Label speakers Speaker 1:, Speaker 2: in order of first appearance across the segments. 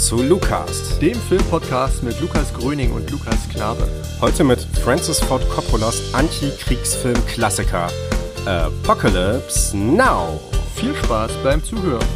Speaker 1: zu Lukas, dem Filmpodcast mit Lukas Gröning und Lukas Knabe.
Speaker 2: Heute mit Francis Ford Coppolas Anti-Kriegsfilm-Klassiker Apocalypse Now.
Speaker 1: Viel Spaß beim Zuhören.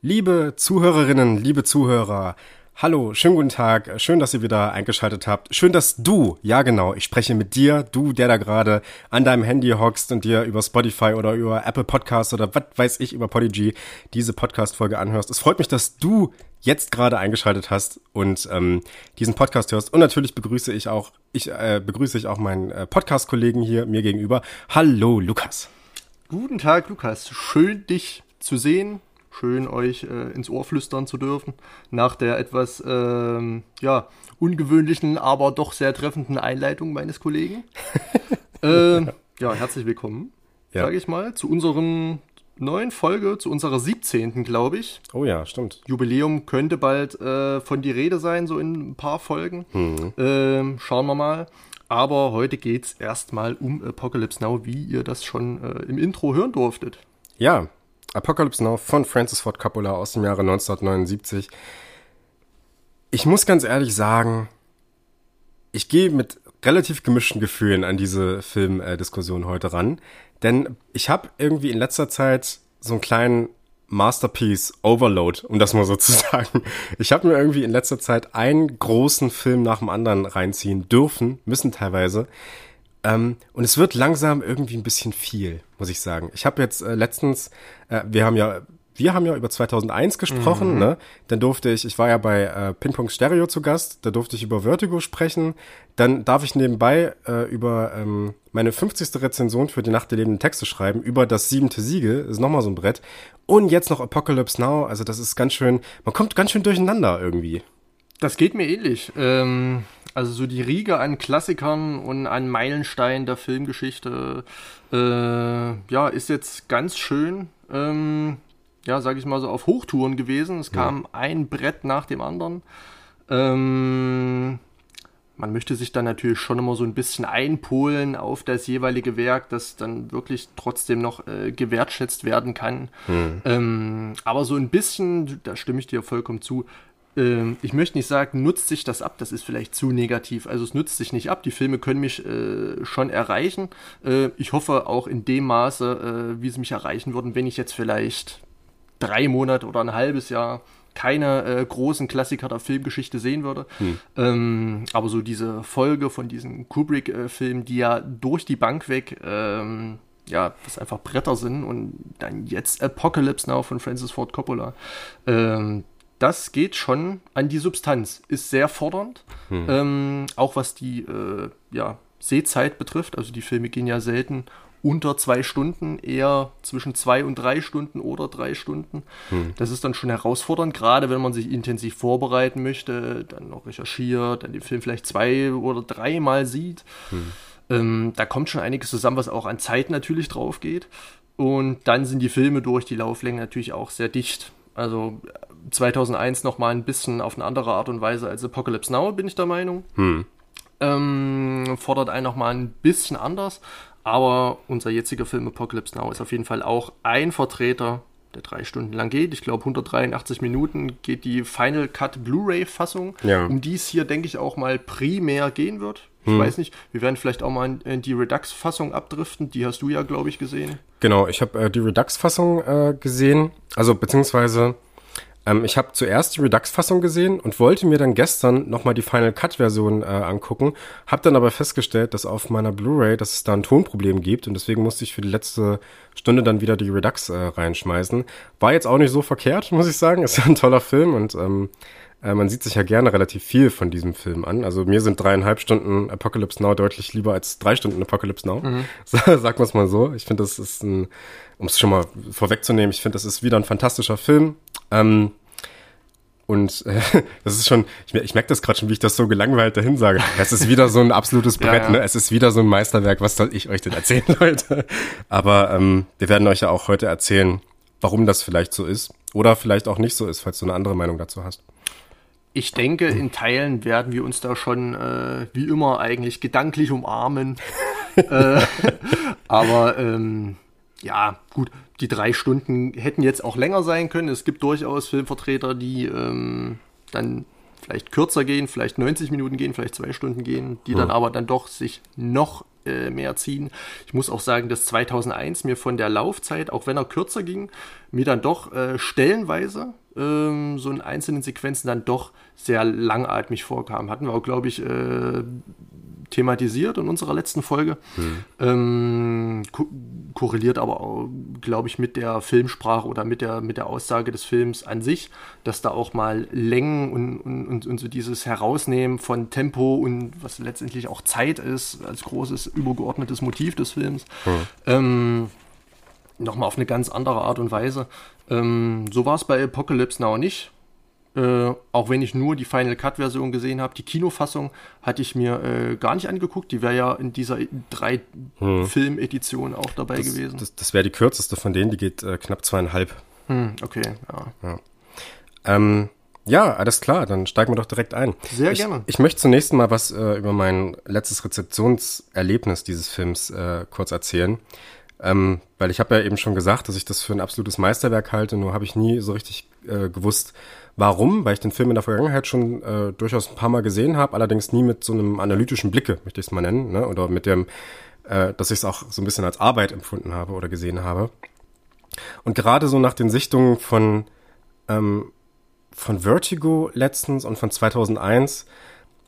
Speaker 2: Liebe Zuhörerinnen, liebe Zuhörer, Hallo, schönen guten Tag. Schön, dass ihr wieder eingeschaltet habt. Schön, dass du, ja genau, ich spreche mit dir, du, der da gerade an deinem Handy hockst und dir über Spotify oder über Apple Podcasts oder was weiß ich über Podigy diese Podcast-Folge anhörst. Es freut mich, dass du jetzt gerade eingeschaltet hast und ähm, diesen Podcast hörst. Und natürlich begrüße ich auch, ich äh, begrüße ich auch meinen äh, Podcast-Kollegen hier mir gegenüber. Hallo, Lukas.
Speaker 1: Guten Tag, Lukas. Schön, dich zu sehen schön euch äh, ins Ohr flüstern zu dürfen. Nach der etwas ähm, ja, ungewöhnlichen, aber doch sehr treffenden Einleitung meines Kollegen. äh, ja, herzlich willkommen, ja. sage ich mal, zu unseren neuen Folge, zu unserer 17. glaube ich.
Speaker 2: Oh ja, stimmt.
Speaker 1: Jubiläum könnte bald äh, von die Rede sein, so in ein paar Folgen. Mhm. Ähm, schauen wir mal. Aber heute geht es erstmal um Apocalypse Now, wie ihr das schon äh, im Intro hören durftet.
Speaker 2: Ja, Apocalypse Now von Francis Ford Coppola aus dem Jahre 1979. Ich muss ganz ehrlich sagen, ich gehe mit relativ gemischten Gefühlen an diese Filmdiskussion heute ran, denn ich habe irgendwie in letzter Zeit so einen kleinen Masterpiece Overload, um das mal so zu sagen. Ich habe mir irgendwie in letzter Zeit einen großen Film nach dem anderen reinziehen dürfen, müssen teilweise, ähm, und es wird langsam irgendwie ein bisschen viel, muss ich sagen. Ich habe jetzt äh, letztens, äh, wir haben ja wir haben ja über 2001 gesprochen, mhm. ne? Dann durfte ich, ich war ja bei äh, Ping Stereo zu Gast, da durfte ich über Vertigo sprechen. Dann darf ich nebenbei äh, über ähm, meine 50. Rezension für die Nacht der lebenden Texte schreiben, über das siebente Siegel, ist nochmal so ein Brett. Und jetzt noch Apocalypse Now, also das ist ganz schön, man kommt ganz schön durcheinander irgendwie.
Speaker 1: Das geht mir ähnlich. Ähm, also so die Riege an Klassikern und an Meilensteinen der Filmgeschichte, äh, ja, ist jetzt ganz schön, ähm, ja, sag ich mal so, auf Hochtouren gewesen. Es kam ja. ein Brett nach dem anderen. Ähm, man möchte sich dann natürlich schon immer so ein bisschen einpolen auf das jeweilige Werk, das dann wirklich trotzdem noch äh, gewertschätzt werden kann. Mhm. Ähm, aber so ein bisschen, da stimme ich dir vollkommen zu, ähm, ich möchte nicht sagen, nutzt sich das ab, das ist vielleicht zu negativ. Also es nutzt sich nicht ab, die Filme können mich äh, schon erreichen. Äh, ich hoffe auch in dem Maße, äh, wie sie mich erreichen würden, wenn ich jetzt vielleicht drei Monate oder ein halbes Jahr keine äh, großen Klassiker der Filmgeschichte sehen würde. Hm. Ähm, aber so diese Folge von diesen Kubrick-Filmen, die ja durch die Bank weg ähm, ja, das einfach Bretter sind und dann jetzt Apocalypse Now von Francis Ford Coppola. Ähm, das geht schon an die Substanz, ist sehr fordernd, hm. ähm, auch was die äh, ja, Sehzeit betrifft. Also die Filme gehen ja selten unter zwei Stunden, eher zwischen zwei und drei Stunden oder drei Stunden. Hm. Das ist dann schon herausfordernd, gerade wenn man sich intensiv vorbereiten möchte, dann noch recherchiert, dann den Film vielleicht zwei oder dreimal sieht. Hm. Ähm, da kommt schon einiges zusammen, was auch an Zeit natürlich drauf geht. Und dann sind die Filme durch die Lauflänge natürlich auch sehr dicht. Also 2001 noch mal ein bisschen auf eine andere Art und Weise als Apocalypse Now, bin ich der Meinung. Hm. Ähm, fordert einen noch mal ein bisschen anders, aber unser jetziger Film Apocalypse Now ist auf jeden Fall auch ein Vertreter, der drei Stunden lang geht. Ich glaube, 183 Minuten geht die Final Cut Blu-ray-Fassung, ja. um die es hier, denke ich, auch mal primär gehen wird. Ich hm. weiß nicht, wir werden vielleicht auch mal in die Redux-Fassung abdriften. Die hast du ja, glaube ich, gesehen.
Speaker 2: Genau, ich habe äh, die Redux-Fassung äh, gesehen. Also, beziehungsweise ähm, ich habe zuerst die Redux-Fassung gesehen und wollte mir dann gestern nochmal die Final Cut-Version äh, angucken, habe dann aber festgestellt, dass auf meiner Blu-ray, dass es da ein Tonproblem gibt und deswegen musste ich für die letzte Stunde dann wieder die Redux äh, reinschmeißen. War jetzt auch nicht so verkehrt, muss ich sagen. Ist ja ein toller Film und ähm, äh, man sieht sich ja gerne relativ viel von diesem Film an. Also mir sind dreieinhalb Stunden Apocalypse Now deutlich lieber als drei Stunden Apocalypse Now. Mhm. Sagt man es mal so. Ich finde, das ist ein, um es schon mal vorwegzunehmen, ich finde, das ist wieder ein fantastischer Film. Ähm, und äh, das ist schon, ich, ich merke das gerade schon, wie ich das so gelangweilt dahin sage. Es ist wieder so ein absolutes Brett, ja, ja. ne? Es ist wieder so ein Meisterwerk. Was soll ich euch denn erzählen, Leute? Aber ähm, wir werden euch ja auch heute erzählen, warum das vielleicht so ist. Oder vielleicht auch nicht so ist, falls du eine andere Meinung dazu hast.
Speaker 1: Ich denke, in Teilen werden wir uns da schon äh, wie immer eigentlich gedanklich umarmen. äh, aber ähm, ja, gut, die drei Stunden hätten jetzt auch länger sein können. Es gibt durchaus Filmvertreter, die ähm, dann vielleicht kürzer gehen, vielleicht 90 Minuten gehen, vielleicht zwei Stunden gehen, die ja. dann aber dann doch sich noch äh, mehr ziehen. Ich muss auch sagen, dass 2001 mir von der Laufzeit, auch wenn er kürzer ging, mir dann doch äh, stellenweise ähm, so in einzelnen Sequenzen dann doch sehr langatmig vorkam. Hatten wir auch, glaube ich, äh, thematisiert in unserer letzten Folge. Hm. Ähm, ko korreliert aber auch, glaube ich, mit der Filmsprache oder mit der, mit der Aussage des Films an sich, dass da auch mal Längen und, und, und, und so dieses Herausnehmen von Tempo und was letztendlich auch Zeit ist, als großes übergeordnetes Motiv des Films. Hm. Ähm, nochmal auf eine ganz andere Art und Weise. Ähm, so war es bei Apocalypse Now nicht. Äh, auch wenn ich nur die Final Cut Version gesehen habe, die Kinofassung hatte ich mir äh, gar nicht angeguckt. Die wäre ja in dieser drei hm. Film Edition auch dabei
Speaker 2: das,
Speaker 1: gewesen.
Speaker 2: Das, das wäre die kürzeste von denen, die geht äh, knapp zweieinhalb.
Speaker 1: Hm, okay, ja.
Speaker 2: Ja. Ähm, ja, alles klar, dann steigen wir doch direkt ein.
Speaker 1: Sehr
Speaker 2: ich,
Speaker 1: gerne.
Speaker 2: Ich möchte zunächst mal was äh, über mein letztes Rezeptionserlebnis dieses Films äh, kurz erzählen. Ähm, weil ich habe ja eben schon gesagt, dass ich das für ein absolutes Meisterwerk halte, nur habe ich nie so richtig äh, gewusst, warum, weil ich den Film in der Vergangenheit schon äh, durchaus ein paar Mal gesehen habe, allerdings nie mit so einem analytischen Blicke, möchte ich es mal nennen, ne? oder mit dem, äh, dass ich es auch so ein bisschen als Arbeit empfunden habe oder gesehen habe. Und gerade so nach den Sichtungen von, ähm, von Vertigo letztens und von 2001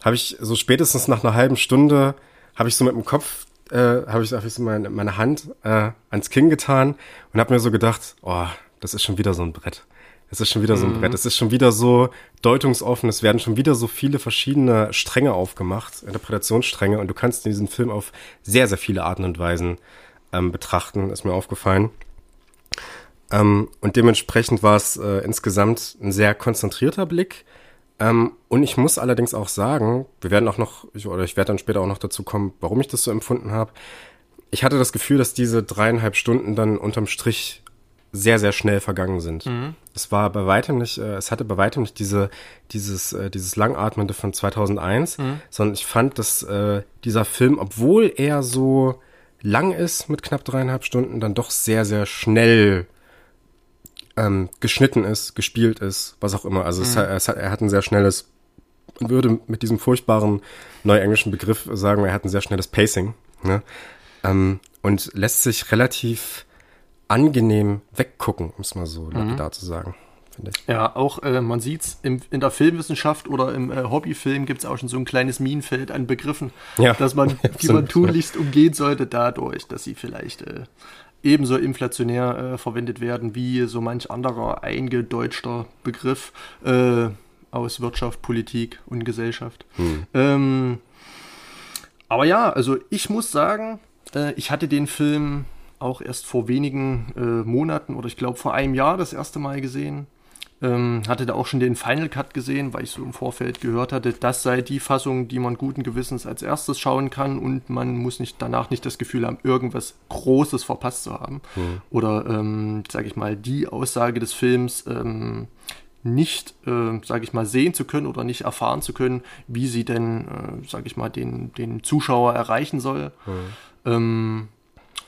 Speaker 2: habe ich so spätestens nach einer halben Stunde habe ich so mit dem Kopf äh, habe ich, hab ich so meine, meine Hand äh, ans Kinn getan und habe mir so gedacht, oh, das ist schon wieder so ein Brett. Es ist schon wieder so ein mhm. Brett. Es ist schon wieder so deutungsoffen. Es werden schon wieder so viele verschiedene Stränge aufgemacht, Interpretationsstränge. Und du kannst diesen Film auf sehr, sehr viele Arten und Weisen ähm, betrachten, ist mir aufgefallen. Ähm, und dementsprechend war es äh, insgesamt ein sehr konzentrierter Blick. Ähm, und ich muss allerdings auch sagen, wir werden auch noch, ich, oder ich werde dann später auch noch dazu kommen, warum ich das so empfunden habe. Ich hatte das Gefühl, dass diese dreieinhalb Stunden dann unterm Strich sehr, sehr schnell vergangen sind. Mhm. Es war bei weitem nicht, äh, es hatte bei weitem nicht diese, dieses, äh, dieses Langatmende von 2001, mhm. sondern ich fand, dass äh, dieser Film, obwohl er so lang ist mit knapp dreieinhalb Stunden, dann doch sehr, sehr schnell ähm, geschnitten ist, gespielt ist, was auch immer. Also mhm. es, es hat, er hat ein sehr schnelles, man würde mit diesem furchtbaren neuenglischen Begriff sagen, er hat ein sehr schnelles Pacing. Ne? Ähm, und lässt sich relativ angenehm weggucken, um es mal so mhm. da zu sagen.
Speaker 1: Ja, auch äh, man sieht es in der Filmwissenschaft oder im äh, Hobbyfilm gibt es auch schon so ein kleines Minenfeld an Begriffen, ja, dass man, die man tunlichst umgehen sollte, dadurch, dass sie vielleicht äh, ebenso inflationär äh, verwendet werden wie so manch anderer eingedeutschter Begriff äh, aus Wirtschaft, Politik und Gesellschaft. Hm. Ähm, aber ja, also ich muss sagen, äh, ich hatte den Film auch erst vor wenigen äh, Monaten oder ich glaube vor einem Jahr das erste Mal gesehen. Ähm, hatte da auch schon den Final Cut gesehen, weil ich so im Vorfeld gehört hatte, das sei die Fassung, die man guten Gewissens als erstes schauen kann und man muss nicht danach nicht das Gefühl haben, irgendwas Großes verpasst zu haben. Mhm. Oder, ähm, sage ich mal, die Aussage des Films ähm, nicht, äh, sage ich mal, sehen zu können oder nicht erfahren zu können, wie sie denn, äh, sage ich mal, den, den Zuschauer erreichen soll. Mhm. Ähm,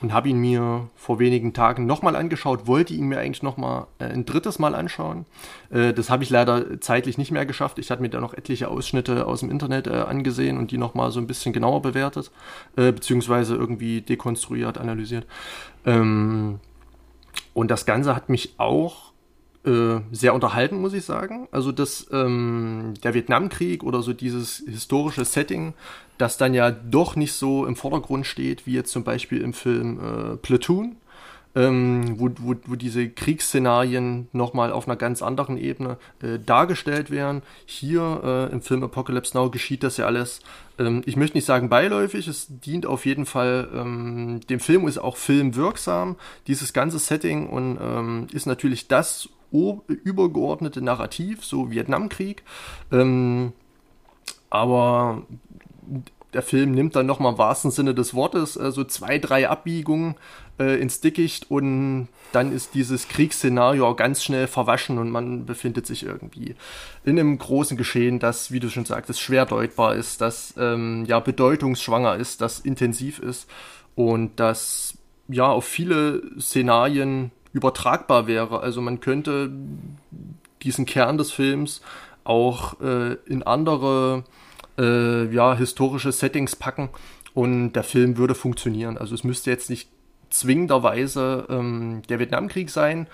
Speaker 1: und habe ihn mir vor wenigen Tagen nochmal angeschaut, wollte ihn mir eigentlich nochmal äh, ein drittes Mal anschauen. Äh, das habe ich leider zeitlich nicht mehr geschafft. Ich hatte mir da noch etliche Ausschnitte aus dem Internet äh, angesehen und die nochmal so ein bisschen genauer bewertet, äh, beziehungsweise irgendwie dekonstruiert, analysiert. Ähm, und das Ganze hat mich auch äh, sehr unterhalten, muss ich sagen. Also das, ähm, der Vietnamkrieg oder so dieses historische Setting, das dann ja doch nicht so im Vordergrund steht, wie jetzt zum Beispiel im Film äh, Platoon, ähm, wo, wo, wo diese Kriegsszenarien nochmal auf einer ganz anderen Ebene äh, dargestellt werden. Hier äh, im Film Apocalypse Now geschieht das ja alles, ähm, ich möchte nicht sagen beiläufig, es dient auf jeden Fall, ähm, dem Film ist auch filmwirksam, dieses ganze Setting und ähm, ist natürlich das übergeordnete Narrativ, so Vietnamkrieg. Ähm, aber der Film nimmt dann nochmal im wahrsten Sinne des Wortes äh, so zwei, drei Abbiegungen äh, ins Dickicht und dann ist dieses Kriegsszenario ganz schnell verwaschen und man befindet sich irgendwie in einem großen Geschehen, das, wie du schon sagtest, schwer deutbar ist, das ähm, ja bedeutungsschwanger ist, das intensiv ist und das ja auf viele Szenarien übertragbar wäre. Also man könnte diesen Kern des Films auch äh, in andere äh, ja, historische Settings packen und der Film würde funktionieren. Also es müsste jetzt nicht zwingenderweise ähm, der Vietnamkrieg sein,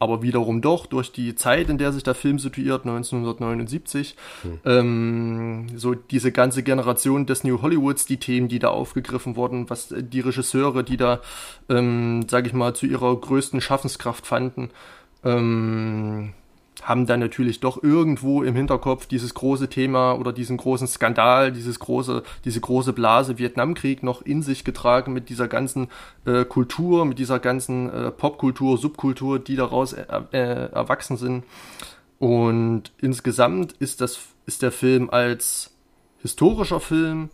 Speaker 1: aber wiederum doch durch die Zeit, in der sich der Film situiert, 1979, hm. ähm, so diese ganze Generation des New Hollywoods, die Themen, die da aufgegriffen wurden, was die Regisseure, die da, ähm, sage ich mal, zu ihrer größten Schaffenskraft fanden, ähm, haben dann natürlich doch irgendwo im Hinterkopf dieses große Thema oder diesen großen Skandal, dieses große, diese große Blase Vietnamkrieg noch in sich getragen mit dieser ganzen äh, Kultur, mit dieser ganzen äh, Popkultur, Subkultur, die daraus äh, erwachsen sind. Und insgesamt ist das, ist der Film als historischer Film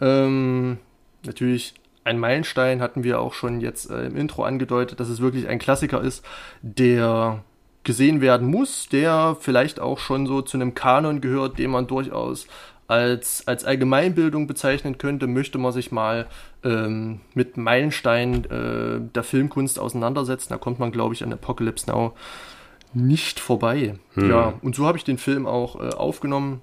Speaker 1: ähm, natürlich ein Meilenstein, hatten wir auch schon jetzt äh, im Intro angedeutet, dass es wirklich ein Klassiker ist, der gesehen werden muss, der vielleicht auch schon so zu einem Kanon gehört, den man durchaus als, als Allgemeinbildung bezeichnen könnte, möchte man sich mal ähm, mit Meilensteinen äh, der Filmkunst auseinandersetzen. Da kommt man, glaube ich, an Apocalypse Now nicht vorbei. Hm. Ja, und so habe ich den Film auch äh, aufgenommen.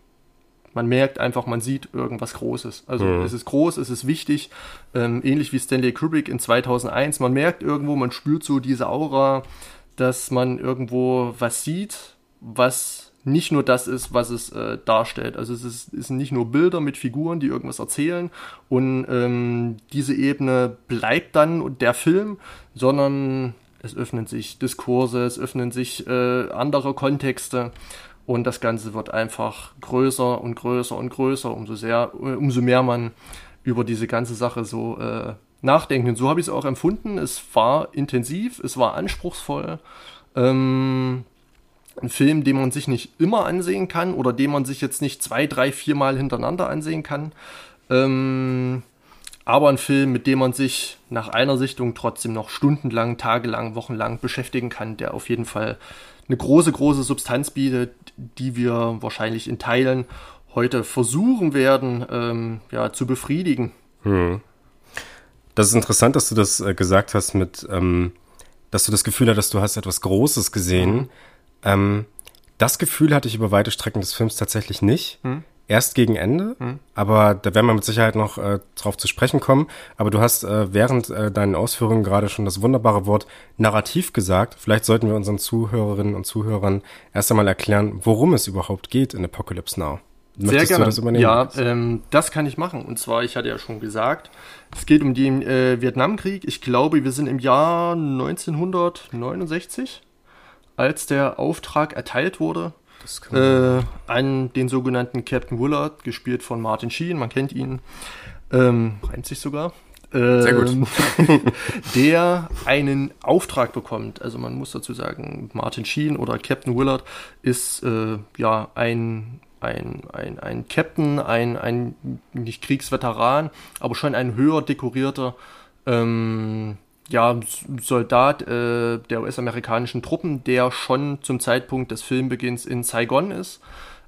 Speaker 1: Man merkt einfach, man sieht irgendwas Großes. Also hm. es ist groß, es ist wichtig, ähm, ähnlich wie Stanley Kubrick in 2001. Man merkt irgendwo, man spürt so diese Aura, dass man irgendwo was sieht, was nicht nur das ist, was es äh, darstellt. Also es, sind nicht nur Bilder mit Figuren, die irgendwas erzählen und ähm, diese Ebene bleibt dann der Film, sondern es öffnen sich Diskurse, es öffnen sich äh, andere Kontexte und das Ganze wird einfach größer und größer und größer, umso sehr, äh, umso mehr man über diese ganze Sache so äh, nachdenken. So habe ich es auch empfunden. Es war intensiv, es war anspruchsvoll. Ähm, ein Film, den man sich nicht immer ansehen kann oder den man sich jetzt nicht zwei, drei, vier Mal hintereinander ansehen kann. Ähm, aber ein Film, mit dem man sich nach einer Sichtung trotzdem noch stundenlang, tagelang, wochenlang beschäftigen kann, der auf jeden Fall eine große, große Substanz bietet, die wir wahrscheinlich in Teilen heute versuchen werden, ähm, ja, zu befriedigen. Hm.
Speaker 2: Das ist interessant, dass du das äh, gesagt hast mit, ähm, dass du das Gefühl hattest, du hast etwas Großes gesehen. Mhm. Ähm, das Gefühl hatte ich über weite Strecken des Films tatsächlich nicht. Mhm. Erst gegen Ende, mhm. aber da werden wir mit Sicherheit noch äh, drauf zu sprechen kommen. Aber du hast äh, während äh, deinen Ausführungen gerade schon das wunderbare Wort Narrativ gesagt. Vielleicht sollten wir unseren Zuhörerinnen und Zuhörern erst einmal erklären, worum es überhaupt geht in Apocalypse Now.
Speaker 1: Möchtest Sehr gerne. das übernehmen? Ja, ähm, das kann ich machen. Und zwar, ich hatte ja schon gesagt, es geht um den äh, Vietnamkrieg. Ich glaube, wir sind im Jahr 1969, als der Auftrag erteilt wurde äh, an den sogenannten Captain Willard, gespielt von Martin Sheen. Man kennt ihn, ähm, reimt sich sogar. Sehr gut. Ähm, der einen Auftrag bekommt. Also man muss dazu sagen, Martin Sheen oder Captain Willard ist äh, ja ein ein, ein, ein Captain, ein, ein nicht Kriegsveteran, aber schon ein höher dekorierter ähm, ja, Soldat äh, der US-amerikanischen Truppen, der schon zum Zeitpunkt des Filmbeginns in Saigon ist,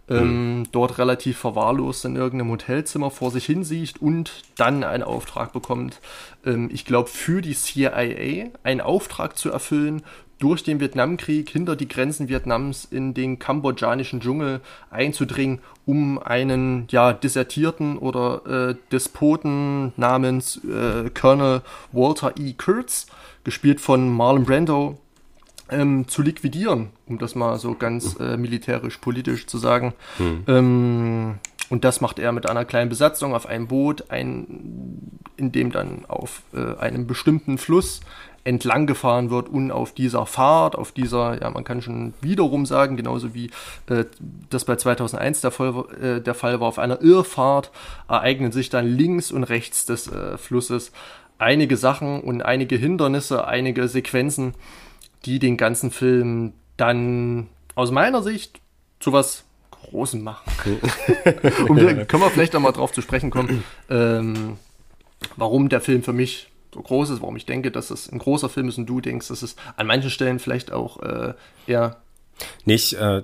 Speaker 1: ähm, mhm. dort relativ verwahrlost in irgendeinem Hotelzimmer vor sich hinsieht und dann einen Auftrag bekommt, ähm, ich glaube, für die CIA einen Auftrag zu erfüllen, durch den Vietnamkrieg hinter die Grenzen Vietnams in den kambodschanischen Dschungel einzudringen, um einen ja desertierten oder äh, Despoten namens äh, Colonel Walter E. Kurtz, gespielt von Marlon Brando, ähm, zu liquidieren, um das mal so ganz äh, militärisch politisch zu sagen. Hm. Ähm, und das macht er mit einer kleinen Besatzung auf einem Boot, ein, in dem dann auf äh, einem bestimmten Fluss entlang gefahren wird und auf dieser Fahrt, auf dieser, ja, man kann schon wiederum sagen, genauso wie äh, das bei 2001 der Fall, äh, der Fall war, auf einer Irrfahrt ereignen sich dann links und rechts des äh, Flusses einige Sachen und einige Hindernisse, einige Sequenzen, die den ganzen Film dann aus meiner Sicht zu was Großem machen. und wir, können wir vielleicht auch mal drauf zu sprechen kommen, ähm, warum der Film für mich so groß ist, warum ich denke, dass es ein großer Film ist und du denkst, dass es an manchen Stellen vielleicht auch äh, eher
Speaker 2: Nee, ich, äh,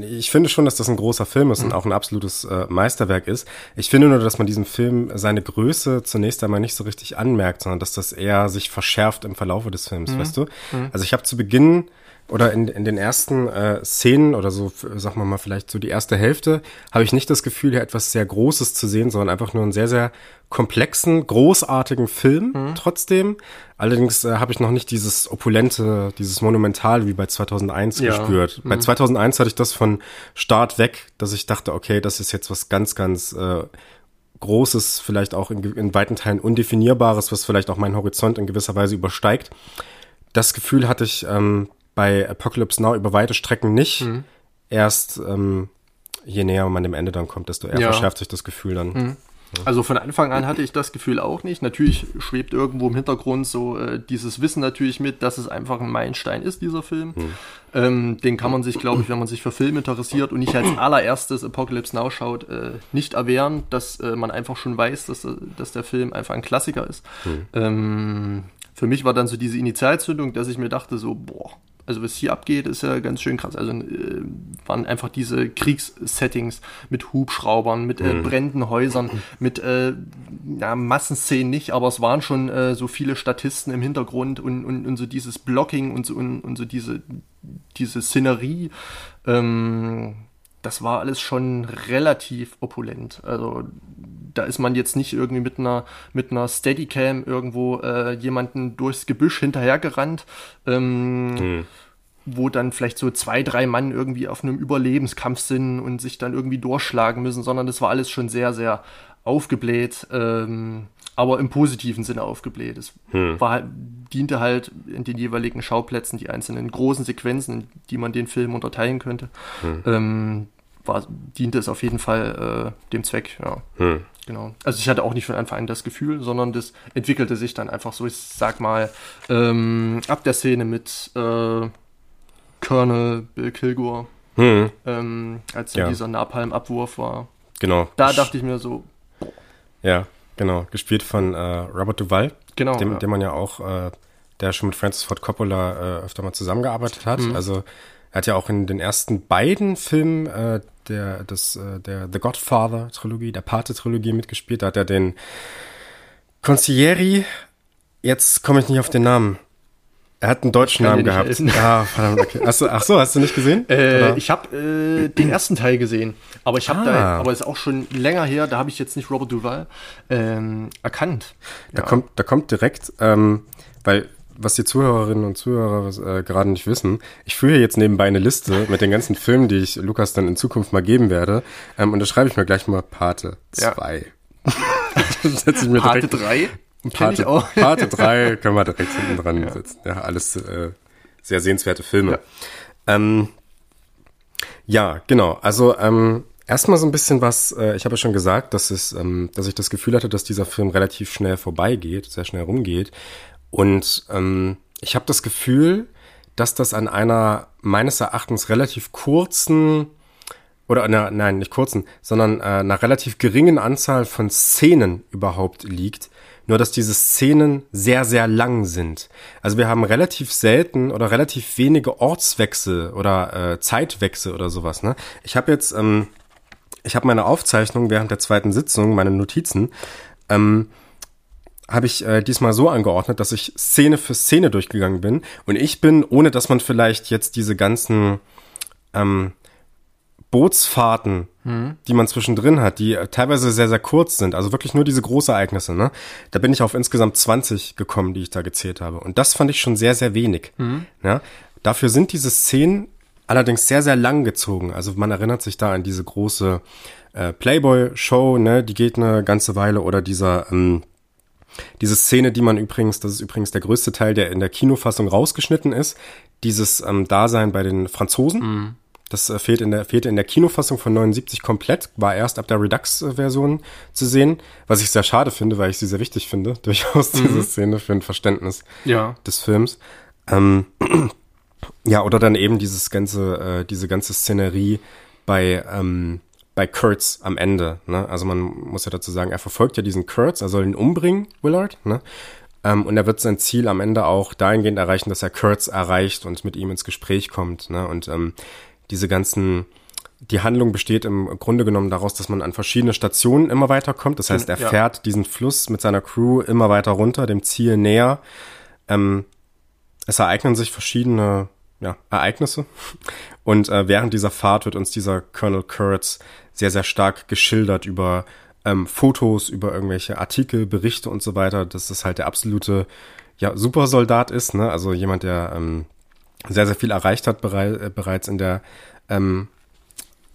Speaker 2: ich finde schon, dass das ein großer Film ist mhm. und auch ein absolutes äh, Meisterwerk ist. Ich finde nur, dass man diesem Film seine Größe zunächst einmal nicht so richtig anmerkt, sondern dass das eher sich verschärft im Verlaufe des Films, mhm. weißt du? Mhm. Also ich habe zu Beginn oder in, in den ersten äh, Szenen oder so, sagen wir mal, vielleicht so die erste Hälfte, habe ich nicht das Gefühl, hier etwas sehr Großes zu sehen, sondern einfach nur einen sehr, sehr komplexen, großartigen Film mhm. trotzdem. Allerdings äh, habe ich noch nicht dieses opulente, dieses Monumental wie bei 2001 ja. gespürt. Mhm. Bei 2001 hatte ich das von Start weg, dass ich dachte, okay, das ist jetzt was ganz, ganz äh, Großes, vielleicht auch in, in weiten Teilen Undefinierbares, was vielleicht auch meinen Horizont in gewisser Weise übersteigt. Das Gefühl hatte ich ähm, bei Apocalypse Now über weite Strecken nicht. Mhm. Erst ähm, je näher man dem Ende dann kommt, desto eher ja. verschärft sich das Gefühl dann. Mhm.
Speaker 1: Also von Anfang an hatte ich das Gefühl auch nicht. Natürlich schwebt irgendwo im Hintergrund so äh, dieses Wissen natürlich mit, dass es einfach ein Meilenstein ist, dieser Film. Hm. Ähm, den kann man sich, glaube ich, wenn man sich für Film interessiert und nicht als allererstes Apocalypse Now schaut, äh, nicht erwehren, dass äh, man einfach schon weiß, dass, äh, dass der Film einfach ein Klassiker ist. Hm. Ähm, für mich war dann so diese Initialzündung, dass ich mir dachte so, boah, also was hier abgeht, ist ja ganz schön krass. Also äh, waren einfach diese Kriegssettings mit Hubschraubern, mit äh, mhm. brennenden Häusern, mit äh, ja, Massenszenen nicht, aber es waren schon äh, so viele Statisten im Hintergrund und, und, und so dieses Blocking und so, und, und so diese, diese Szenerie. Ähm, das war alles schon relativ opulent. Also da ist man jetzt nicht irgendwie mit einer mit einer Steadicam irgendwo äh, jemanden durchs Gebüsch hinterhergerannt, ähm, mhm. wo dann vielleicht so zwei, drei Mann irgendwie auf einem Überlebenskampf sind und sich dann irgendwie durchschlagen müssen, sondern das war alles schon sehr, sehr aufgebläht, ähm, aber im positiven Sinne aufgebläht. Es hm. war, diente halt in den jeweiligen Schauplätzen die einzelnen großen Sequenzen, die man den Film unterteilen könnte. Hm. Ähm, war, diente es auf jeden Fall äh, dem Zweck, ja. Hm. Genau. Also ich hatte auch nicht von Anfang an das Gefühl, sondern das entwickelte sich dann einfach so, ich sag mal, ähm, ab der Szene mit äh, Colonel Bill Kilgore, hm. ähm, als ja. dieser Napalm-Abwurf war.
Speaker 2: Genau.
Speaker 1: Da dachte ich mir so.
Speaker 2: Boah. Ja, genau. Gespielt von äh, Robert Duvall.
Speaker 1: Genau.
Speaker 2: Dem, ja. dem man ja auch, äh, der schon mit Francis Ford Coppola äh, öfter mal zusammengearbeitet hat. Mhm. Also er hat ja auch in den ersten beiden Filmen äh, der, das, äh, der The Godfather-Trilogie, der Pate-Trilogie mitgespielt. Da hat er den Consiglieri, jetzt komme ich nicht auf den Namen. Er hat einen deutschen Namen gehabt. Helfen. Ja, verdammt, okay. Hast du, ach so, hast du nicht gesehen?
Speaker 1: Äh, ich habe äh, den ersten Teil gesehen, aber ich habe ah. da, aber ist auch schon länger her. Da habe ich jetzt nicht Robert Duval ähm, erkannt.
Speaker 2: Da ja. kommt, da kommt direkt, ähm, weil was die Zuhörerinnen und Zuhörer äh, gerade nicht wissen, ich führe jetzt nebenbei eine Liste mit den ganzen Filmen, die ich Lukas dann in Zukunft mal geben werde. Ähm, und da schreibe ich mir gleich mal Pate 2. Ja.
Speaker 1: Pate 3?
Speaker 2: Pate. Pate 3 können wir direkt hinten dran ja. setzen. Ja, alles äh, sehr sehenswerte Filme. Ja, ähm, ja genau. Also ähm, erstmal so ein bisschen was, äh, ich habe ja schon gesagt, dass, es, ähm, dass ich das Gefühl hatte, dass dieser Film relativ schnell vorbeigeht, sehr schnell rumgeht. Und ähm, ich habe das Gefühl, dass das an einer meines Erachtens relativ kurzen oder einer, nein, nicht kurzen, sondern äh, einer relativ geringen Anzahl von Szenen überhaupt liegt. Nur dass diese Szenen sehr, sehr lang sind. Also wir haben relativ selten oder relativ wenige Ortswechsel oder äh, Zeitwechsel oder sowas. Ne? Ich habe jetzt, ähm, ich habe meine Aufzeichnung während der zweiten Sitzung, meine Notizen. Ähm, habe ich äh, diesmal so angeordnet, dass ich Szene für Szene durchgegangen bin. Und ich bin, ohne dass man vielleicht jetzt diese ganzen ähm, Bootsfahrten, mhm. die man zwischendrin hat, die äh, teilweise sehr, sehr kurz sind, also wirklich nur diese Großereignisse, ne? Da bin ich auf insgesamt 20 gekommen, die ich da gezählt habe. Und das fand ich schon sehr, sehr wenig. Mhm. Ja? Dafür sind diese Szenen allerdings sehr, sehr lang gezogen. Also man erinnert sich da an diese große äh, Playboy-Show, ne? Die geht eine ganze Weile oder dieser ähm, diese Szene, die man übrigens, das ist übrigens der größte Teil, der in der Kinofassung rausgeschnitten ist, dieses ähm, Dasein bei den Franzosen. Mhm. Das äh, fehlt in der, fehlte in der Kinofassung von 79 komplett, war erst ab der Redux-Version zu sehen, was ich sehr schade finde, weil ich sie sehr wichtig finde, durchaus mhm. diese Szene für ein Verständnis
Speaker 1: ja.
Speaker 2: des Films. Ähm, ja, oder dann eben dieses ganze, äh, diese ganze Szenerie bei ähm, bei Kurtz am Ende. Ne? Also man muss ja dazu sagen, er verfolgt ja diesen Kurtz, er soll ihn umbringen, Willard. Ne? Ähm, und er wird sein Ziel am Ende auch dahingehend erreichen, dass er Kurtz erreicht und mit ihm ins Gespräch kommt. Ne? Und ähm, diese ganzen, die Handlung besteht im Grunde genommen daraus, dass man an verschiedene Stationen immer weiter kommt. Das heißt, er ja. fährt diesen Fluss mit seiner Crew immer weiter runter, dem Ziel näher. Ähm, es ereignen sich verschiedene ja, Ereignisse. Und äh, während dieser Fahrt wird uns dieser Colonel Kurtz sehr, sehr stark geschildert über ähm, Fotos, über irgendwelche Artikel, Berichte und so weiter, dass das halt der absolute ja, Supersoldat ist, ne? Also jemand, der ähm, sehr, sehr viel erreicht hat berei äh, bereits in der, ähm,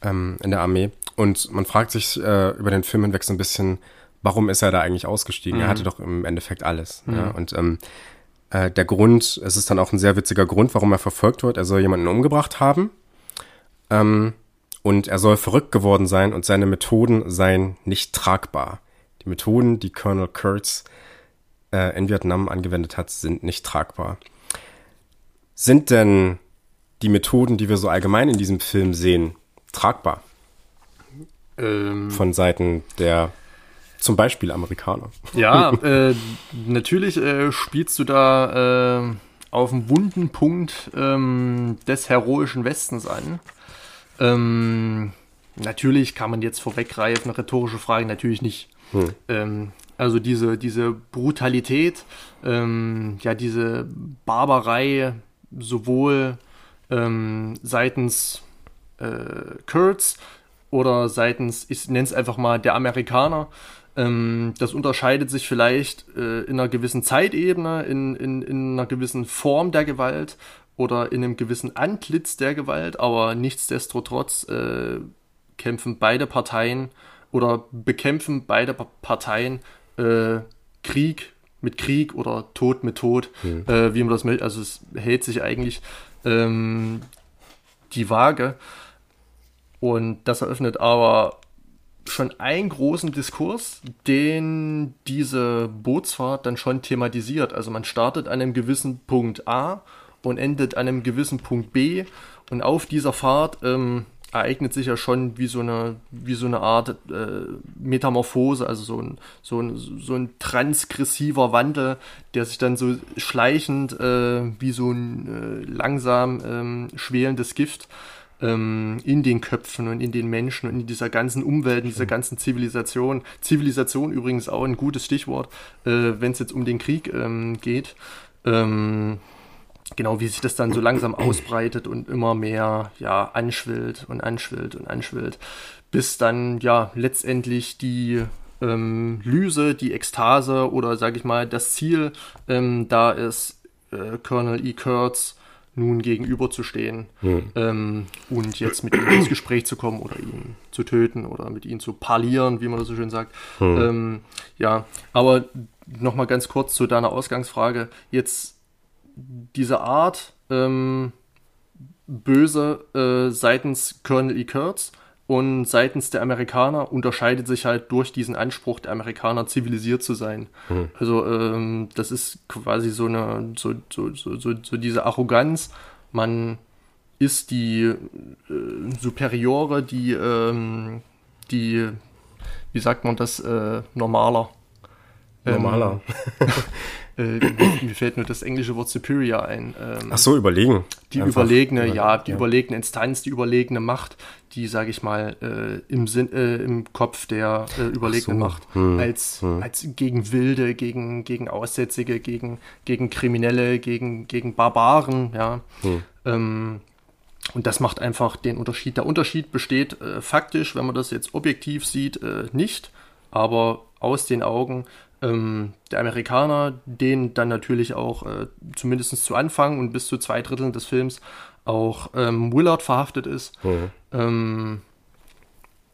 Speaker 2: ähm, in der Armee. Und man fragt sich äh, über den Film hinweg so ein bisschen, warum ist er da eigentlich ausgestiegen? Mhm. Er hatte doch im Endeffekt alles. Mhm. Ja? Und ähm, äh, der Grund, es ist dann auch ein sehr witziger Grund, warum er verfolgt wird. Er soll jemanden umgebracht haben. Ähm, und er soll verrückt geworden sein und seine Methoden seien nicht tragbar. Die Methoden, die Colonel Kurtz äh, in Vietnam angewendet hat, sind nicht tragbar. Sind denn die Methoden, die wir so allgemein in diesem Film sehen, tragbar? Ähm, Von Seiten der zum Beispiel Amerikaner.
Speaker 1: Ja, äh, natürlich äh, spielst du da äh, auf einen wunden Punkt ähm, des heroischen Westens an. Ähm, natürlich kann man jetzt vorweggreifen, rhetorische Frage natürlich nicht. Hm. Ähm, also diese, diese Brutalität, ähm, ja, diese Barbarei sowohl ähm, seitens äh, Kurds oder seitens, ich nenne es einfach mal, der Amerikaner, ähm, das unterscheidet sich vielleicht äh, in einer gewissen Zeitebene, in, in, in einer gewissen Form der Gewalt oder in einem gewissen Antlitz der Gewalt, aber nichtsdestotrotz äh, kämpfen beide Parteien oder bekämpfen beide Parteien äh, Krieg mit Krieg oder Tod mit Tod, mhm. äh, wie man das möchte. Also es hält sich eigentlich ähm, die Waage. Und das eröffnet aber schon einen großen Diskurs, den diese Bootsfahrt dann schon thematisiert. Also man startet an einem gewissen Punkt A und endet an einem gewissen Punkt B. Und auf dieser Fahrt ähm, ereignet sich ja schon wie so eine, wie so eine Art äh, Metamorphose, also so ein, so, ein, so ein transgressiver Wandel, der sich dann so schleichend äh, wie so ein äh, langsam ähm, schwelendes Gift ähm, in den Köpfen und in den Menschen und in dieser ganzen Umwelt, in dieser ganzen Zivilisation. Zivilisation übrigens auch ein gutes Stichwort, äh, wenn es jetzt um den Krieg ähm, geht. Ähm, genau wie sich das dann so langsam ausbreitet und immer mehr ja anschwillt und anschwillt und anschwillt, bis dann ja letztendlich die ähm, Lyse, die Ekstase oder sage ich mal das Ziel ähm, da ist, äh, Colonel E. Kurtz nun gegenüberzustehen hm. ähm, und jetzt mit ihm ins Gespräch zu kommen oder ihn zu töten oder mit ihm zu parlieren, wie man das so schön sagt. Hm. Ähm, ja, aber nochmal ganz kurz zu deiner Ausgangsfrage. Jetzt diese Art ähm, böse äh, seitens Colonel E. Kurtz und seitens der Amerikaner unterscheidet sich halt durch diesen Anspruch der Amerikaner zivilisiert zu sein. Mhm. Also ähm, das ist quasi so eine so, so, so, so, so diese Arroganz. Man ist die äh, Superiore, die ähm, die wie sagt man das äh, normaler
Speaker 2: normaler
Speaker 1: ähm, äh, mir fällt nur das englische Wort superior ein.
Speaker 2: Ähm, Ach so, überlegen.
Speaker 1: Die Einfach. überlegene, ja, die ja. überlegene Instanz, die überlegene Macht, die, sage ich mal, äh, im, Sinn, äh, im Kopf der äh, überlegenen so. Macht, hm. als, hm. als gegen Wilde, gegen, gegen Aussätzige, gegen, gegen Kriminelle, gegen, gegen Barbaren, ja. Hm. Ähm, und das macht einfach den Unterschied. Der Unterschied besteht äh, faktisch, wenn man das jetzt objektiv sieht, äh, nicht, aber aus den Augen ähm, der Amerikaner, den dann natürlich auch äh, zumindest zu Anfang und bis zu zwei Dritteln des Films auch ähm, Willard verhaftet ist, mhm. ähm,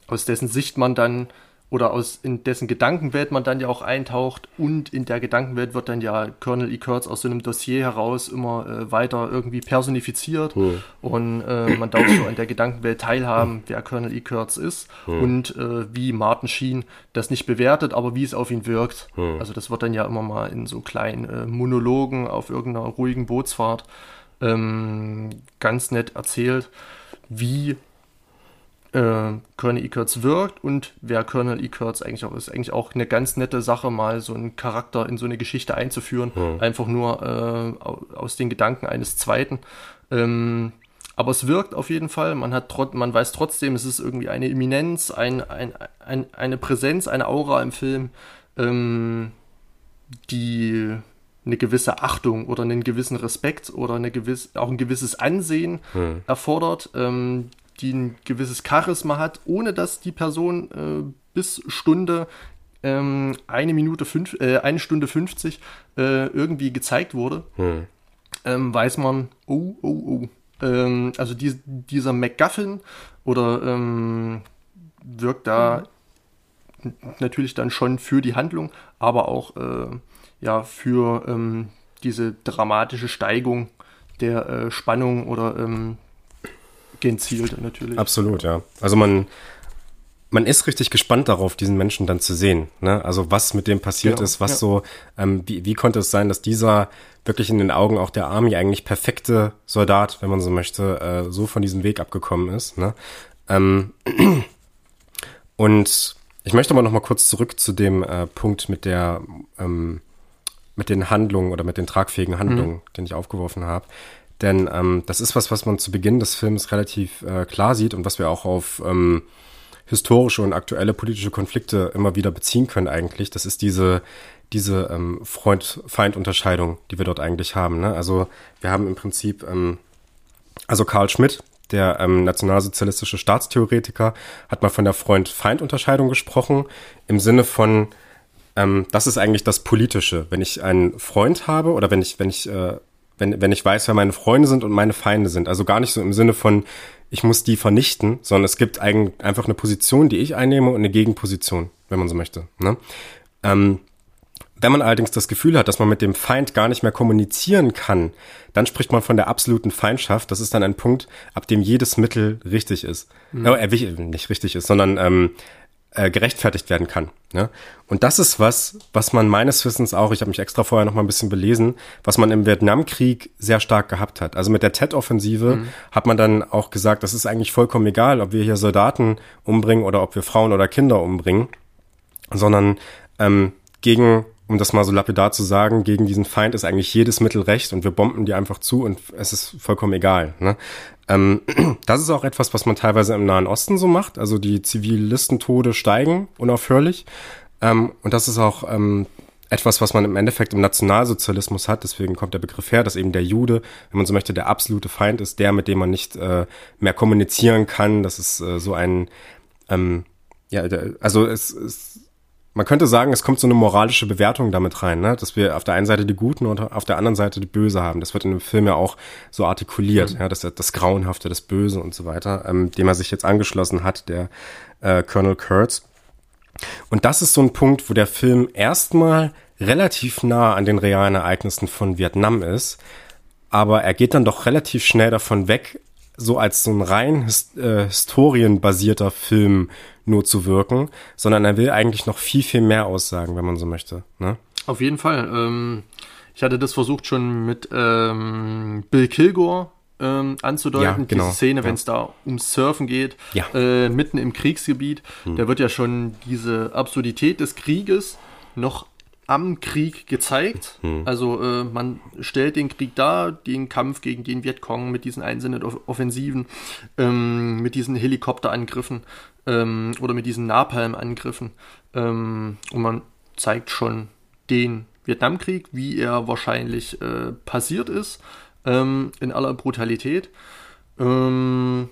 Speaker 1: aus dessen Sicht man dann oder aus in dessen Gedankenwelt man dann ja auch eintaucht und in der Gedankenwelt wird dann ja Colonel E. Kurtz aus so einem Dossier heraus immer äh, weiter irgendwie personifiziert hm. und äh, man darf so an der Gedankenwelt teilhaben, wer Colonel E. Kurtz ist hm. und äh, wie Martin Sheen das nicht bewertet, aber wie es auf ihn wirkt. Hm. Also das wird dann ja immer mal in so kleinen äh, Monologen auf irgendeiner ruhigen Bootsfahrt ähm, ganz nett erzählt, wie äh, Colonel E. Kurtz wirkt und wer Colonel E. Kurtz eigentlich auch ist. Eigentlich auch eine ganz nette Sache, mal so einen Charakter in so eine Geschichte einzuführen. Hm. Einfach nur äh, aus den Gedanken eines Zweiten. Ähm, aber es wirkt auf jeden Fall. Man hat trot man weiß trotzdem, es ist irgendwie eine Eminenz, ein, ein, ein, eine Präsenz, eine Aura im Film, ähm, die eine gewisse Achtung oder einen gewissen Respekt oder eine gewiss, auch ein gewisses Ansehen hm. erfordert, ähm, die ein gewisses Charisma hat, ohne dass die Person äh, bis Stunde ähm, eine Minute fünf, äh, eine Stunde 50 äh, irgendwie gezeigt wurde, hm. ähm, weiß man, oh, oh, oh. Ähm, also die, dieser MacGuffin oder ähm, wirkt da hm. natürlich dann schon für die Handlung, aber auch äh, ja für ähm, diese dramatische Steigung der äh, Spannung oder ähm, gezielt natürlich.
Speaker 2: Absolut, ja. Also man, man ist richtig gespannt darauf, diesen Menschen dann zu sehen. Ne? Also was mit dem passiert ja, ist, was ja. so, ähm, wie, wie konnte es sein, dass dieser wirklich in den Augen auch der Army eigentlich perfekte Soldat, wenn man so möchte, äh, so von diesem Weg abgekommen ist. Ne? Ähm, und ich möchte aber noch mal kurz zurück zu dem äh, Punkt mit der ähm, mit den Handlungen oder mit den tragfähigen Handlungen, mhm. den ich aufgeworfen habe. Denn ähm, das ist was, was man zu Beginn des Films relativ äh, klar sieht und was wir auch auf ähm, historische und aktuelle politische Konflikte immer wieder beziehen können eigentlich. Das ist diese, diese ähm, Freund-Feind-Unterscheidung, die wir dort eigentlich haben. Ne? Also wir haben im Prinzip, ähm, also Karl Schmidt, der ähm, nationalsozialistische Staatstheoretiker, hat mal von der Freund-Feind-Unterscheidung gesprochen, im Sinne von, ähm, das ist eigentlich das Politische. Wenn ich einen Freund habe oder wenn ich, wenn ich äh, wenn, wenn ich weiß, wer meine Freunde sind und meine Feinde sind. Also gar nicht so im Sinne von, ich muss die vernichten, sondern es gibt eigentlich einfach eine Position, die ich einnehme und eine Gegenposition, wenn man so möchte. Ne? Ähm, wenn man allerdings das Gefühl hat, dass man mit dem Feind gar nicht mehr kommunizieren kann, dann spricht man von der absoluten Feindschaft. Das ist dann ein Punkt, ab dem jedes Mittel richtig ist. Mhm. Äh, nicht richtig ist, sondern ähm, äh, gerechtfertigt werden kann. Ne? Und das ist was, was man meines Wissens auch, ich habe mich extra vorher noch mal ein bisschen belesen, was man im Vietnamkrieg sehr stark gehabt hat. Also mit der Tet-Offensive mhm. hat man dann auch gesagt, das ist eigentlich vollkommen egal, ob wir hier Soldaten umbringen oder ob wir Frauen oder Kinder umbringen, sondern ähm, gegen um das mal so lapidar zu sagen, gegen diesen Feind ist eigentlich jedes Mittel recht und wir bomben die einfach zu und es ist vollkommen egal. Ne? Ähm, das ist auch etwas, was man teilweise im Nahen Osten so macht. Also die Zivilistentode steigen unaufhörlich. Ähm, und das ist auch ähm, etwas, was man im Endeffekt im Nationalsozialismus hat. Deswegen kommt der Begriff her, dass eben der Jude, wenn man so möchte, der absolute Feind ist, der, mit dem man nicht äh, mehr kommunizieren kann. Das ist äh, so ein, ähm, ja, der, also es, es man könnte sagen, es kommt so eine moralische Bewertung damit rein, ne? dass wir auf der einen Seite die Guten und auf der anderen Seite die Böse haben. Das wird in dem Film ja auch so artikuliert, mhm. ja, dass das Grauenhafte, das Böse und so weiter, ähm, dem er sich jetzt angeschlossen hat, der äh, Colonel Kurtz. Und das ist so ein Punkt, wo der Film erstmal relativ nah an den realen Ereignissen von Vietnam ist, aber er geht dann doch relativ schnell davon weg, so als so ein rein his äh, historienbasierter Film nur zu wirken, sondern er will eigentlich noch viel, viel mehr aussagen, wenn man so möchte. Ne?
Speaker 1: Auf jeden Fall. Ähm, ich hatte das versucht schon mit ähm, Bill Kilgore ähm, anzudeuten, ja, genau. diese Szene, wenn es da ums Surfen geht, ja. äh, mitten im Kriegsgebiet. Hm. Da wird ja schon diese Absurdität des Krieges noch am Krieg gezeigt. Hm. Also äh, man stellt den Krieg dar, den Kampf gegen den Vietcong mit diesen einzelnen Offensiven, ähm, mit diesen Helikopterangriffen ähm, oder mit diesen Napalm-Angriffen. Ähm, und man zeigt schon den Vietnamkrieg, wie er wahrscheinlich äh, passiert ist, ähm, in aller Brutalität. Ähm,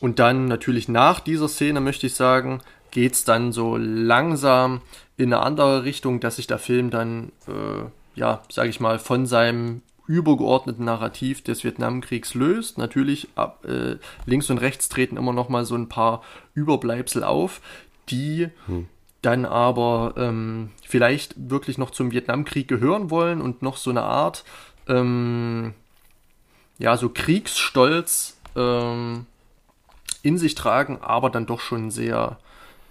Speaker 1: und dann natürlich nach dieser Szene, möchte ich sagen, geht es dann so langsam in eine andere Richtung, dass sich der Film dann, äh, ja, sage ich mal, von seinem übergeordneten Narrativ des Vietnamkriegs löst. Natürlich ab, äh, links und rechts treten immer noch mal so ein paar Überbleibsel auf, die hm. dann aber ähm, vielleicht wirklich noch zum Vietnamkrieg gehören wollen und noch so eine Art, ähm, ja, so Kriegsstolz ähm, in sich tragen, aber dann doch schon sehr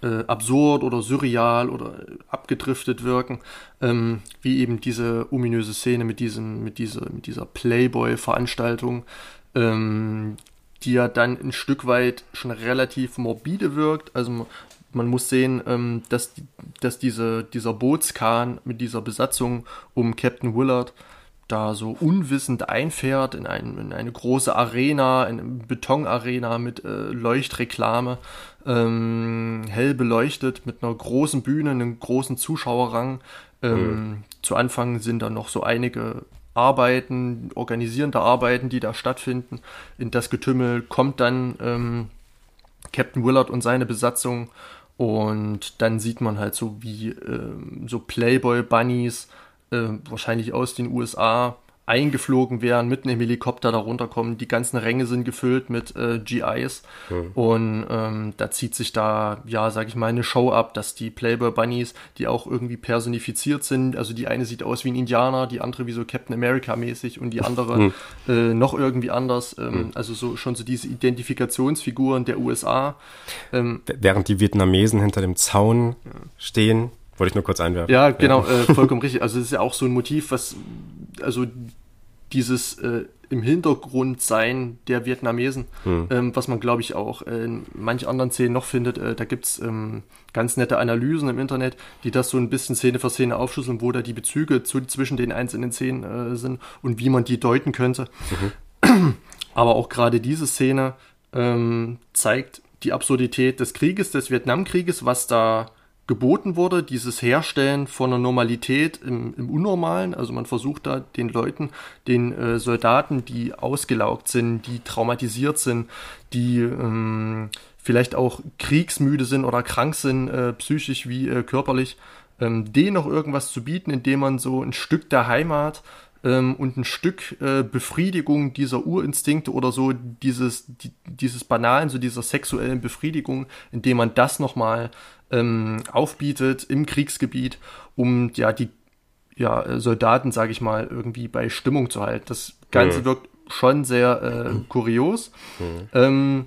Speaker 1: äh, absurd oder surreal oder abgedriftet wirken, ähm, wie eben diese ominöse Szene mit, diesem, mit, dieser, mit dieser Playboy-Veranstaltung, ähm, die ja dann ein Stück weit schon relativ morbide wirkt. Also man muss sehen, ähm, dass, dass diese, dieser Bootskahn mit dieser Besatzung um Captain Willard da so unwissend einfährt in, ein, in eine große Arena, eine Betonarena mit äh, Leuchtreklame, ähm, hell beleuchtet, mit einer großen Bühne, einem großen Zuschauerrang. Ähm, mhm. Zu Anfang sind da noch so einige Arbeiten, organisierende Arbeiten, die da stattfinden. In das Getümmel kommt dann ähm, Captain Willard und seine Besatzung und dann sieht man halt so wie ähm, so Playboy-Bunnies, äh, wahrscheinlich aus den USA, eingeflogen wären, mitten im Helikopter da runterkommen. Die ganzen Ränge sind gefüllt mit äh, GIs. Mhm. Und ähm, da zieht sich da, ja, sag ich mal, eine Show ab, dass die Playboy Bunnies, die auch irgendwie personifiziert sind, also die eine sieht aus wie ein Indianer, die andere wie so Captain America mäßig und die andere mhm. äh, noch irgendwie anders. Ähm, mhm. Also so schon so diese Identifikationsfiguren der USA.
Speaker 2: Ähm, Während die Vietnamesen hinter dem Zaun ja. stehen. Wollte ich nur kurz einwerfen.
Speaker 1: Ja, genau, ja. Äh, vollkommen richtig. Also es ist ja auch so ein Motiv, was, also dieses äh, im Hintergrund sein der Vietnamesen, hm. ähm, was man glaube ich auch in manch anderen Szenen noch findet. Äh, da gibt's ähm, ganz nette Analysen im Internet, die das so ein bisschen Szene für Szene aufschlüsseln, wo da die Bezüge zu, zwischen den einzelnen Szenen äh, sind und wie man die deuten könnte. Mhm. Aber auch gerade diese Szene ähm, zeigt die Absurdität des Krieges, des Vietnamkrieges, was da geboten wurde, dieses Herstellen von einer Normalität im, im Unnormalen. Also man versucht da den Leuten, den äh, Soldaten, die ausgelaugt sind, die traumatisiert sind, die ähm, vielleicht auch kriegsmüde sind oder krank sind, äh, psychisch wie äh, körperlich, ähm, denen noch irgendwas zu bieten, indem man so ein Stück der Heimat ähm, und ein Stück äh, Befriedigung dieser Urinstinkte oder so dieses, die, dieses Banalen, so dieser sexuellen Befriedigung, indem man das nochmal ähm, aufbietet im Kriegsgebiet, um ja die ja, Soldaten, sage ich mal, irgendwie bei Stimmung zu halten. Das Ganze mhm. wirkt schon sehr äh, kurios. Mhm. Ähm,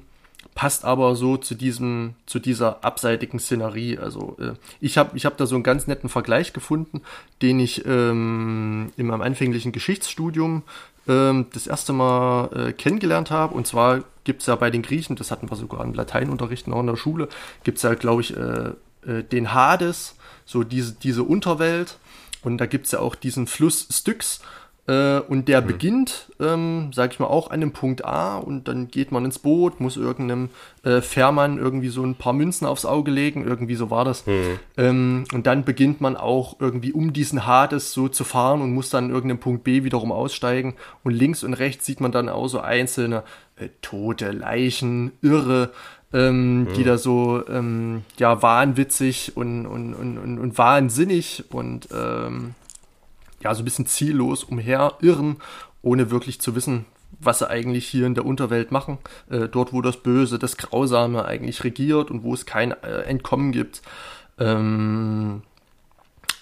Speaker 1: passt aber so zu diesem, zu dieser abseitigen Szenerie. Also äh, ich habe ich hab da so einen ganz netten Vergleich gefunden, den ich ähm, in meinem anfänglichen Geschichtsstudium ähm, das erste Mal äh, kennengelernt habe. Und zwar gibt es ja bei den Griechen, das hatten wir sogar im Lateinunterricht noch in der Schule, gibt es ja, glaube ich, äh, äh, den Hades, so diese, diese Unterwelt. Und da gibt es ja auch diesen Fluss Styx. Äh, und der mhm. beginnt, ähm, sag ich mal, auch an dem Punkt A und dann geht man ins Boot, muss irgendeinem äh, Fährmann irgendwie so ein paar Münzen aufs Auge legen, irgendwie so war das. Mhm. Ähm, und dann beginnt man auch irgendwie um diesen Hades so zu fahren und muss dann an irgendeinem Punkt B wiederum aussteigen. Und links und rechts sieht man dann auch so einzelne äh, tote Leichen, Irre, ähm, mhm. die da so ähm, ja wahnwitzig und, und, und, und, und wahnsinnig und ähm, ja, so ein bisschen ziellos umherirren, ohne wirklich zu wissen, was sie eigentlich hier in der Unterwelt machen. Äh, dort, wo das Böse, das Grausame eigentlich regiert und wo es kein äh, Entkommen gibt. Ähm,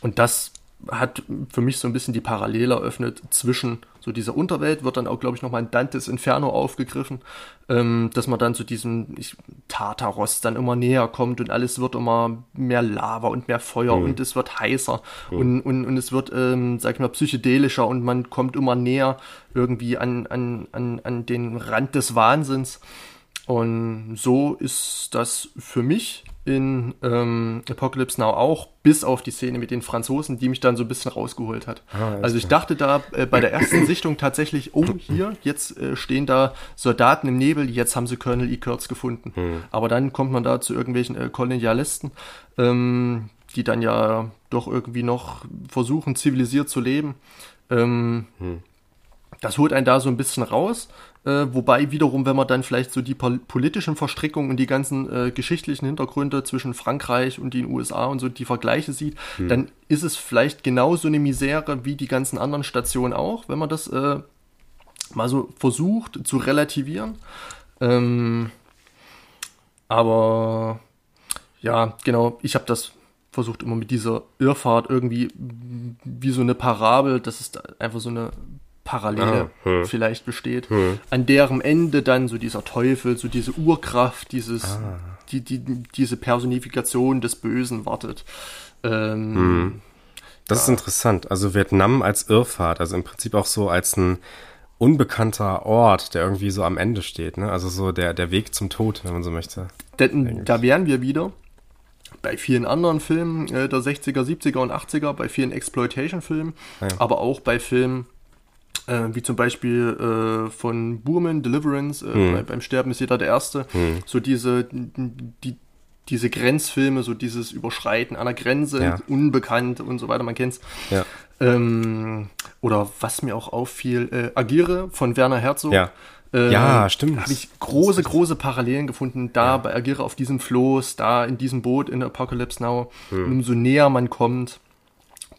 Speaker 1: und das hat für mich so ein bisschen die Parallele eröffnet zwischen so dieser Unterwelt, wird dann auch, glaube ich, nochmal in Dantes Inferno aufgegriffen, ähm, dass man dann zu diesem ich, Tartaros dann immer näher kommt und alles wird immer mehr Lava und mehr Feuer mhm. und es wird heißer mhm. und, und, und es wird, ähm, sag ich mal, psychedelischer und man kommt immer näher irgendwie an, an, an, an den Rand des Wahnsinns. Und so ist das für mich in ähm, Apocalypse Now auch, bis auf die Szene mit den Franzosen, die mich dann so ein bisschen rausgeholt hat. Ah, also ich dachte da äh, bei der ersten Sichtung tatsächlich, oh, hier, jetzt äh, stehen da Soldaten im Nebel, jetzt haben sie Colonel E. Kurtz gefunden. Hm. Aber dann kommt man da zu irgendwelchen äh, Kolonialisten, ähm, die dann ja doch irgendwie noch versuchen, zivilisiert zu leben. Ähm, hm. Das holt einen da so ein bisschen raus. Äh, wobei wiederum, wenn man dann vielleicht so die politischen Verstrickungen und die ganzen äh, geschichtlichen Hintergründe zwischen Frankreich und den USA und so die Vergleiche sieht, hm. dann ist es vielleicht genauso eine Misere wie die ganzen anderen Stationen auch, wenn man das äh, mal so versucht zu relativieren. Ähm, aber ja, genau, ich habe das versucht immer mit dieser Irrfahrt irgendwie wie so eine Parabel, das ist einfach so eine Parallele ah, hm. vielleicht besteht, hm. an deren Ende dann so dieser Teufel, so diese Urkraft, dieses, ah. die, die, diese Personifikation des Bösen wartet. Ähm,
Speaker 2: hm. Das ja. ist interessant. Also Vietnam als Irrfahrt, also im Prinzip auch so als ein unbekannter Ort, der irgendwie so am Ende steht, ne? Also so der, der Weg zum Tod, wenn man so möchte.
Speaker 1: Denn, da wären wir wieder bei vielen anderen Filmen äh, der 60er, 70er und 80er, bei vielen Exploitation-Filmen, ja. aber auch bei Filmen äh, wie zum Beispiel äh, von Boorman, Deliverance, äh, hm. bei, beim Sterben ist jeder der Erste, hm. so diese, die, diese Grenzfilme, so dieses Überschreiten einer Grenze, ja. unbekannt und so weiter, man kennt's.
Speaker 2: Ja.
Speaker 1: Ähm, oder was mir auch auffiel, äh, Agiere von Werner Herzog.
Speaker 2: Ja. Ähm, ja, stimmt.
Speaker 1: Habe ich große, große Parallelen gefunden. Da ja. bei Agiere auf diesem Floß, da in diesem Boot in Apocalypse Now. Hm. Und umso näher man kommt,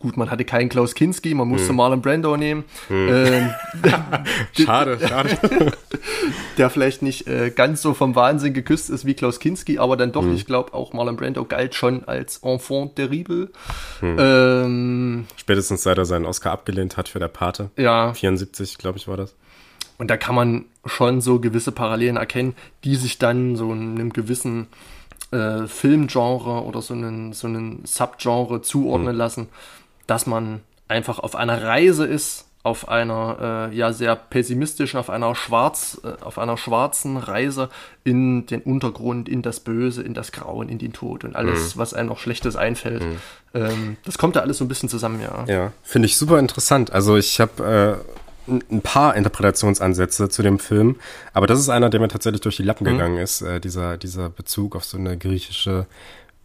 Speaker 1: Gut, man hatte keinen Klaus Kinski, man musste hm. Marlon Brando nehmen. Hm. Ähm,
Speaker 2: schade, schade.
Speaker 1: der vielleicht nicht äh, ganz so vom Wahnsinn geküsst ist wie Klaus Kinski, aber dann doch, hm. ich glaube, auch Marlon Brando galt schon als Enfant terrible.
Speaker 2: Hm. Ähm, Spätestens seit er seinen Oscar abgelehnt hat für der Pate.
Speaker 1: Ja.
Speaker 2: 74, glaube ich, war das.
Speaker 1: Und da kann man schon so gewisse Parallelen erkennen, die sich dann so in einem gewissen äh, Filmgenre oder so einen, so einen Subgenre zuordnen hm. lassen dass man einfach auf einer Reise ist, auf einer äh, ja sehr pessimistischen, auf einer schwarz, äh, auf einer schwarzen Reise in den Untergrund, in das Böse, in das Grauen, in den Tod und alles, mhm. was einem noch Schlechtes einfällt. Mhm. Ähm, das kommt da alles so ein bisschen zusammen, ja.
Speaker 2: Ja, finde ich super interessant. Also ich habe äh, ein paar Interpretationsansätze zu dem Film, aber das ist einer, der mir tatsächlich durch die Lappen mhm. gegangen ist, äh, dieser, dieser Bezug auf so eine griechische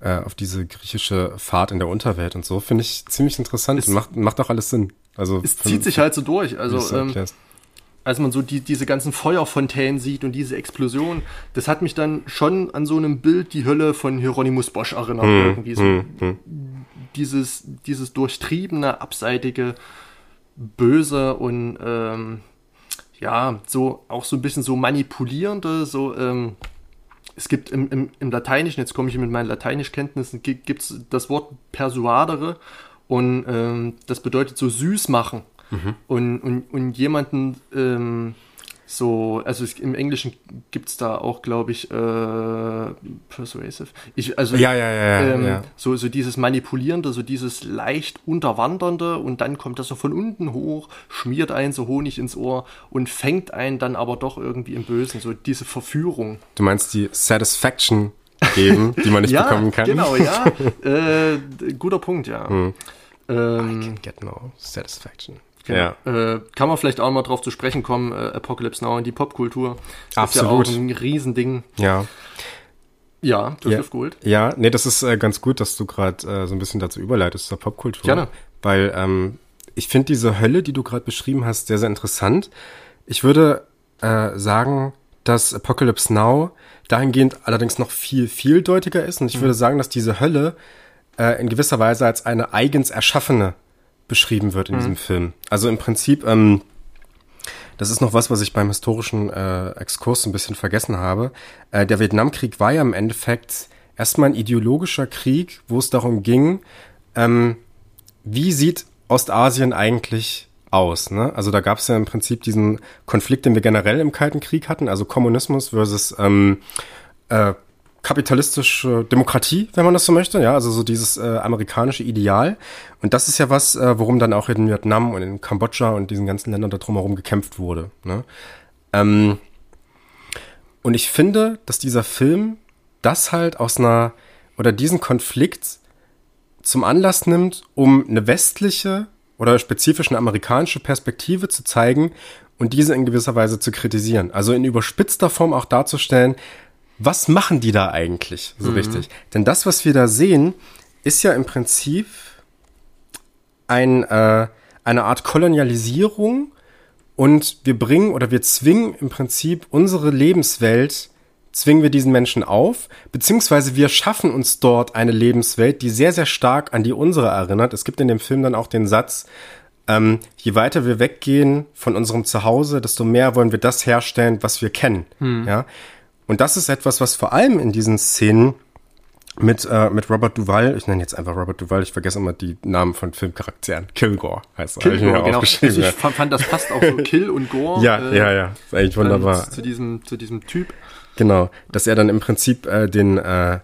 Speaker 2: äh, auf diese griechische Fahrt in der Unterwelt und so, finde ich ziemlich interessant es, und macht, macht auch alles Sinn. Also
Speaker 1: es zieht sich halt so durch. Also ähm, als man so die, diese ganzen Feuerfontänen sieht und diese Explosion, das hat mich dann schon an so einem Bild die Hölle von Hieronymus Bosch erinnert. Hm, irgendwie so hm, hm. Dieses, dieses durchtriebene, abseitige, böse und ähm, ja, so auch so ein bisschen so manipulierende, so ähm, es gibt im, im, im Lateinischen, jetzt komme ich mit meinen Lateinischkenntnissen, gibt es das Wort persuadere und ähm, das bedeutet so süß machen. Mhm. Und, und, und jemanden ähm, so, also es, im Englischen gibt es da auch, glaube ich, äh, persuasive. Ich, also,
Speaker 2: ja, ja, ja,
Speaker 1: ähm,
Speaker 2: ja.
Speaker 1: So, so dieses Manipulierende, so dieses leicht Unterwandernde und dann kommt das so von unten hoch, schmiert einen so Honig ins Ohr und fängt einen dann aber doch irgendwie im Bösen, so diese Verführung.
Speaker 2: Du meinst die Satisfaction geben, die man nicht
Speaker 1: ja,
Speaker 2: bekommen kann?
Speaker 1: genau, ja. äh, guter Punkt, ja. Hm.
Speaker 2: Ähm, I can get no satisfaction.
Speaker 1: Genau. Ja. Äh, kann man vielleicht auch mal drauf zu sprechen kommen, äh, Apocalypse Now in die Popkultur.
Speaker 2: Absolut.
Speaker 1: Ist ja auch ein Riesending.
Speaker 2: Ja.
Speaker 1: Ja,
Speaker 2: du ja. Gold. Ja, nee, das ist äh, ganz gut, dass du gerade äh, so ein bisschen dazu überleitest zur Popkultur.
Speaker 1: Gerne.
Speaker 2: Weil ähm, ich finde diese Hölle, die du gerade beschrieben hast, sehr, sehr interessant. Ich würde äh, sagen, dass Apocalypse Now dahingehend allerdings noch viel vieldeutiger ist. Und ich mhm. würde sagen, dass diese Hölle äh, in gewisser Weise als eine eigens erschaffene beschrieben wird in mhm. diesem Film. Also im Prinzip, ähm, das ist noch was, was ich beim historischen äh, Exkurs ein bisschen vergessen habe. Äh, der Vietnamkrieg war ja im Endeffekt erstmal ein ideologischer Krieg, wo es darum ging, ähm, wie sieht Ostasien eigentlich aus. Ne? Also da gab es ja im Prinzip diesen Konflikt, den wir generell im Kalten Krieg hatten, also Kommunismus versus ähm, äh, kapitalistische Demokratie, wenn man das so möchte, ja, also so dieses äh, amerikanische Ideal. Und das ist ja was, äh, worum dann auch in Vietnam und in Kambodscha und diesen ganzen Ländern da drumherum gekämpft wurde. Ne? Ähm, und ich finde, dass dieser Film das halt aus einer oder diesen Konflikt zum Anlass nimmt, um eine westliche oder spezifisch eine amerikanische Perspektive zu zeigen und diese in gewisser Weise zu kritisieren. Also in überspitzter Form auch darzustellen, was machen die da eigentlich so mhm. richtig? Denn das, was wir da sehen, ist ja im Prinzip ein, äh, eine Art Kolonialisierung und wir bringen oder wir zwingen im Prinzip unsere Lebenswelt, zwingen wir diesen Menschen auf, beziehungsweise wir schaffen uns dort eine Lebenswelt, die sehr, sehr stark an die unsere erinnert. Es gibt in dem Film dann auch den Satz, ähm, je weiter wir weggehen von unserem Zuhause, desto mehr wollen wir das herstellen, was wir kennen. Hm. Ja, und das ist etwas, was vor allem in diesen Szenen mit, äh, mit Robert Duval, ich nenne jetzt einfach Robert Duval, ich vergesse immer die Namen von Filmcharakteren. Kilgore heißt er.
Speaker 1: Kilgore, genau. Also ich fand, das passt auch so Kill und Gore.
Speaker 2: ja, äh, ja, ja. Ist eigentlich wunderbar.
Speaker 1: Zu diesem, zu diesem Typ.
Speaker 2: Genau. Dass er dann im Prinzip äh, den, äh,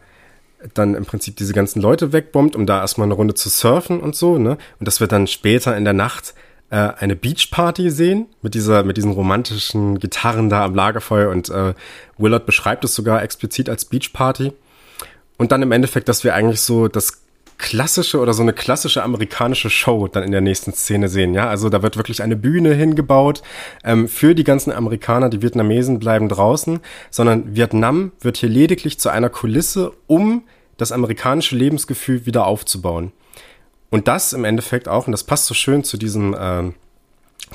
Speaker 2: dann im Prinzip diese ganzen Leute wegbombt, um da erstmal eine Runde zu surfen und so, ne? Und das wird dann später in der Nacht äh, eine Beachparty sehen mit dieser, mit diesen romantischen Gitarren da am Lagerfeuer und äh, Willard beschreibt es sogar explizit als Beachparty. Und dann im Endeffekt, dass wir eigentlich so das klassische oder so eine klassische amerikanische Show dann in der nächsten Szene sehen. Ja, also da wird wirklich eine Bühne hingebaut ähm, für die ganzen Amerikaner. Die Vietnamesen bleiben draußen, sondern Vietnam wird hier lediglich zu einer Kulisse, um das amerikanische Lebensgefühl wieder aufzubauen. Und das im Endeffekt auch, und das passt so schön zu diesem, äh,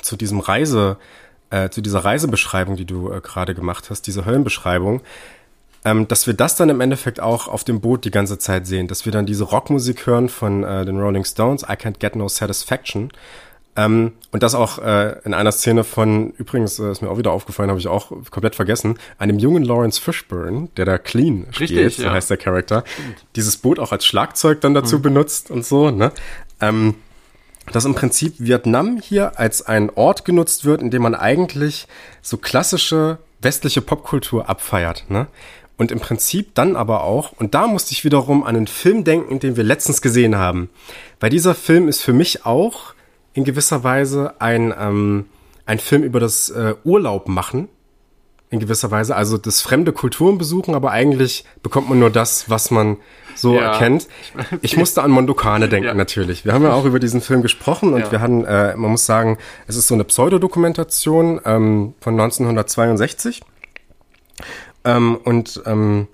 Speaker 2: zu diesem Reise, äh, zu dieser Reisebeschreibung, die du äh, gerade gemacht hast, diese Höllenbeschreibung, ähm, dass wir das dann im Endeffekt auch auf dem Boot die ganze Zeit sehen, dass wir dann diese Rockmusik hören von äh, den Rolling Stones, I Can't Get No Satisfaction. Ähm, und das auch äh, in einer Szene von, übrigens äh, ist mir auch wieder aufgefallen, habe ich auch komplett vergessen, einem jungen Lawrence Fishburne, der da Clean spielt, Richtig, so heißt der Charakter, dieses Boot auch als Schlagzeug dann dazu mhm. benutzt und so, ne? Ähm, dass im Prinzip Vietnam hier als ein Ort genutzt wird, in dem man eigentlich so klassische westliche Popkultur abfeiert, ne? Und im Prinzip dann aber auch, und da musste ich wiederum an einen Film denken, den wir letztens gesehen haben. Weil dieser Film ist für mich auch in gewisser Weise ein, ähm, ein Film über das äh, Urlaub machen. In gewisser Weise, also das fremde Kulturen besuchen, aber eigentlich bekommt man nur das, was man so ja. erkennt. Ich musste an Mondokane denken, ja. natürlich. Wir haben ja auch über diesen Film gesprochen und ja. wir hatten, äh, man muss sagen, es ist so eine Pseudodokumentation ähm, von 1962. Ähm, und ähm,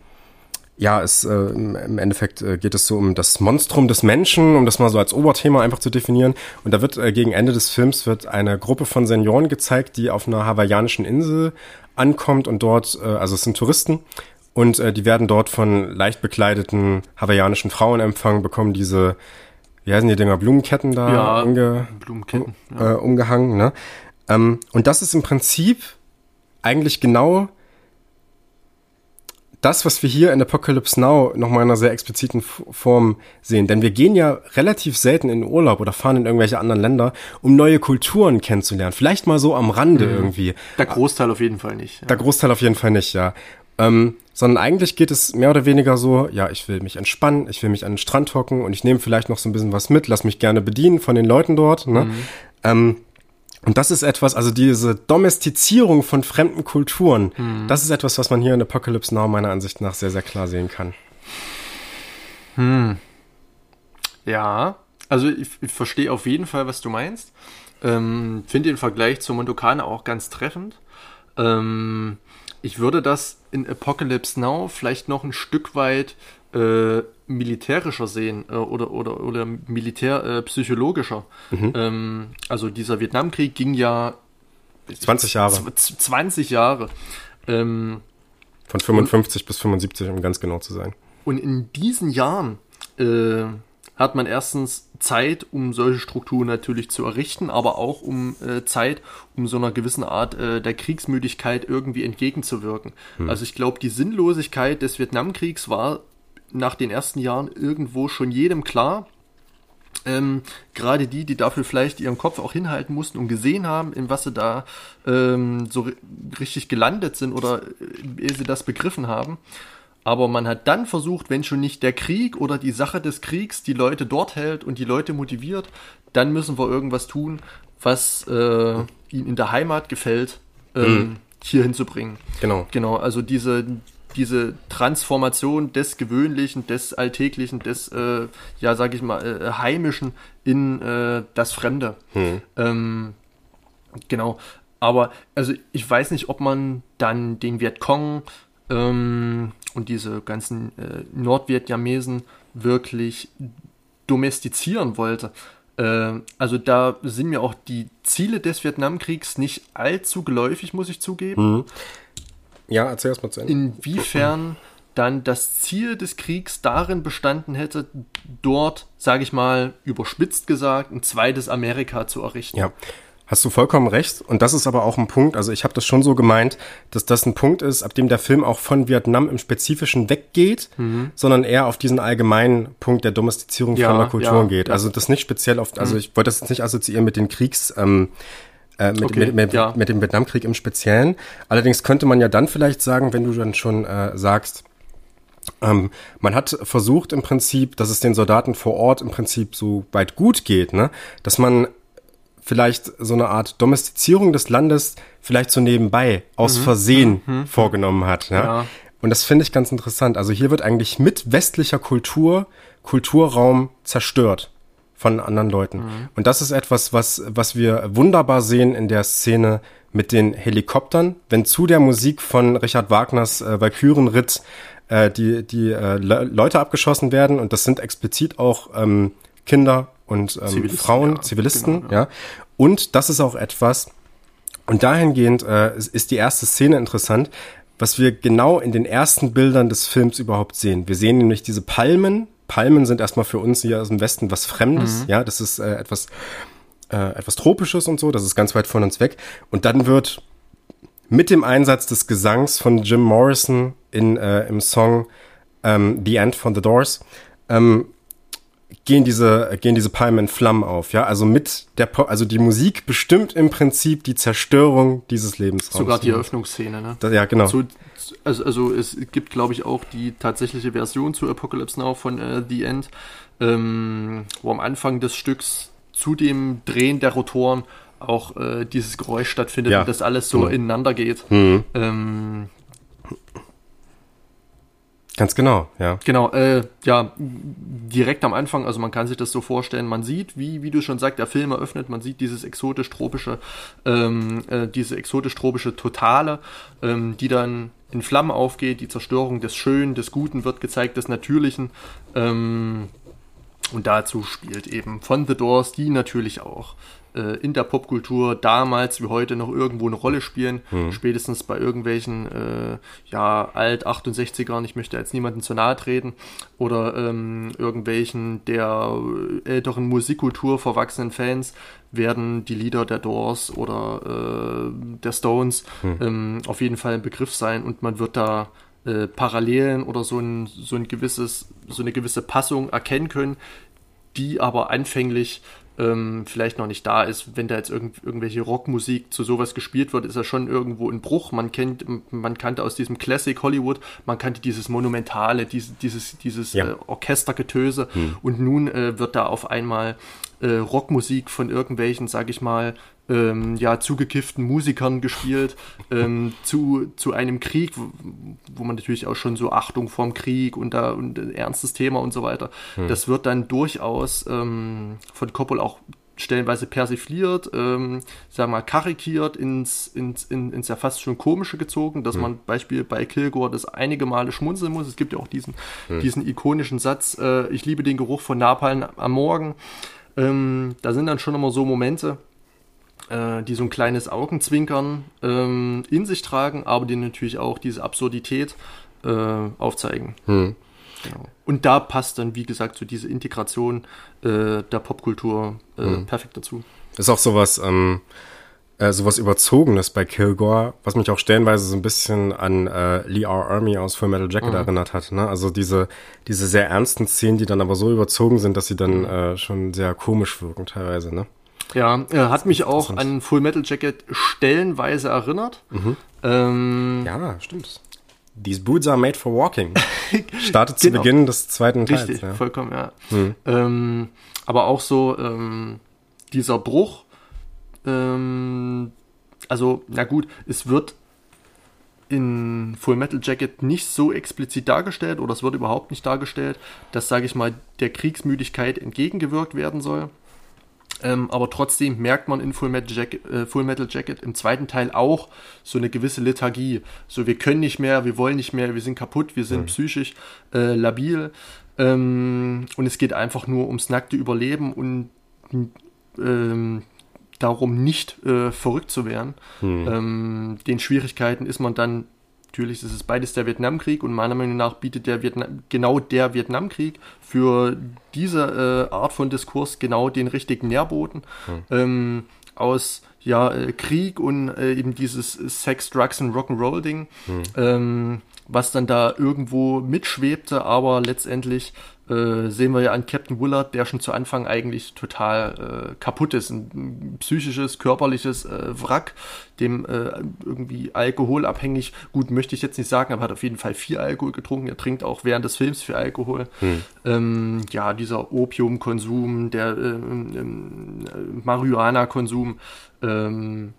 Speaker 2: ja, es, äh, im Endeffekt äh, geht es so um das Monstrum des Menschen, um das mal so als Oberthema einfach zu definieren. Und da wird äh, gegen Ende des Films wird eine Gruppe von Senioren gezeigt, die auf einer hawaiianischen Insel ankommt und dort, äh, also es sind Touristen, und äh, die werden dort von leicht bekleideten hawaiianischen Frauen empfangen, bekommen diese, wie heißen die Dinger, Blumenketten da ja, umge Blumenketten, ja. äh, umgehangen. Ne? Ähm, und das ist im Prinzip eigentlich genau das, was wir hier in Apocalypse Now nochmal in einer sehr expliziten Form sehen. Denn wir gehen ja relativ selten in Urlaub oder fahren in irgendwelche anderen Länder, um neue Kulturen kennenzulernen. Vielleicht mal so am Rande mhm. irgendwie.
Speaker 1: Der Großteil auf jeden Fall nicht.
Speaker 2: Ja. Der Großteil auf jeden Fall nicht, ja. Ähm, sondern eigentlich geht es mehr oder weniger so, ja, ich will mich entspannen, ich will mich an den Strand hocken und ich nehme vielleicht noch so ein bisschen was mit, lass mich gerne bedienen von den Leuten dort. Ne? Mhm. Ähm, und das ist etwas, also diese Domestizierung von fremden Kulturen, hm. das ist etwas, was man hier in Apocalypse Now meiner Ansicht nach sehr, sehr klar sehen kann.
Speaker 1: Hm. Ja, also ich, ich verstehe auf jeden Fall, was du meinst. Ähm, Finde den Vergleich zur Mondokane auch ganz treffend. Ähm, ich würde das in Apocalypse Now vielleicht noch ein Stück weit äh, militärischer sehen äh, oder, oder, oder militärpsychologischer. Äh, mhm. ähm, also dieser Vietnamkrieg ging ja
Speaker 2: 20 Jahre.
Speaker 1: 20 Jahre. Ähm,
Speaker 2: Von 55 und, bis 75, um ganz genau zu sein.
Speaker 1: Und in diesen Jahren äh, hat man erstens Zeit, um solche Strukturen natürlich zu errichten, aber auch um äh, Zeit, um so einer gewissen Art äh, der Kriegsmüdigkeit irgendwie entgegenzuwirken. Hm. Also ich glaube, die Sinnlosigkeit des Vietnamkriegs war nach den ersten Jahren irgendwo schon jedem klar. Ähm, gerade die, die dafür vielleicht ihren Kopf auch hinhalten mussten und gesehen haben, in was sie da ähm, so richtig gelandet sind oder äh, ehe sie das begriffen haben. Aber man hat dann versucht, wenn schon nicht der Krieg oder die Sache des Kriegs die Leute dort hält und die Leute motiviert, dann müssen wir irgendwas tun, was äh, ihnen in der Heimat gefällt, ähm, mhm. hier hinzubringen.
Speaker 2: Genau.
Speaker 1: Genau, also diese, diese Transformation des Gewöhnlichen, des Alltäglichen, des, äh, ja, sag ich mal, äh, Heimischen in äh, das Fremde. Hm. Ähm, genau. Aber, also ich weiß nicht, ob man dann den Vietcong ähm, und diese ganzen äh, Nordvietnamesen wirklich domestizieren wollte. Äh, also da sind mir auch die Ziele des Vietnamkriegs nicht allzu geläufig, muss ich zugeben. Mhm.
Speaker 2: Ja, erzähl erst mal zu Ende.
Speaker 1: Inwiefern dann das Ziel des Kriegs darin bestanden hätte, dort, sage ich mal, überspitzt gesagt, ein zweites Amerika zu errichten.
Speaker 2: Ja. Hast du vollkommen recht. Und das ist aber auch ein Punkt, also ich habe das schon so gemeint, dass das ein Punkt ist, ab dem der Film auch von Vietnam im Spezifischen weggeht, mhm. sondern eher auf diesen allgemeinen Punkt der Domestizierung ja, fremder Kulturen ja, geht. Also das nicht speziell auf, also mhm. ich wollte das jetzt nicht assoziieren mit den Kriegs, ähm, äh, mit, okay, mit, mit, ja. mit, dem Vietnamkrieg im Speziellen. Allerdings könnte man ja dann vielleicht sagen, wenn du dann schon äh, sagst, ähm, man hat versucht im Prinzip, dass es den Soldaten vor Ort im Prinzip so weit gut geht, ne? dass man vielleicht so eine Art Domestizierung des Landes vielleicht so nebenbei aus mhm. Versehen mhm. vorgenommen hat. Ja? ja. Und das finde ich ganz interessant. Also hier wird eigentlich mit westlicher Kultur Kulturraum zerstört von anderen Leuten. Mhm. Und das ist etwas, was, was wir wunderbar sehen in der Szene mit den Helikoptern. Wenn zu der Musik von Richard Wagners äh, Valkyrenritt äh, die, die äh, Le Leute abgeschossen werden, und das sind explizit auch ähm, Kinder und ähm, Zivilisten, Frauen, ja, Zivilisten, genau, ja. ja. Und das ist auch etwas, und dahingehend äh, ist die erste Szene interessant, was wir genau in den ersten Bildern des Films überhaupt sehen. Wir sehen nämlich diese Palmen. Palmen sind erstmal für uns hier aus dem Westen was Fremdes. Mhm. Ja, das ist äh, etwas, äh, etwas Tropisches und so. Das ist ganz weit von uns weg. Und dann wird mit dem Einsatz des Gesangs von Jim Morrison in, äh, im Song ähm, The End von The Doors ähm, gehen diese, gehen diese Palmen in Flammen auf, ja. Also mit der, po also die Musik bestimmt im Prinzip die Zerstörung dieses Lebensraums.
Speaker 1: Sogar die Eröffnungsszene, ne?
Speaker 2: Das, ja, genau.
Speaker 1: So, also, also es gibt, glaube ich, auch die tatsächliche Version zu Apocalypse Now von äh, The End, ähm, wo am Anfang des Stücks zu dem Drehen der Rotoren auch äh, dieses Geräusch stattfindet ja. und das alles so mhm. ineinander geht. Mhm. Ähm,
Speaker 2: Ganz genau, ja.
Speaker 1: Genau, äh, ja, direkt am Anfang, also man kann sich das so vorstellen, man sieht, wie, wie du schon sagst, der Film eröffnet, man sieht dieses exotisch-tropische, ähm, äh, diese exotisch-tropische Totale, ähm, die dann in Flammen aufgeht, die Zerstörung des Schönen, des Guten wird gezeigt, des Natürlichen. Ähm, und dazu spielt eben von The Doors die natürlich auch äh, in der Popkultur damals wie heute noch irgendwo eine Rolle spielen. Mhm. Spätestens bei irgendwelchen äh, ja, Alt-68ern, ich möchte jetzt niemanden zu nahe treten, oder ähm, irgendwelchen der älteren Musikkultur verwachsenen Fans werden die Lieder der Doors oder äh, der Stones mhm. ähm, auf jeden Fall ein Begriff sein und man wird da äh, Parallelen oder so ein, so ein gewisses, so eine gewisse Passung erkennen können, die aber anfänglich ähm, vielleicht noch nicht da ist. Wenn da jetzt irgend, irgendwelche Rockmusik zu sowas gespielt wird, ist er schon irgendwo ein Bruch. Man kennt, man kannte aus diesem Classic Hollywood, man kannte dieses Monumentale, dieses, dieses, dieses ja. äh, Orchestergetöse hm. und nun äh, wird da auf einmal äh, Rockmusik von irgendwelchen, sag ich mal, ähm, ja, zugekifften Musikern gespielt, ähm, zu, zu einem Krieg, wo, wo, man natürlich auch schon so Achtung vorm Krieg und da und ein ernstes Thema und so weiter. Hm. Das wird dann durchaus ähm, von Coppola auch stellenweise persifliert, ähm, sagen wir mal, karikiert ins, ins, in, ins ja fast schon komische gezogen, dass hm. man Beispiel bei Kilgore das einige Male schmunzeln muss. Es gibt ja auch diesen, hm. diesen ikonischen Satz, äh, ich liebe den Geruch von Napalm am Morgen. Ähm, da sind dann schon immer so Momente, äh, die so ein kleines Augenzwinkern ähm, in sich tragen, aber die natürlich auch diese Absurdität äh, aufzeigen. Hm. Genau. Und da passt dann, wie gesagt, so diese Integration äh, der Popkultur äh, hm. perfekt dazu.
Speaker 2: Ist auch sowas, ähm, äh, sowas Überzogenes bei Kilgore, was mich auch stellenweise so ein bisschen an äh, Lee R. Army aus Full Metal Jacket mhm. erinnert hat. Ne? Also diese, diese sehr ernsten Szenen, die dann aber so überzogen sind, dass sie dann mhm. schon sehr komisch wirken teilweise. Ne?
Speaker 1: Ja, er hat mich auch an Full Metal Jacket stellenweise erinnert.
Speaker 2: Mhm. Ähm, ja, stimmt. These boots are made for walking. Startet zu genau. Beginn des zweiten Teils.
Speaker 1: Richtig, ja. vollkommen, ja. Mhm. Ähm, aber auch so ähm, dieser Bruch. Ähm, also, na gut, es wird in Full Metal Jacket nicht so explizit dargestellt oder es wird überhaupt nicht dargestellt, dass, sage ich mal, der Kriegsmüdigkeit entgegengewirkt werden soll. Ähm, aber trotzdem merkt man in Full Metal, Jacket, äh, Full Metal Jacket im zweiten Teil auch so eine gewisse Lethargie. So, wir können nicht mehr, wir wollen nicht mehr, wir sind kaputt, wir sind mhm. psychisch äh, labil. Ähm, und es geht einfach nur ums nackte Überleben und ähm, darum, nicht äh, verrückt zu werden. Mhm. den Schwierigkeiten ist man dann Natürlich ist es beides der Vietnamkrieg und meiner Meinung nach bietet der Vietnam, genau der Vietnamkrieg für diese äh, Art von Diskurs genau den richtigen Nährboden. Hm. Ähm, aus ja, äh, Krieg und äh, eben dieses Sex, Drugs und Rock'n'Roll-Ding. Hm. Ähm, was dann da irgendwo mitschwebte, aber letztendlich äh, sehen wir ja an Captain Willard, der schon zu Anfang eigentlich total äh, kaputt ist. Ein psychisches, körperliches äh, Wrack, dem äh, irgendwie alkoholabhängig, gut möchte ich jetzt nicht sagen, aber hat auf jeden Fall viel Alkohol getrunken. Er trinkt auch während des Films viel Alkohol. Hm. Ähm, ja, dieser Opiumkonsum, der äh, ähm, Marihuana-Konsum, ähm,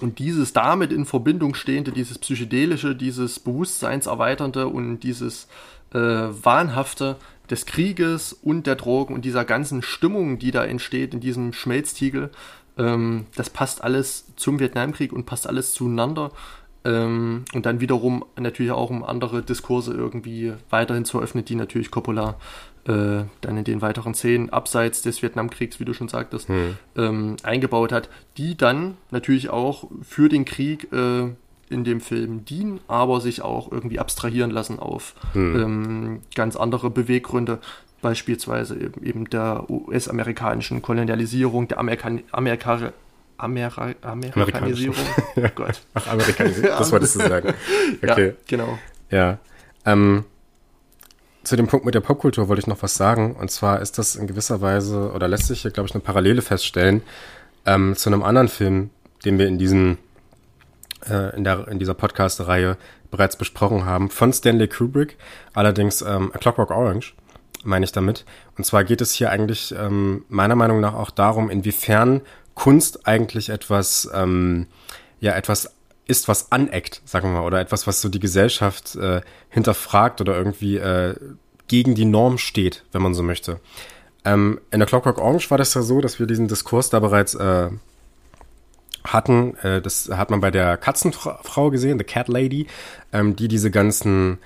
Speaker 1: und dieses damit in Verbindung stehende, dieses psychedelische, dieses bewusstseinserweiternde und dieses äh, wahnhafte des Krieges und der Drogen und dieser ganzen Stimmung, die da entsteht in diesem Schmelztiegel, ähm, das passt alles zum Vietnamkrieg und passt alles zueinander. Ähm, und dann wiederum natürlich auch um andere Diskurse irgendwie weiterhin zu eröffnen, die natürlich Coppola äh, dann in den weiteren Szenen abseits des Vietnamkriegs, wie du schon sagtest, hm. ähm, eingebaut hat, die dann natürlich auch für den Krieg äh, in dem Film dienen, aber sich auch irgendwie abstrahieren lassen auf hm. ähm, ganz andere Beweggründe, beispielsweise eben, eben der US-amerikanischen Kolonialisierung, der Amerikan Amerika Ameri Amerikanisierung.
Speaker 2: Gott. Ach, Amerikanisierung, das wolltest du sagen. Okay.
Speaker 1: Ja, genau.
Speaker 2: Ja. Ähm, zu dem Punkt mit der Popkultur wollte ich noch was sagen. Und zwar ist das in gewisser Weise, oder lässt sich hier, glaube ich, eine Parallele feststellen ähm, zu einem anderen Film, den wir in diesem äh, in, der, in dieser Podcast-Reihe bereits besprochen haben, von Stanley Kubrick, allerdings ähm, A Clockwork Orange, meine ich damit. Und zwar geht es hier eigentlich ähm, meiner Meinung nach auch darum, inwiefern Kunst eigentlich etwas, ähm, ja, etwas ist, was aneckt, sagen wir mal, oder etwas, was so die Gesellschaft äh, hinterfragt oder irgendwie äh, gegen die Norm steht, wenn man so möchte. Ähm, in der Clockwork Orange war das ja so, dass wir diesen Diskurs da bereits äh, hatten. Äh, das hat man bei der Katzenfrau gesehen, The Cat Lady, ähm, die diese ganzen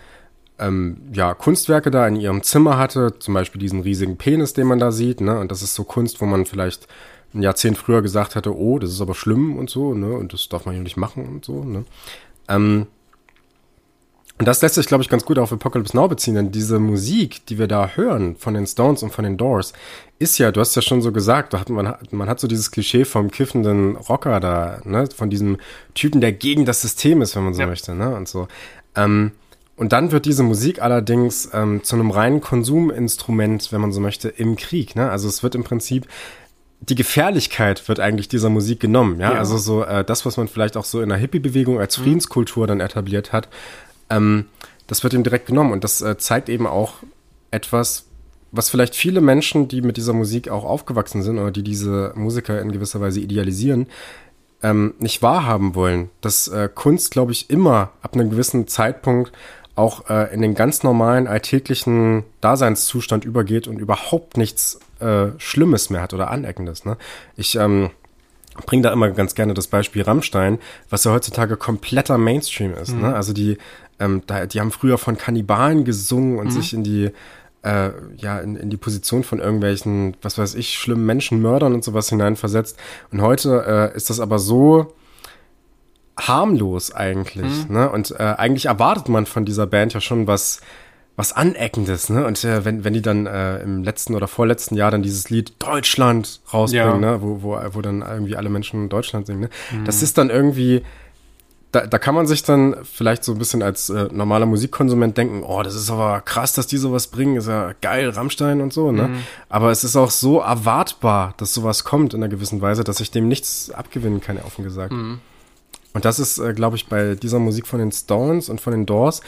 Speaker 2: ähm, ja, Kunstwerke da in ihrem Zimmer hatte, zum Beispiel diesen riesigen Penis, den man da sieht, ne? Und das ist so Kunst, wo man vielleicht ein Jahrzehnt früher gesagt hatte, oh, das ist aber schlimm und so, ne? Und das darf man hier nicht machen und so, ne? Ähm, und das lässt sich, glaube ich, ganz gut auf Apocalypse Now beziehen, denn diese Musik, die wir da hören von den Stones und von den Doors, ist ja, du hast ja schon so gesagt, hat man, man hat so dieses Klischee vom kiffenden Rocker da, ne, von diesem Typen, der gegen das System ist, wenn man so ja. möchte, ne, und so. Ähm, und dann wird diese Musik allerdings ähm, zu einem reinen Konsuminstrument, wenn man so möchte, im Krieg, ne, also es wird im Prinzip die Gefährlichkeit wird eigentlich dieser Musik genommen, ja, ja. also so äh, das, was man vielleicht auch so in der Hippie-Bewegung als mhm. Friedenskultur dann etabliert hat, ähm, das wird ihm direkt genommen und das äh, zeigt eben auch etwas, was vielleicht viele Menschen, die mit dieser Musik auch aufgewachsen sind oder die diese Musiker in gewisser Weise idealisieren, ähm, nicht wahrhaben wollen. Dass äh, Kunst, glaube ich, immer ab einem gewissen Zeitpunkt auch äh, in den ganz normalen alltäglichen Daseinszustand übergeht und überhaupt nichts äh, Schlimmes mehr hat oder Aneckendes. Ne? Ich ähm, bringe da immer ganz gerne das Beispiel Rammstein, was ja heutzutage kompletter Mainstream ist. Ne? Mhm. Ne? Also die ähm, da, die haben früher von Kannibalen gesungen und mhm. sich in die äh, ja, in, in die Position von irgendwelchen, was weiß ich, schlimmen Menschenmördern und sowas hineinversetzt. Und heute äh, ist das aber so harmlos eigentlich, mhm. ne? Und äh, eigentlich erwartet man von dieser Band ja schon was, was Aneckendes, ne? Und äh, wenn, wenn die dann äh, im letzten oder vorletzten Jahr dann dieses Lied Deutschland rausbringen, ja. ne? Wo, wo, wo dann irgendwie alle Menschen Deutschland singen, ne? Mhm. Das ist dann irgendwie, da, da kann man sich dann vielleicht so ein bisschen als äh, normaler Musikkonsument denken, oh, das ist aber krass, dass die sowas bringen, ist ja geil, Rammstein und so, ne? Mhm. Aber es ist auch so erwartbar, dass sowas kommt in einer gewissen Weise, dass ich dem nichts abgewinnen kann, offen gesagt. Mhm. Und das ist, äh, glaube ich, bei dieser Musik von den Stones und von den Doors,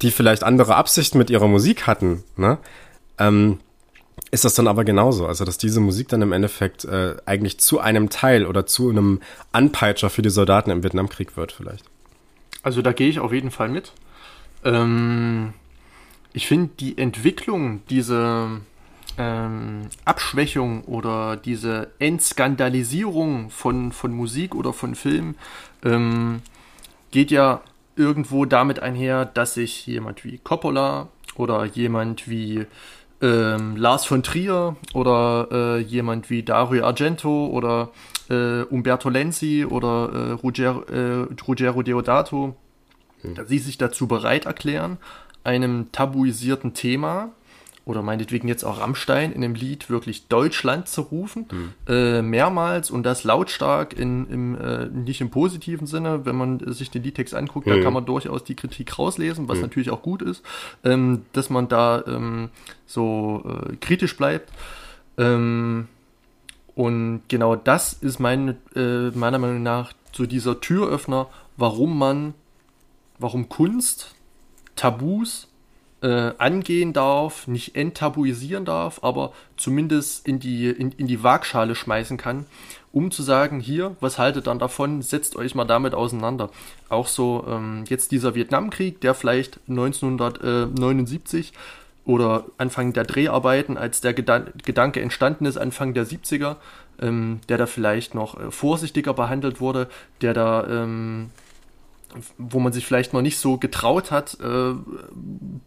Speaker 2: die vielleicht andere Absichten mit ihrer Musik hatten, ne? Ähm, ist das dann aber genauso. Also, dass diese Musik dann im Endeffekt äh, eigentlich zu einem Teil oder zu einem Anpeitscher für die Soldaten im Vietnamkrieg wird, vielleicht.
Speaker 1: Also, da gehe ich auf jeden Fall mit. Ähm, ich finde die Entwicklung, diese ähm, Abschwächung oder diese Entskandalisierung von, von Musik oder von Film ähm, geht ja irgendwo damit einher, dass sich jemand wie Coppola oder jemand wie ähm, Lars von Trier oder äh, jemand wie Dario Argento oder äh, Umberto Lenzi oder äh, Ruggero, äh, Ruggero Deodato, hm. dass sie sich dazu bereit erklären, einem tabuisierten Thema oder meinetwegen jetzt auch Rammstein in dem Lied wirklich Deutschland zu rufen, mhm. äh, mehrmals und das lautstark in, im, äh, nicht im positiven Sinne, wenn man sich den Liedtext anguckt, mhm. da kann man durchaus die Kritik rauslesen, was mhm. natürlich auch gut ist, ähm, dass man da ähm, so äh, kritisch bleibt. Ähm, und genau das ist mein, äh, meiner Meinung nach so dieser Türöffner, warum man, warum Kunst Tabus äh, angehen darf, nicht enttabuisieren darf, aber zumindest in die, in, in die Waagschale schmeißen kann, um zu sagen, hier, was haltet dann davon, setzt euch mal damit auseinander. Auch so ähm, jetzt dieser Vietnamkrieg, der vielleicht 1979 oder Anfang der Dreharbeiten, als der Gedan Gedanke entstanden ist, Anfang der 70er, ähm, der da vielleicht noch äh, vorsichtiger behandelt wurde, der da ähm, wo man sich vielleicht noch nicht so getraut hat, äh,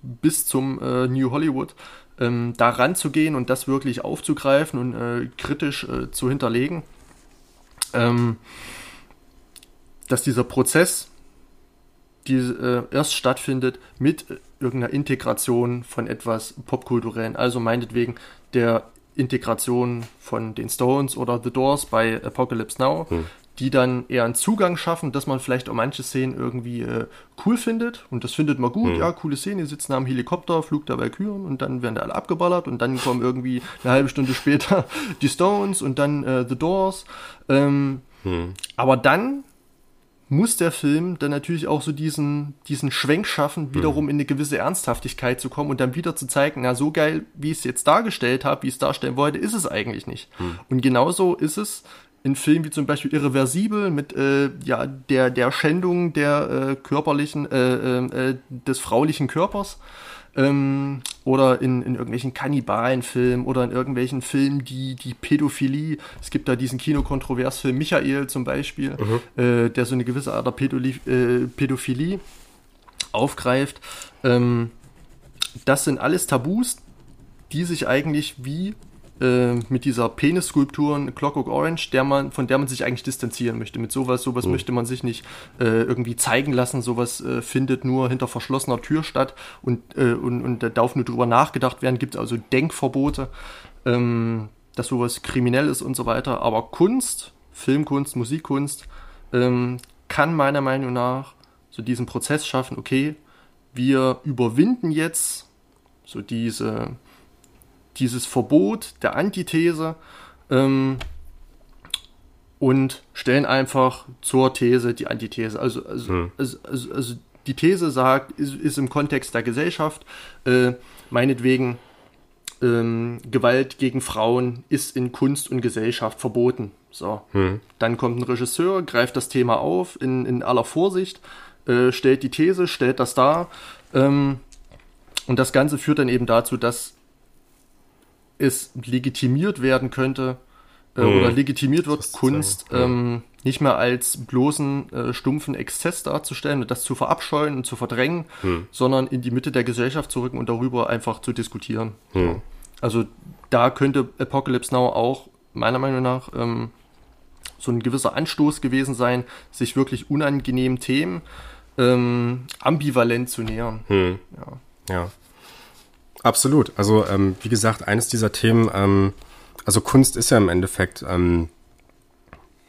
Speaker 1: bis zum äh, New Hollywood ähm, da ranzugehen und das wirklich aufzugreifen und äh, kritisch äh, zu hinterlegen. Ähm, dass dieser Prozess die, äh, erst stattfindet mit irgendeiner Integration von etwas popkulturellen, also meinetwegen der Integration von den Stones oder The Doors bei Apocalypse Now, hm die dann eher einen Zugang schaffen, dass man vielleicht auch manche Szenen irgendwie äh, cool findet. Und das findet man gut, mhm. ja, coole Szene, die sitzen am Helikopter, Flug der Valkyren und dann werden da alle abgeballert und dann kommen irgendwie eine halbe Stunde später die Stones und dann äh, The Doors. Ähm, mhm. Aber dann muss der Film dann natürlich auch so diesen, diesen Schwenk schaffen, wiederum mhm. in eine gewisse Ernsthaftigkeit zu kommen und dann wieder zu zeigen, na, so geil, wie ich es jetzt dargestellt habe, wie ich es darstellen wollte, ist es eigentlich nicht. Mhm. Und genauso ist es in Filmen wie zum Beispiel Irreversibel mit äh, ja der der Schändung der äh, körperlichen äh, äh, äh, des fraulichen Körpers ähm, oder in, in irgendwelchen Kannibalenfilmen oder in irgendwelchen Filmen die die Pädophilie es gibt da diesen Kinokontroversfilm Michael zum Beispiel mhm. äh, der so eine gewisse Art der Pädoli Pädophilie aufgreift ähm, das sind alles Tabus die sich eigentlich wie äh, mit dieser Penisskulptur Clockwork Orange, der man, von der man sich eigentlich distanzieren möchte. Mit sowas, sowas mhm. möchte man sich nicht äh, irgendwie zeigen lassen. Sowas äh, findet nur hinter verschlossener Tür statt und, äh, und, und da darf nur drüber nachgedacht werden. Gibt also Denkverbote, ähm, dass sowas kriminell ist und so weiter. Aber Kunst, Filmkunst, Musikkunst ähm, kann meiner Meinung nach so diesen Prozess schaffen, okay, wir überwinden jetzt so diese dieses Verbot der Antithese ähm, und stellen einfach zur These die Antithese. Also, also, hm. also, also, also, die These sagt, ist, ist im Kontext der Gesellschaft, äh, meinetwegen, ähm, Gewalt gegen Frauen ist in Kunst und Gesellschaft verboten. So. Hm. Dann kommt ein Regisseur, greift das Thema auf in, in aller Vorsicht, äh, stellt die These, stellt das dar. Ähm, und das Ganze führt dann eben dazu, dass es legitimiert werden könnte äh, mhm. oder legitimiert wird, Kunst ähm, nicht mehr als bloßen äh, stumpfen Exzess darzustellen und das zu verabscheuen und zu verdrängen, mhm. sondern in die Mitte der Gesellschaft zu rücken und darüber einfach zu diskutieren. Mhm. Also da könnte Apocalypse Now auch meiner Meinung nach ähm, so ein gewisser Anstoß gewesen sein, sich wirklich unangenehmen Themen ähm, ambivalent zu nähern.
Speaker 2: Hm. Ja. ja. Absolut. Also ähm, wie gesagt, eines dieser Themen, ähm, also Kunst ist ja im Endeffekt, ähm,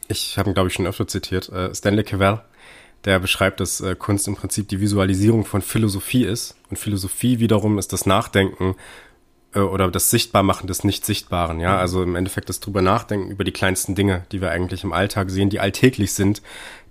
Speaker 2: ich habe ihn glaube ich schon öfter zitiert, äh, Stanley Cavell, der beschreibt, dass äh, Kunst im Prinzip die Visualisierung von Philosophie ist und Philosophie wiederum ist das Nachdenken äh, oder das Sichtbarmachen des Nicht-Sichtbaren. Ja, also im Endeffekt das drüber nachdenken über die kleinsten Dinge, die wir eigentlich im Alltag sehen, die alltäglich sind,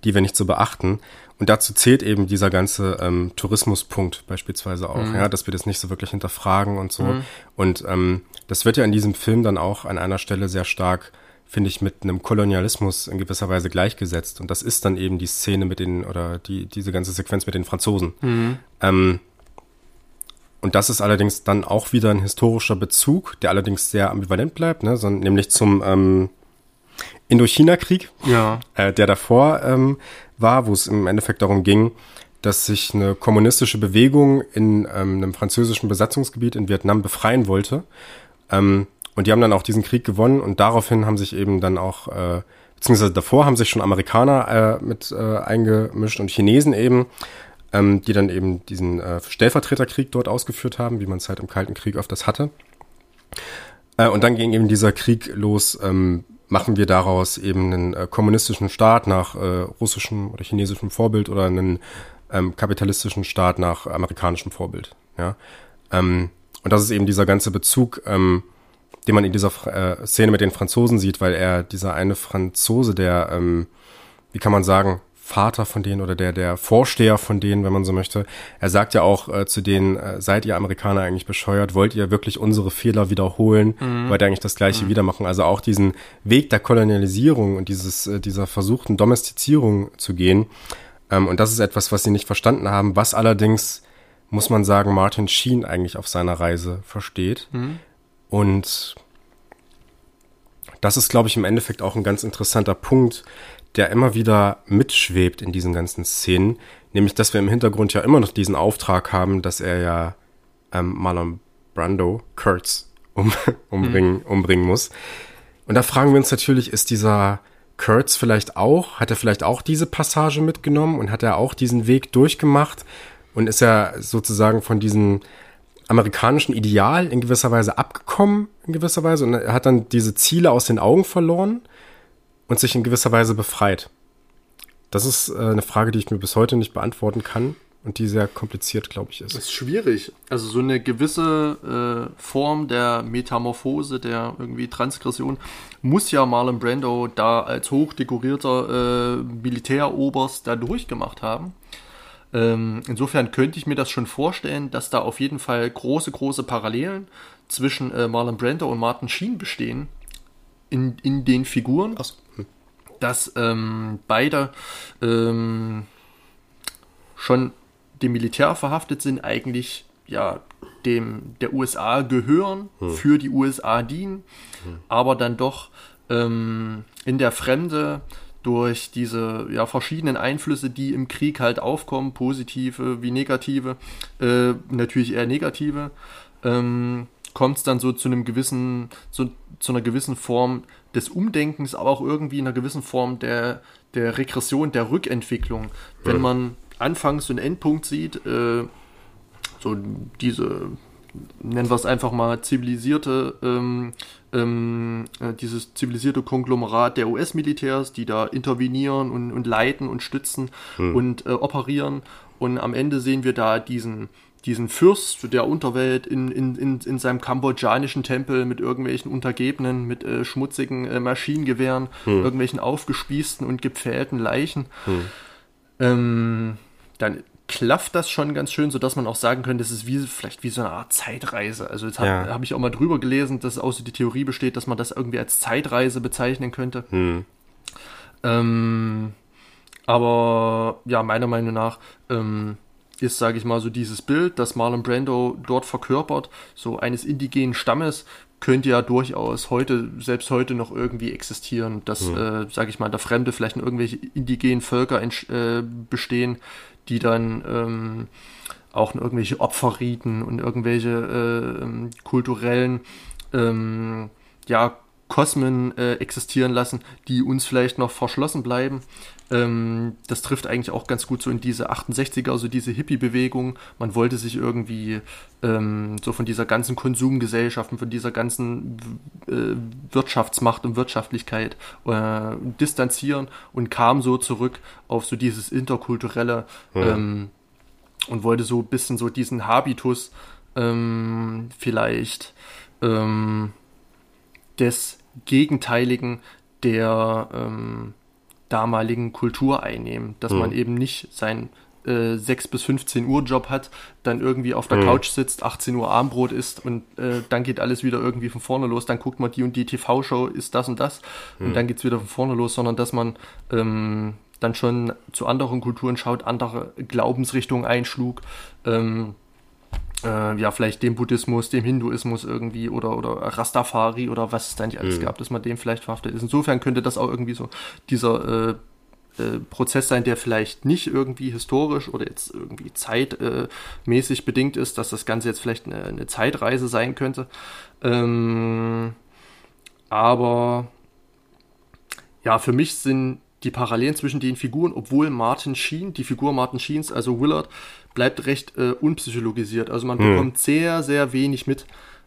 Speaker 2: die wir nicht so beachten. Und dazu zählt eben dieser ganze ähm, Tourismuspunkt beispielsweise auch, mhm. ja, dass wir das nicht so wirklich hinterfragen und so. Mhm. Und ähm, das wird ja in diesem Film dann auch an einer Stelle sehr stark, finde ich, mit einem Kolonialismus in gewisser Weise gleichgesetzt. Und das ist dann eben die Szene mit den, oder die, diese ganze Sequenz mit den Franzosen. Mhm. Ähm, und das ist allerdings dann auch wieder ein historischer Bezug, der allerdings sehr ambivalent bleibt, ne, sondern nämlich zum ähm, Indochina-Krieg,
Speaker 1: ja.
Speaker 2: äh, der davor ähm, war, wo es im Endeffekt darum ging, dass sich eine kommunistische Bewegung in ähm, einem französischen Besatzungsgebiet in Vietnam befreien wollte. Ähm, und die haben dann auch diesen Krieg gewonnen und daraufhin haben sich eben dann auch, äh, beziehungsweise davor haben sich schon Amerikaner äh, mit äh, eingemischt und Chinesen eben. Ähm, die dann eben diesen äh, Stellvertreterkrieg dort ausgeführt haben, wie man es halt im Kalten Krieg öfters hatte. Äh, und dann ging eben dieser Krieg los, ähm, machen wir daraus eben einen äh, kommunistischen Staat nach äh, russischem oder chinesischem Vorbild oder einen ähm, kapitalistischen Staat nach amerikanischem Vorbild. Ja? Ähm, und das ist eben dieser ganze Bezug, ähm, den man in dieser äh, Szene mit den Franzosen sieht, weil er dieser eine Franzose, der, ähm, wie kann man sagen, Vater von denen oder der, der Vorsteher von denen, wenn man so möchte. Er sagt ja auch äh, zu denen, äh, seid ihr Amerikaner eigentlich bescheuert? Wollt ihr wirklich unsere Fehler wiederholen? Mhm. Wollt ihr eigentlich das Gleiche mhm. wieder machen? Also auch diesen Weg der Kolonialisierung und dieses, äh, dieser versuchten Domestizierung zu gehen. Ähm, und das ist etwas, was sie nicht verstanden haben, was allerdings, muss man sagen, Martin Sheen eigentlich auf seiner Reise versteht. Mhm. Und das ist, glaube ich, im Endeffekt auch ein ganz interessanter Punkt, der immer wieder mitschwebt in diesen ganzen Szenen, nämlich dass wir im Hintergrund ja immer noch diesen Auftrag haben, dass er ja ähm, Marlon Brando, Kurtz, um, umbringen, mhm. umbringen muss. Und da fragen wir uns natürlich, ist dieser Kurtz vielleicht auch, hat er vielleicht auch diese Passage mitgenommen und hat er auch diesen Weg durchgemacht und ist er sozusagen von diesem amerikanischen Ideal in gewisser Weise abgekommen, in gewisser Weise, und er hat dann diese Ziele aus den Augen verloren und sich in gewisser Weise befreit? Das ist äh, eine Frage, die ich mir bis heute nicht beantworten kann und die sehr kompliziert, glaube ich, ist.
Speaker 1: Das ist schwierig. Also so eine gewisse äh, Form der Metamorphose, der irgendwie Transgression, muss ja Marlon Brando da als hochdekorierter äh, Militäroberst da durchgemacht haben. Ähm, insofern könnte ich mir das schon vorstellen, dass da auf jeden Fall große, große Parallelen zwischen äh, Marlon Brando und Martin Sheen bestehen in, in den Figuren. Ach dass ähm, beide ähm, schon dem Militär verhaftet sind, eigentlich ja dem der USA gehören, hm. für die USA dienen, hm. aber dann doch ähm, in der Fremde durch diese ja, verschiedenen Einflüsse, die im Krieg halt aufkommen, positive wie negative, äh, natürlich eher negative, ähm, kommt es dann so zu einem gewissen, so, zu einer gewissen Form des Umdenkens, aber auch irgendwie in einer gewissen Form der, der Regression, der Rückentwicklung. Wenn man anfangs so einen Endpunkt sieht, äh, so diese, nennen wir es einfach mal, zivilisierte, ähm, ähm, äh, dieses zivilisierte Konglomerat der US-Militärs, die da intervenieren und, und leiten und stützen hm. und äh, operieren. Und am Ende sehen wir da diesen, diesen Fürst der Unterwelt in, in, in, in seinem kambodschanischen Tempel mit irgendwelchen Untergebenen, mit äh, schmutzigen äh, Maschinengewehren, hm. irgendwelchen aufgespießten und gepfählten Leichen. Hm. Ähm, dann klafft das schon ganz schön, sodass man auch sagen könnte, das ist wie, vielleicht wie so eine Art Zeitreise. Also jetzt habe ja. hab ich auch mal drüber gelesen, dass auch so die Theorie besteht, dass man das irgendwie als Zeitreise bezeichnen könnte. Hm. Ähm, aber ja, meiner Meinung nach ähm, ist, sage ich mal, so dieses Bild, das Marlon Brando dort verkörpert, so eines indigenen Stammes, könnte ja durchaus heute, selbst heute noch irgendwie existieren, dass, mhm. äh, sage ich mal, da Fremde vielleicht in irgendwelche indigenen Völker äh, bestehen, die dann ähm, auch in irgendwelche Opferriten und irgendwelche äh, ähm, kulturellen ähm, ja, Kosmen äh, existieren lassen, die uns vielleicht noch verschlossen bleiben. Ähm, das trifft eigentlich auch ganz gut so in diese 68er, also diese Hippie-Bewegung. Man wollte sich irgendwie ähm, so von dieser ganzen Konsumgesellschaft und von dieser ganzen äh, Wirtschaftsmacht und Wirtschaftlichkeit äh, distanzieren und kam so zurück auf so dieses interkulturelle ja. ähm, und wollte so ein bisschen so diesen Habitus ähm, vielleicht ähm, des Gegenteiligen der ähm, damaligen Kultur einnehmen, dass mhm. man eben nicht sein äh, 6 bis 15 Uhr Job hat, dann irgendwie auf der mhm. Couch sitzt, 18 Uhr Armbrot isst und äh, dann geht alles wieder irgendwie von vorne los, dann guckt man die und die TV-Show, ist das und das mhm. und dann geht es wieder von vorne los, sondern dass man ähm, dann schon zu anderen Kulturen schaut, andere Glaubensrichtungen einschlug, ähm, äh, ja, vielleicht dem Buddhismus, dem Hinduismus irgendwie oder, oder Rastafari oder was es da nicht alles mhm. gab, dass man dem vielleicht verhaftet ist. Insofern könnte das auch irgendwie so dieser äh, äh, Prozess sein, der vielleicht nicht irgendwie historisch oder jetzt irgendwie zeitmäßig bedingt ist, dass das Ganze jetzt vielleicht eine, eine Zeitreise sein könnte. Ähm, aber ja, für mich sind die Parallelen zwischen den Figuren, obwohl Martin Sheen, die Figur Martin Sheens, also Willard, bleibt recht äh, unpsychologisiert. Also man mhm. bekommt sehr, sehr wenig mit.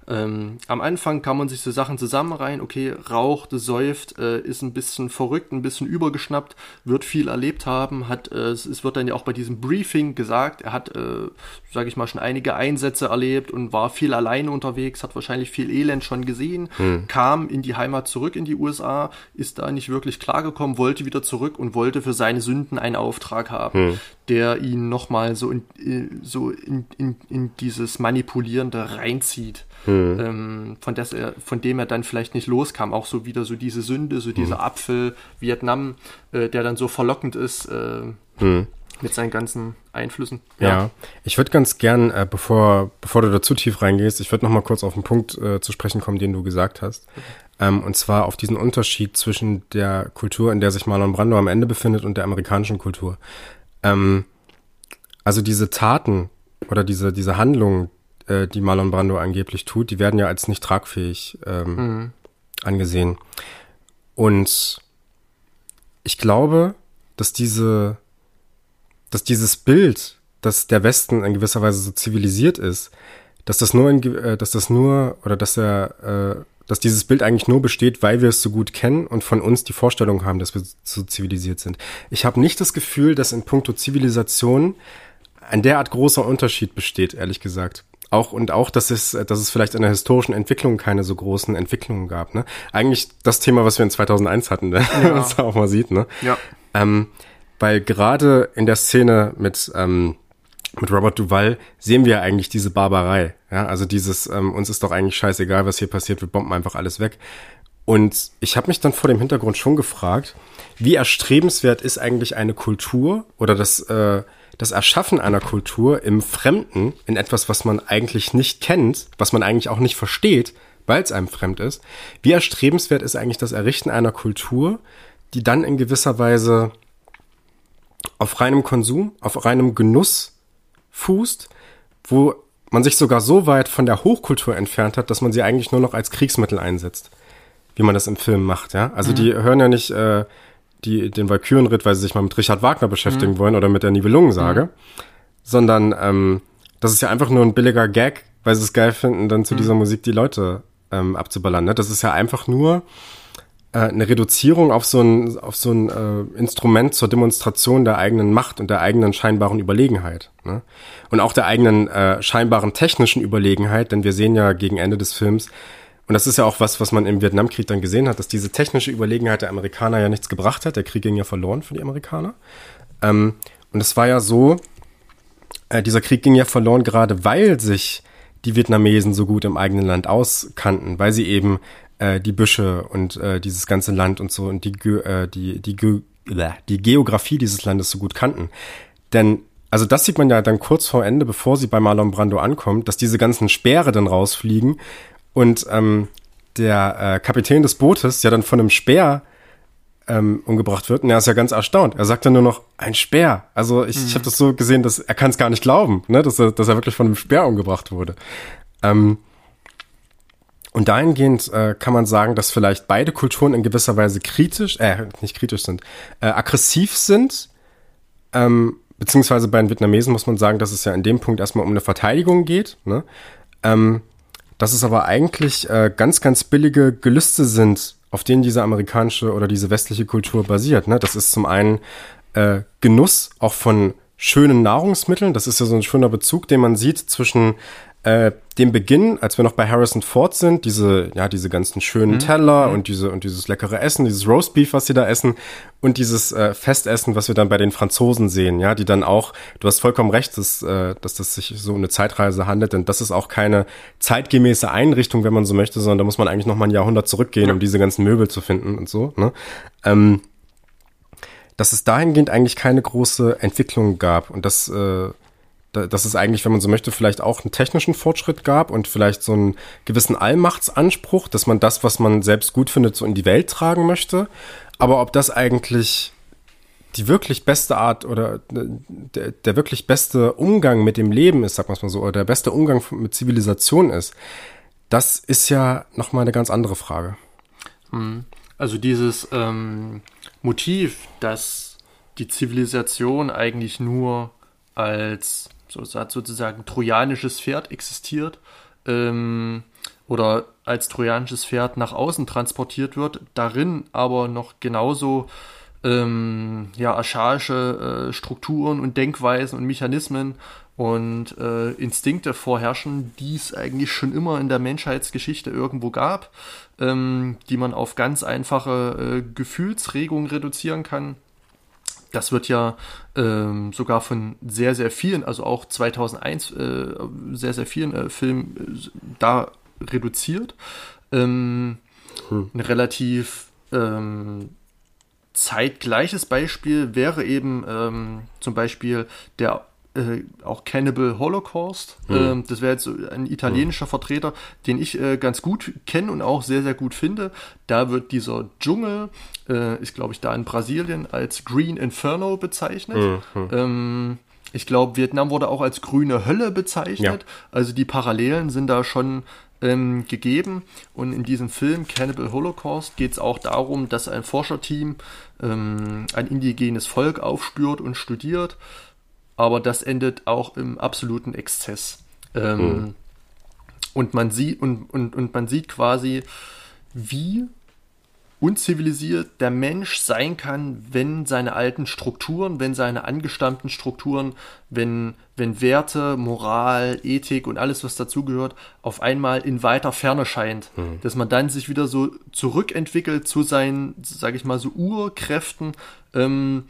Speaker 1: Ähm, am Anfang kann man sich so Sachen zusammenreihen, okay, raucht, säuft, äh, ist ein bisschen verrückt, ein bisschen übergeschnappt, wird viel erlebt haben, hat, äh, es wird dann ja auch bei diesem Briefing gesagt, er hat, äh, sage ich mal, schon einige Einsätze erlebt und war viel alleine unterwegs, hat wahrscheinlich viel Elend schon gesehen, hm. kam in die Heimat zurück in die USA, ist da nicht wirklich klargekommen, wollte wieder zurück und wollte für seine Sünden einen Auftrag haben, hm. der ihn nochmal so in, äh, so in, in, in dieses Manipulierende reinzieht mhm. ähm, von, des, von dem er dann vielleicht nicht loskam. Auch so wieder so diese Sünde, so dieser mhm. Apfel Vietnam, äh, der dann so verlockend ist äh, mhm. mit seinen ganzen Einflüssen.
Speaker 2: Ja, ja. ich würde ganz gern, äh, bevor, bevor du da zu tief reingehst, ich würde noch mal kurz auf den Punkt äh, zu sprechen kommen, den du gesagt hast. Ähm, und zwar auf diesen Unterschied zwischen der Kultur, in der sich Marlon Brando am Ende befindet und der amerikanischen Kultur. Ähm, also diese Taten oder diese, diese Handlungen, äh, die Marlon Brando angeblich tut, die werden ja als nicht tragfähig ähm, mhm. angesehen. Und ich glaube, dass diese, dass dieses Bild, dass der Westen in gewisser Weise so zivilisiert ist, dass das nur, in, äh, dass das nur oder dass er, äh, dass dieses Bild eigentlich nur besteht, weil wir es so gut kennen und von uns die Vorstellung haben, dass wir so zivilisiert sind. Ich habe nicht das Gefühl, dass in puncto Zivilisation ein derart großer Unterschied besteht, ehrlich gesagt. Auch und auch, dass es, dass es vielleicht in der historischen Entwicklung keine so großen Entwicklungen gab. Ne? Eigentlich das Thema, was wir in 2001 hatten, ne? ja. was man auch mal sieht. Ne? Ja. Ähm, weil gerade in der Szene mit ähm, mit Robert Duval sehen wir eigentlich diese Barbarei. Ja, also dieses ähm, uns ist doch eigentlich scheißegal, was hier passiert, wir bomben einfach alles weg. Und ich habe mich dann vor dem Hintergrund schon gefragt, wie erstrebenswert ist eigentlich eine Kultur oder das äh, das Erschaffen einer Kultur im Fremden, in etwas, was man eigentlich nicht kennt, was man eigentlich auch nicht versteht, weil es einem fremd ist, wie erstrebenswert ist eigentlich das Errichten einer Kultur, die dann in gewisser Weise auf reinem Konsum, auf reinem Genuss fußt, wo man sich sogar so weit von der Hochkultur entfernt hat, dass man sie eigentlich nur noch als Kriegsmittel einsetzt, wie man das im Film macht. Ja, also mhm. die hören ja nicht äh, die, den Valkyrenritt, weil sie sich mal mit Richard Wagner beschäftigen mhm. wollen oder mit der Nibelungensage, mhm. sondern ähm, das ist ja einfach nur ein billiger Gag, weil sie es geil finden, dann zu mhm. dieser Musik die Leute ähm, abzuballern. Ne? Das ist ja einfach nur äh, eine Reduzierung auf so ein, auf so ein äh, Instrument zur Demonstration der eigenen Macht und der eigenen scheinbaren Überlegenheit. Ne? Und auch der eigenen äh, scheinbaren technischen Überlegenheit, denn wir sehen ja gegen Ende des Films, und das ist ja auch was, was man im Vietnamkrieg dann gesehen hat, dass diese technische Überlegenheit der Amerikaner ja nichts gebracht hat. Der Krieg ging ja verloren für die Amerikaner. Ähm, und es war ja so, äh, dieser Krieg ging ja verloren, gerade weil sich die Vietnamesen so gut im eigenen Land auskannten, weil sie eben äh, die Büsche und äh, dieses ganze Land und so und die, äh, die, die, die, die Geografie dieses Landes so gut kannten. Denn also das sieht man ja dann kurz vor Ende, bevor sie bei Marlon Brando ankommt, dass diese ganzen Speere dann rausfliegen und ähm, der äh, Kapitän des Bootes ja dann von einem Speer ähm, umgebracht wird und er ist ja ganz erstaunt. Er sagt dann nur noch, ein Speer. Also ich, mhm. ich habe das so gesehen, dass er kann es gar nicht glauben, ne? dass, er, dass er wirklich von einem Speer umgebracht wurde. Ähm, und dahingehend äh, kann man sagen, dass vielleicht beide Kulturen in gewisser Weise kritisch, äh, nicht kritisch sind, äh, aggressiv sind. Ähm, beziehungsweise bei den Vietnamesen muss man sagen, dass es ja in dem Punkt erstmal um eine Verteidigung geht. Ne? Ähm, dass es aber eigentlich äh, ganz, ganz billige Gelüste sind, auf denen diese amerikanische oder diese westliche Kultur basiert. Ne? Das ist zum einen äh, Genuss auch von schönen Nahrungsmitteln. Das ist ja so ein schöner Bezug, den man sieht zwischen äh, dem Beginn, als wir noch bei Harrison Ford sind, diese, ja, diese ganzen schönen mhm. Teller mhm. und diese und dieses leckere Essen, dieses Roastbeef, was sie da essen, und dieses äh, Festessen, was wir dann bei den Franzosen sehen, ja, die dann auch, du hast vollkommen recht, dass, äh, dass das sich so um eine Zeitreise handelt, denn das ist auch keine zeitgemäße Einrichtung, wenn man so möchte, sondern da muss man eigentlich noch mal ein Jahrhundert zurückgehen, ja. um diese ganzen Möbel zu finden und so. Ne? Ähm, dass es dahingehend eigentlich keine große Entwicklung gab und das äh, dass es eigentlich, wenn man so möchte, vielleicht auch einen technischen Fortschritt gab und vielleicht so einen gewissen Allmachtsanspruch, dass man das, was man selbst gut findet, so in die Welt tragen möchte. Aber ob das eigentlich die wirklich beste Art oder der, der wirklich beste Umgang mit dem Leben ist, sag mal so, oder der beste Umgang mit Zivilisation ist, das ist ja nochmal eine ganz andere Frage.
Speaker 1: Hm. Also dieses, ähm, Motiv, dass die Zivilisation eigentlich nur als so, sozusagen trojanisches Pferd existiert ähm, oder als trojanisches Pferd nach außen transportiert wird, darin aber noch genauso ähm, ja, archaische äh, Strukturen und Denkweisen und Mechanismen und äh, Instinkte vorherrschen, die es eigentlich schon immer in der Menschheitsgeschichte irgendwo gab, ähm, die man auf ganz einfache äh, Gefühlsregungen reduzieren kann. Das wird ja ähm, sogar von sehr, sehr vielen, also auch 2001, äh, sehr, sehr vielen äh, Filmen äh, da reduziert. Ähm, hm. Ein relativ ähm, zeitgleiches Beispiel wäre eben ähm, zum Beispiel der äh, auch Cannibal Holocaust. Mhm. Ähm, das wäre jetzt ein italienischer mhm. Vertreter, den ich äh, ganz gut kenne und auch sehr, sehr gut finde. Da wird dieser Dschungel, äh, ist glaube ich da in Brasilien, als Green Inferno bezeichnet. Mhm. Ähm, ich glaube, Vietnam wurde auch als grüne Hölle bezeichnet. Ja. Also die Parallelen sind da schon ähm, gegeben. Und in diesem Film Cannibal Holocaust geht es auch darum, dass ein Forscherteam ähm, ein indigenes Volk aufspürt und studiert aber das endet auch im absoluten Exzess. Ähm, mhm. Und man sieht, und, und, und man sieht quasi, wie unzivilisiert der Mensch sein kann, wenn seine alten Strukturen, wenn seine angestammten Strukturen, wenn, wenn Werte, Moral, Ethik und alles, was dazugehört, auf einmal in weiter Ferne scheint. Mhm. Dass man dann sich wieder so zurückentwickelt zu seinen, sage ich mal, so Urkräften, ähm,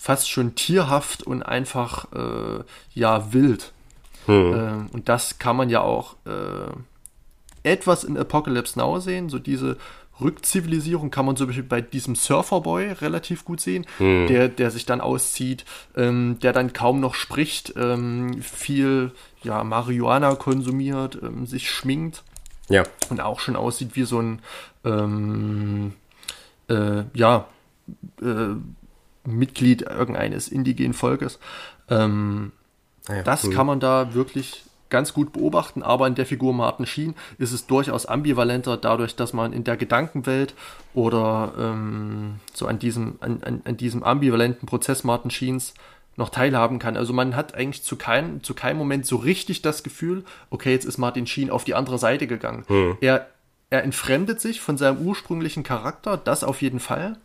Speaker 1: fast schon tierhaft und einfach äh, ja wild. Hm. Ähm, und das kann man ja auch äh, etwas in Apocalypse Now sehen, so diese Rückzivilisierung kann man zum Beispiel bei diesem Surferboy relativ gut sehen, hm. der, der sich dann auszieht, ähm, der dann kaum noch spricht, ähm, viel ja, Marihuana konsumiert, ähm, sich schminkt
Speaker 2: ja.
Speaker 1: und auch schon aussieht wie so ein ähm, äh, ja, äh, Mitglied irgendeines indigenen Volkes. Ähm, ah ja, das cool. kann man da wirklich ganz gut beobachten, aber in der Figur Martin Sheen ist es durchaus ambivalenter, dadurch, dass man in der Gedankenwelt oder ähm, so an diesem, an, an, an, diesem ambivalenten Prozess Martin Sheens noch teilhaben kann. Also man hat eigentlich zu, kein, zu keinem Moment so richtig das Gefühl, okay, jetzt ist Martin Sheen auf die andere Seite gegangen. Hm. Er, er entfremdet sich von seinem ursprünglichen Charakter, das auf jeden Fall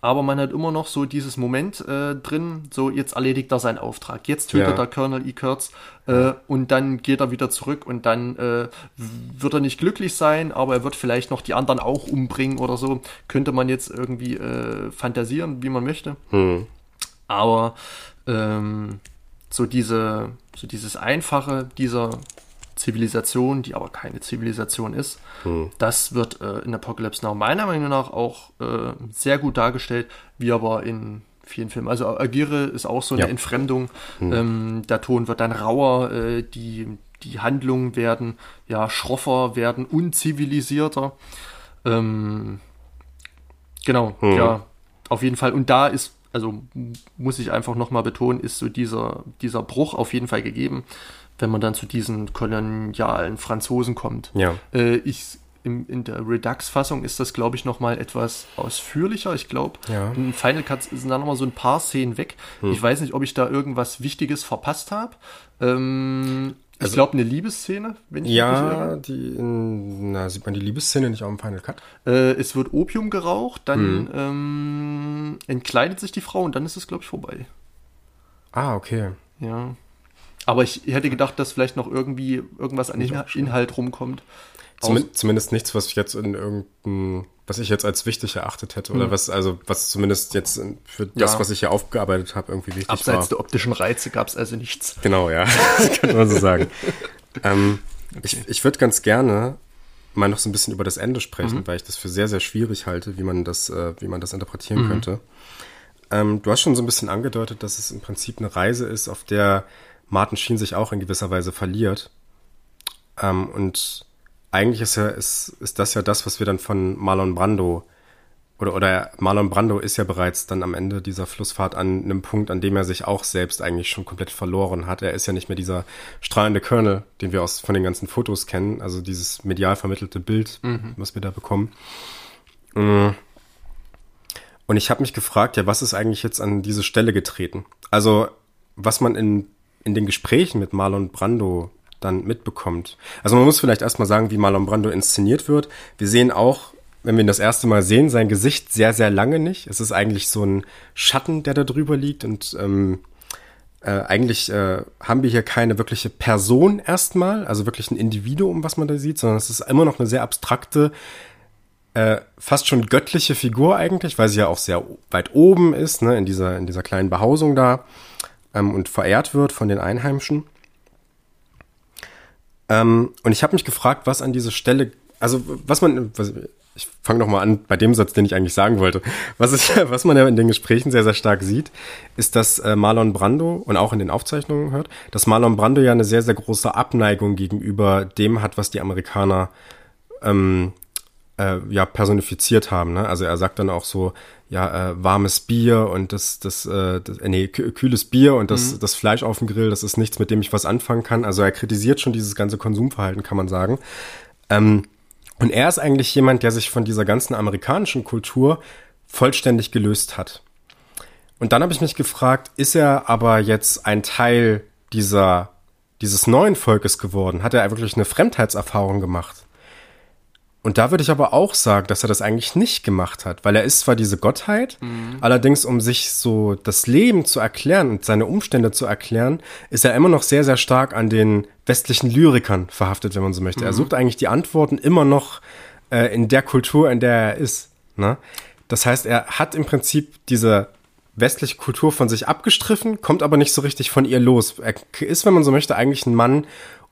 Speaker 1: aber man hat immer noch so dieses Moment äh, drin, so jetzt erledigt er seinen Auftrag, jetzt tötet ja. der Colonel E. Kurtz äh, und dann geht er wieder zurück und dann äh, wird er nicht glücklich sein, aber er wird vielleicht noch die anderen auch umbringen oder so. Könnte man jetzt irgendwie äh, fantasieren, wie man möchte. Hm. Aber ähm, so diese, so dieses Einfache dieser Zivilisation, die aber keine Zivilisation ist. Hm. Das wird äh, in Apocalypse Now meiner Meinung nach auch äh, sehr gut dargestellt, wie aber in vielen Filmen. Also Agire ist auch so eine ja. Entfremdung. Hm. Ähm, der Ton wird dann rauer, äh, die, die Handlungen werden ja schroffer, werden unzivilisierter. Ähm, genau, hm. ja, auf jeden Fall. Und da ist also muss ich einfach nochmal betonen, ist so dieser, dieser Bruch auf jeden Fall gegeben wenn man dann zu diesen kolonialen Franzosen kommt.
Speaker 2: Ja.
Speaker 1: Äh, ich, in, in der Redux-Fassung ist das, glaube ich, nochmal etwas ausführlicher. Ich glaube, ja. in Final Cut sind da nochmal so ein paar Szenen weg. Hm. Ich weiß nicht, ob ich da irgendwas Wichtiges verpasst habe. Ähm, also, ich glaube, eine Liebesszene,
Speaker 2: wenn ich Ja, die in, na, sieht man die Liebesszene nicht auch im Final Cut?
Speaker 1: Äh, es wird Opium geraucht, dann hm. ähm, entkleidet sich die Frau und dann ist es, glaube ich, vorbei.
Speaker 2: Ah, okay.
Speaker 1: Ja. Aber ich hätte gedacht, dass vielleicht noch irgendwie irgendwas an Inhalt, Inhalt rumkommt.
Speaker 2: Zum, zumindest nichts, was ich jetzt in irgendein, was ich jetzt als wichtig erachtet hätte oder mhm. was, also was zumindest jetzt für das, ja. was ich hier aufgearbeitet habe, irgendwie wichtig
Speaker 1: Abseits war. Abseits der optischen Reize gab es also nichts.
Speaker 2: Genau, ja, das könnte man so sagen. ähm, okay. Ich, ich würde ganz gerne mal noch so ein bisschen über das Ende sprechen, mhm. weil ich das für sehr, sehr schwierig halte, wie man das, äh, wie man das interpretieren mhm. könnte. Ähm, du hast schon so ein bisschen angedeutet, dass es im Prinzip eine Reise ist, auf der Martin Sheen sich auch in gewisser Weise verliert. Ähm, und eigentlich ist ja, ist, ist das ja das, was wir dann von Marlon Brando oder, oder Marlon Brando ist ja bereits dann am Ende dieser Flussfahrt an einem Punkt, an dem er sich auch selbst eigentlich schon komplett verloren hat. Er ist ja nicht mehr dieser strahlende Colonel, den wir aus von den ganzen Fotos kennen, also dieses medial vermittelte Bild, mhm. was wir da bekommen. Mm. Und ich habe mich gefragt, ja, was ist eigentlich jetzt an diese Stelle getreten? Also, was man in, in den Gesprächen mit Marlon Brando dann mitbekommt. Also man muss vielleicht erstmal sagen, wie Marlon Brando inszeniert wird. Wir sehen auch, wenn wir ihn das erste Mal sehen, sein Gesicht sehr, sehr lange nicht. Es ist eigentlich so ein Schatten, der da drüber liegt und ähm, äh, eigentlich äh, haben wir hier keine wirkliche Person erstmal, also wirklich ein Individuum, was man da sieht, sondern es ist immer noch eine sehr abstrakte, äh, fast schon göttliche Figur eigentlich, weil sie ja auch sehr weit oben ist, ne, in dieser, in dieser kleinen Behausung da ähm, und verehrt wird von den Einheimischen. Ähm, und ich habe mich gefragt, was an dieser Stelle, also was man, was, ich fange nochmal an bei dem Satz, den ich eigentlich sagen wollte. Was, ist, was man ja in den Gesprächen sehr, sehr stark sieht, ist, dass äh, Marlon Brando und auch in den Aufzeichnungen hört, dass Marlon Brando ja eine sehr, sehr große Abneigung gegenüber dem hat, was die Amerikaner ähm, äh, ja personifiziert haben. Ne? Also er sagt dann auch so, ja, äh, warmes Bier und das, das, äh, das äh, nee, kühles Bier und das, mhm. das Fleisch auf dem Grill, das ist nichts, mit dem ich was anfangen kann. Also er kritisiert schon dieses ganze Konsumverhalten, kann man sagen. Ähm, und er ist eigentlich jemand, der sich von dieser ganzen amerikanischen Kultur vollständig gelöst hat. Und dann habe ich mich gefragt, ist er aber jetzt ein Teil dieser, dieses neuen Volkes geworden? Hat er wirklich eine Fremdheitserfahrung gemacht? Und da würde ich aber auch sagen, dass er das eigentlich nicht gemacht hat, weil er ist zwar diese Gottheit, mhm. allerdings um sich so das Leben zu erklären und seine Umstände zu erklären, ist er immer noch sehr, sehr stark an den westlichen Lyrikern verhaftet, wenn man so möchte. Mhm. Er sucht eigentlich die Antworten immer noch äh, in der Kultur, in der er ist. Ne? Das heißt, er hat im Prinzip diese westliche Kultur von sich abgestriffen, kommt aber nicht so richtig von ihr los. Er ist, wenn man so möchte, eigentlich ein Mann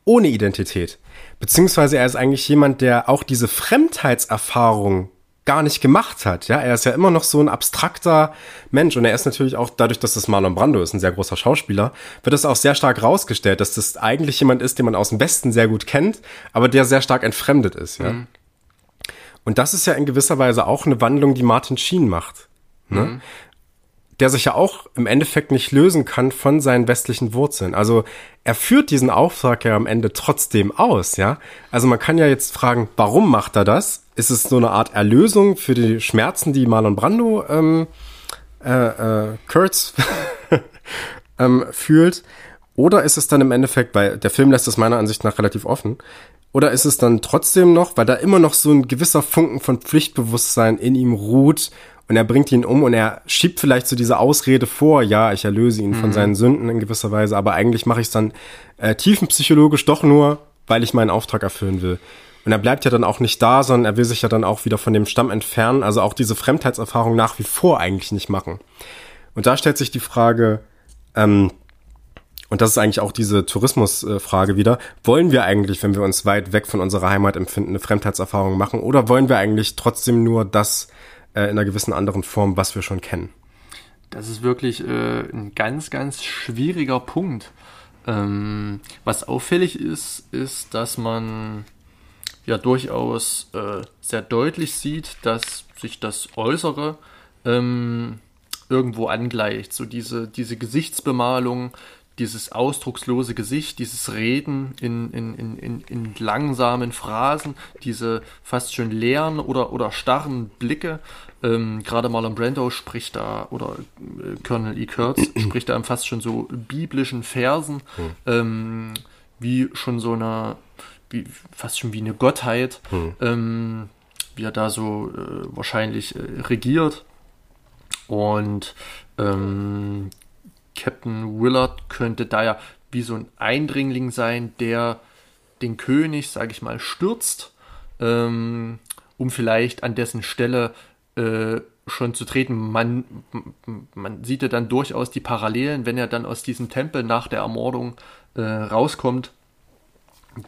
Speaker 2: ohne Identität. Beziehungsweise er ist eigentlich jemand, der auch diese Fremdheitserfahrung gar nicht gemacht hat. Ja, er ist ja immer noch so ein abstrakter Mensch und er ist natürlich auch dadurch, dass das Marlon Brando ist, ein sehr großer Schauspieler, wird es auch sehr stark rausgestellt, dass das eigentlich jemand ist, den man aus dem Westen sehr gut kennt, aber der sehr stark entfremdet ist. Ja. Mhm. Und das ist ja in gewisser Weise auch eine Wandlung, die Martin Sheen macht. Ne? Mhm der sich ja auch im Endeffekt nicht lösen kann von seinen westlichen Wurzeln. Also er führt diesen Auftrag ja am Ende trotzdem aus, ja. Also man kann ja jetzt fragen, warum macht er das? Ist es so eine Art Erlösung für die Schmerzen, die Marlon Brando ähm, äh, äh, Kurtz ähm, fühlt? Oder ist es dann im Endeffekt, weil der Film lässt es meiner Ansicht nach relativ offen, oder ist es dann trotzdem noch, weil da immer noch so ein gewisser Funken von Pflichtbewusstsein in ihm ruht und er bringt ihn um und er schiebt vielleicht so diese Ausrede vor, ja, ich erlöse ihn mhm. von seinen Sünden in gewisser Weise, aber eigentlich mache ich es dann äh, tiefenpsychologisch doch nur, weil ich meinen Auftrag erfüllen will. Und er bleibt ja dann auch nicht da, sondern er will sich ja dann auch wieder von dem Stamm entfernen, also auch diese Fremdheitserfahrung nach wie vor eigentlich nicht machen. Und da stellt sich die Frage, ähm, und das ist eigentlich auch diese Tourismusfrage wieder, wollen wir eigentlich, wenn wir uns weit weg von unserer Heimat empfinden, eine Fremdheitserfahrung machen oder wollen wir eigentlich trotzdem nur das äh, in einer gewissen anderen Form, was wir schon kennen.
Speaker 1: Das ist wirklich äh, ein ganz, ganz schwieriger Punkt. Ähm, was auffällig ist, ist, dass man ja durchaus äh, sehr deutlich sieht, dass sich das Äußere ähm, irgendwo angleicht. So diese, diese Gesichtsbemalung, dieses ausdruckslose Gesicht, dieses Reden in, in, in, in, langsamen Phrasen, diese fast schon leeren oder, oder starren Blicke. Ähm, Gerade Marlon Brando spricht da, oder äh, Colonel E. Kurtz spricht da fast schon so biblischen Versen, hm. ähm, wie schon so eine, wie, fast schon wie eine Gottheit, hm. ähm, wie er da so äh, wahrscheinlich äh, regiert. Und ähm, Captain Willard könnte da ja wie so ein Eindringling sein, der den König, sage ich mal, stürzt, ähm, um vielleicht an dessen Stelle äh, schon zu treten. Man, man sieht ja dann durchaus die Parallelen, wenn er dann aus diesem Tempel nach der Ermordung äh, rauskommt,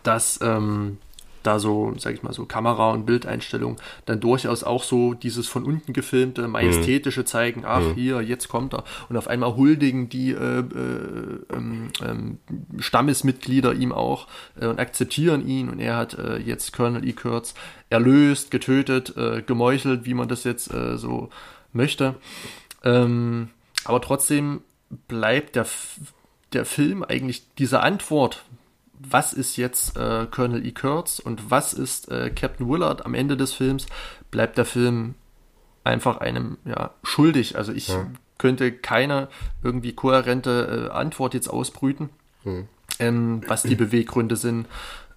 Speaker 1: dass ähm, da so, sag ich mal, so Kamera- und Bildeinstellung dann durchaus auch so dieses von unten gefilmte, majestätische zeigen, ach mhm. hier, jetzt kommt er. Und auf einmal huldigen die äh, äh, ähm, ähm, Stammesmitglieder ihm auch äh, und akzeptieren ihn. Und er hat äh, jetzt Colonel E. Kurtz erlöst, getötet, äh, gemeuchelt, wie man das jetzt äh, so möchte. Ähm, aber trotzdem bleibt der, der Film eigentlich diese Antwort was ist jetzt äh, Colonel E. Kurtz und was ist äh, Captain Willard am Ende des Films, bleibt der Film einfach einem ja, schuldig. Also ich ja. könnte keine irgendwie kohärente äh, Antwort jetzt ausbrüten, hm. ähm, was die Beweggründe sind,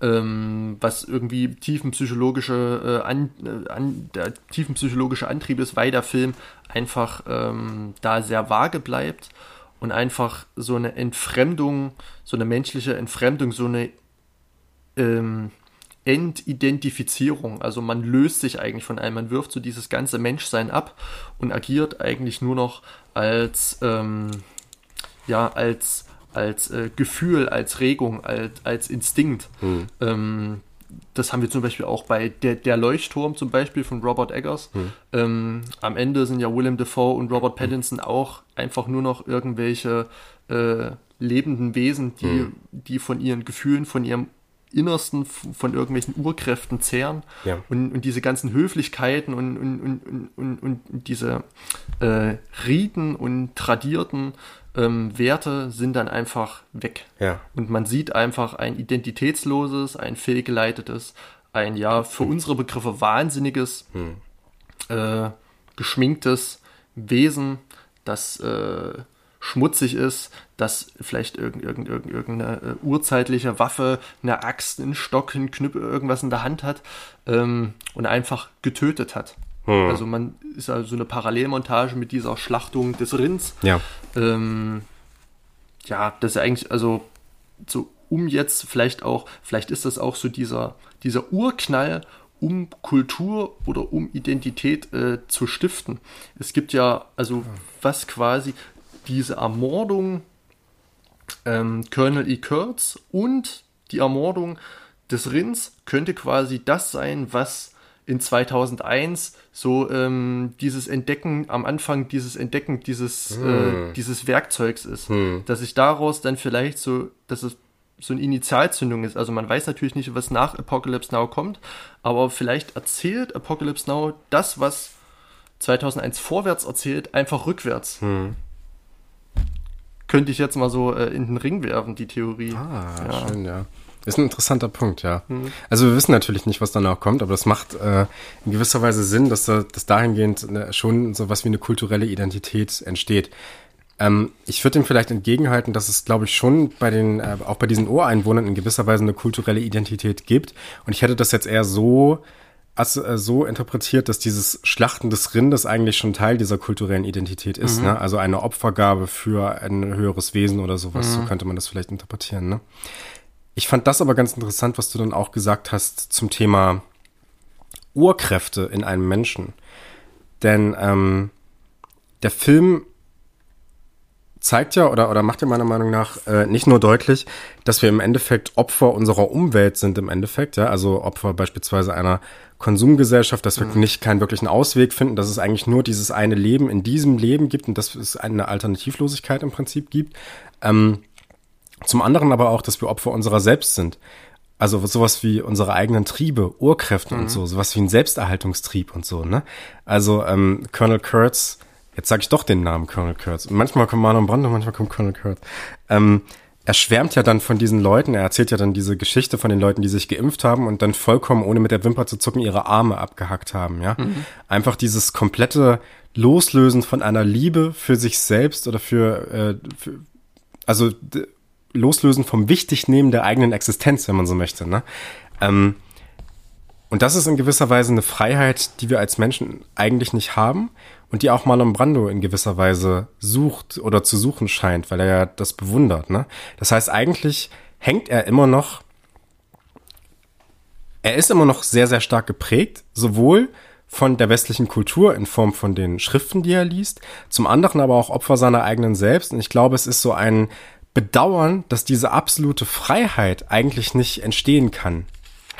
Speaker 1: ähm, was irgendwie tiefenpsychologische äh, an, äh, an, der tiefenpsychologische Antrieb ist, weil der Film einfach ähm, da sehr vage bleibt und einfach so eine Entfremdung, so eine menschliche Entfremdung, so eine ähm, Entidentifizierung. Also man löst sich eigentlich von allem, man wirft so dieses ganze Menschsein ab und agiert eigentlich nur noch als, ähm, ja, als, als äh, Gefühl, als Regung, als, als Instinkt. Hm. Ähm, das haben wir zum Beispiel auch bei der, der Leuchtturm zum Beispiel von Robert Eggers. Hm. Ähm, am Ende sind ja Willem Dafoe und Robert Pattinson hm. auch einfach nur noch irgendwelche äh, lebenden Wesen, die, hm. die von ihren Gefühlen, von ihrem Innersten von irgendwelchen Urkräften zehren ja. und, und diese ganzen Höflichkeiten und, und, und, und, und diese äh, Riten und tradierten ähm, Werte sind dann einfach weg.
Speaker 2: Ja.
Speaker 1: Und man sieht einfach ein identitätsloses, ein fehlgeleitetes, ein ja für hm. unsere Begriffe wahnsinniges, hm. äh, geschminktes Wesen, das äh, schmutzig ist, dass vielleicht irgend, irgend, irgend, irgendeine äh, urzeitliche Waffe, eine Axt, einen Stock, ein Knüppel, irgendwas in der Hand hat ähm, und einfach getötet hat. Hm. Also man ist also eine Parallelmontage mit dieser Schlachtung des Rinds.
Speaker 2: Ja.
Speaker 1: Ähm, ja, das ist eigentlich, also so um jetzt vielleicht auch, vielleicht ist das auch so dieser, dieser Urknall, um Kultur oder um Identität äh, zu stiften. Es gibt ja, also was quasi diese Ermordung ähm, Colonel E. Kurtz und die Ermordung des Rins könnte quasi das sein, was in 2001 so ähm, dieses Entdecken am Anfang dieses Entdecken dieses hm. äh, dieses Werkzeugs ist, hm. dass sich daraus dann vielleicht so, dass es so eine Initialzündung ist. Also man weiß natürlich nicht, was nach Apocalypse Now kommt, aber vielleicht erzählt Apocalypse Now das, was 2001 vorwärts erzählt, einfach rückwärts. Hm könnte ich jetzt mal so äh, in den Ring werfen, die Theorie.
Speaker 2: Ah, ja. schön, ja. Ist ein interessanter Punkt, ja. Mhm. Also wir wissen natürlich nicht, was danach kommt, aber das macht äh, in gewisser Weise Sinn, dass da dass dahingehend ne, schon so was wie eine kulturelle Identität entsteht. Ähm, ich würde dem vielleicht entgegenhalten, dass es, glaube ich, schon bei den, äh, auch bei diesen Ureinwohnern in gewisser Weise eine kulturelle Identität gibt. Und ich hätte das jetzt eher so äh, so interpretiert, dass dieses Schlachten des Rindes eigentlich schon Teil dieser kulturellen Identität ist. Mhm. Ne? Also eine Opfergabe für ein höheres Wesen oder sowas. Mhm. So könnte man das vielleicht interpretieren. Ne? Ich fand das aber ganz interessant, was du dann auch gesagt hast zum Thema Urkräfte in einem Menschen. Denn ähm, der Film zeigt ja oder, oder macht ja meiner Meinung nach äh, nicht nur deutlich, dass wir im Endeffekt Opfer unserer Umwelt sind im Endeffekt, ja, also Opfer beispielsweise einer Konsumgesellschaft, dass wir mhm. nicht keinen wirklichen Ausweg finden, dass es eigentlich nur dieses eine Leben in diesem Leben gibt und dass es eine Alternativlosigkeit im Prinzip gibt. Ähm, zum anderen aber auch, dass wir Opfer unserer selbst sind. Also sowas wie unsere eigenen Triebe, Urkräfte mhm. und so, sowas wie ein Selbsterhaltungstrieb und so, ne? Also ähm, Colonel Kurtz Jetzt sage ich doch den Namen Colonel Kurtz. Manchmal kommt Marlon Brando, manchmal kommt Colonel Kurtz. Ähm, er schwärmt ja dann von diesen Leuten, er erzählt ja dann diese Geschichte von den Leuten, die sich geimpft haben und dann vollkommen ohne mit der Wimper zu zucken ihre Arme abgehackt haben, ja. Mhm. Einfach dieses komplette Loslösen von einer Liebe für sich selbst oder für, äh, für also Loslösen vom Wichtignehmen der eigenen Existenz, wenn man so möchte, ne? Ähm, und das ist in gewisser Weise eine Freiheit, die wir als Menschen eigentlich nicht haben und die auch Marlon Brando in gewisser Weise sucht oder zu suchen scheint, weil er ja das bewundert. Ne? Das heißt, eigentlich hängt er immer noch, er ist immer noch sehr, sehr stark geprägt, sowohl von der westlichen Kultur in Form von den Schriften, die er liest, zum anderen aber auch Opfer seiner eigenen selbst. Und ich glaube, es ist so ein Bedauern, dass diese absolute Freiheit eigentlich nicht entstehen kann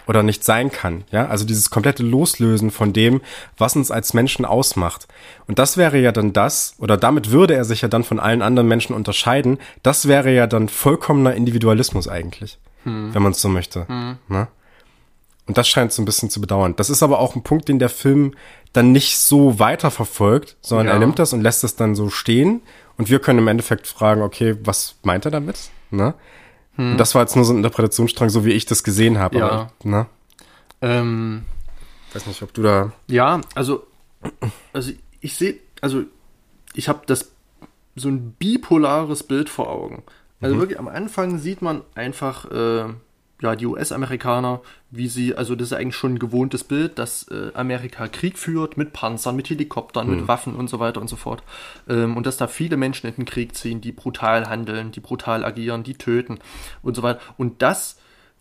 Speaker 2: oder nicht sein kann. Ja, also dieses komplette Loslösen von dem, was uns als Menschen ausmacht. Und das wäre ja dann das, oder damit würde er sich ja dann von allen anderen Menschen unterscheiden. Das wäre ja dann vollkommener Individualismus eigentlich, hm. wenn man es so möchte. Hm. Ne? Und das scheint so ein bisschen zu bedauern. Das ist aber auch ein Punkt, den der Film dann nicht so weiterverfolgt, sondern ja. er nimmt das und lässt es dann so stehen. Und wir können im Endeffekt fragen, okay, was meint er damit? Ne? Hm. Und das war jetzt nur so ein Interpretationsstrang, so wie ich das gesehen habe.
Speaker 1: Ja. Aber,
Speaker 2: ne?
Speaker 1: Ähm,
Speaker 2: Weiß nicht, ob du da.
Speaker 1: Ja, also also ich sehe, also ich habe das so ein bipolares Bild vor Augen. Also mhm. wirklich am Anfang sieht man einfach äh, ja die US-Amerikaner, wie sie, also das ist eigentlich schon ein gewohntes Bild, dass äh, Amerika Krieg führt mit Panzern, mit Helikoptern, mhm. mit Waffen und so weiter und so fort. Ähm, und dass da viele Menschen in den Krieg ziehen, die brutal handeln, die brutal agieren, die töten und so weiter. Und das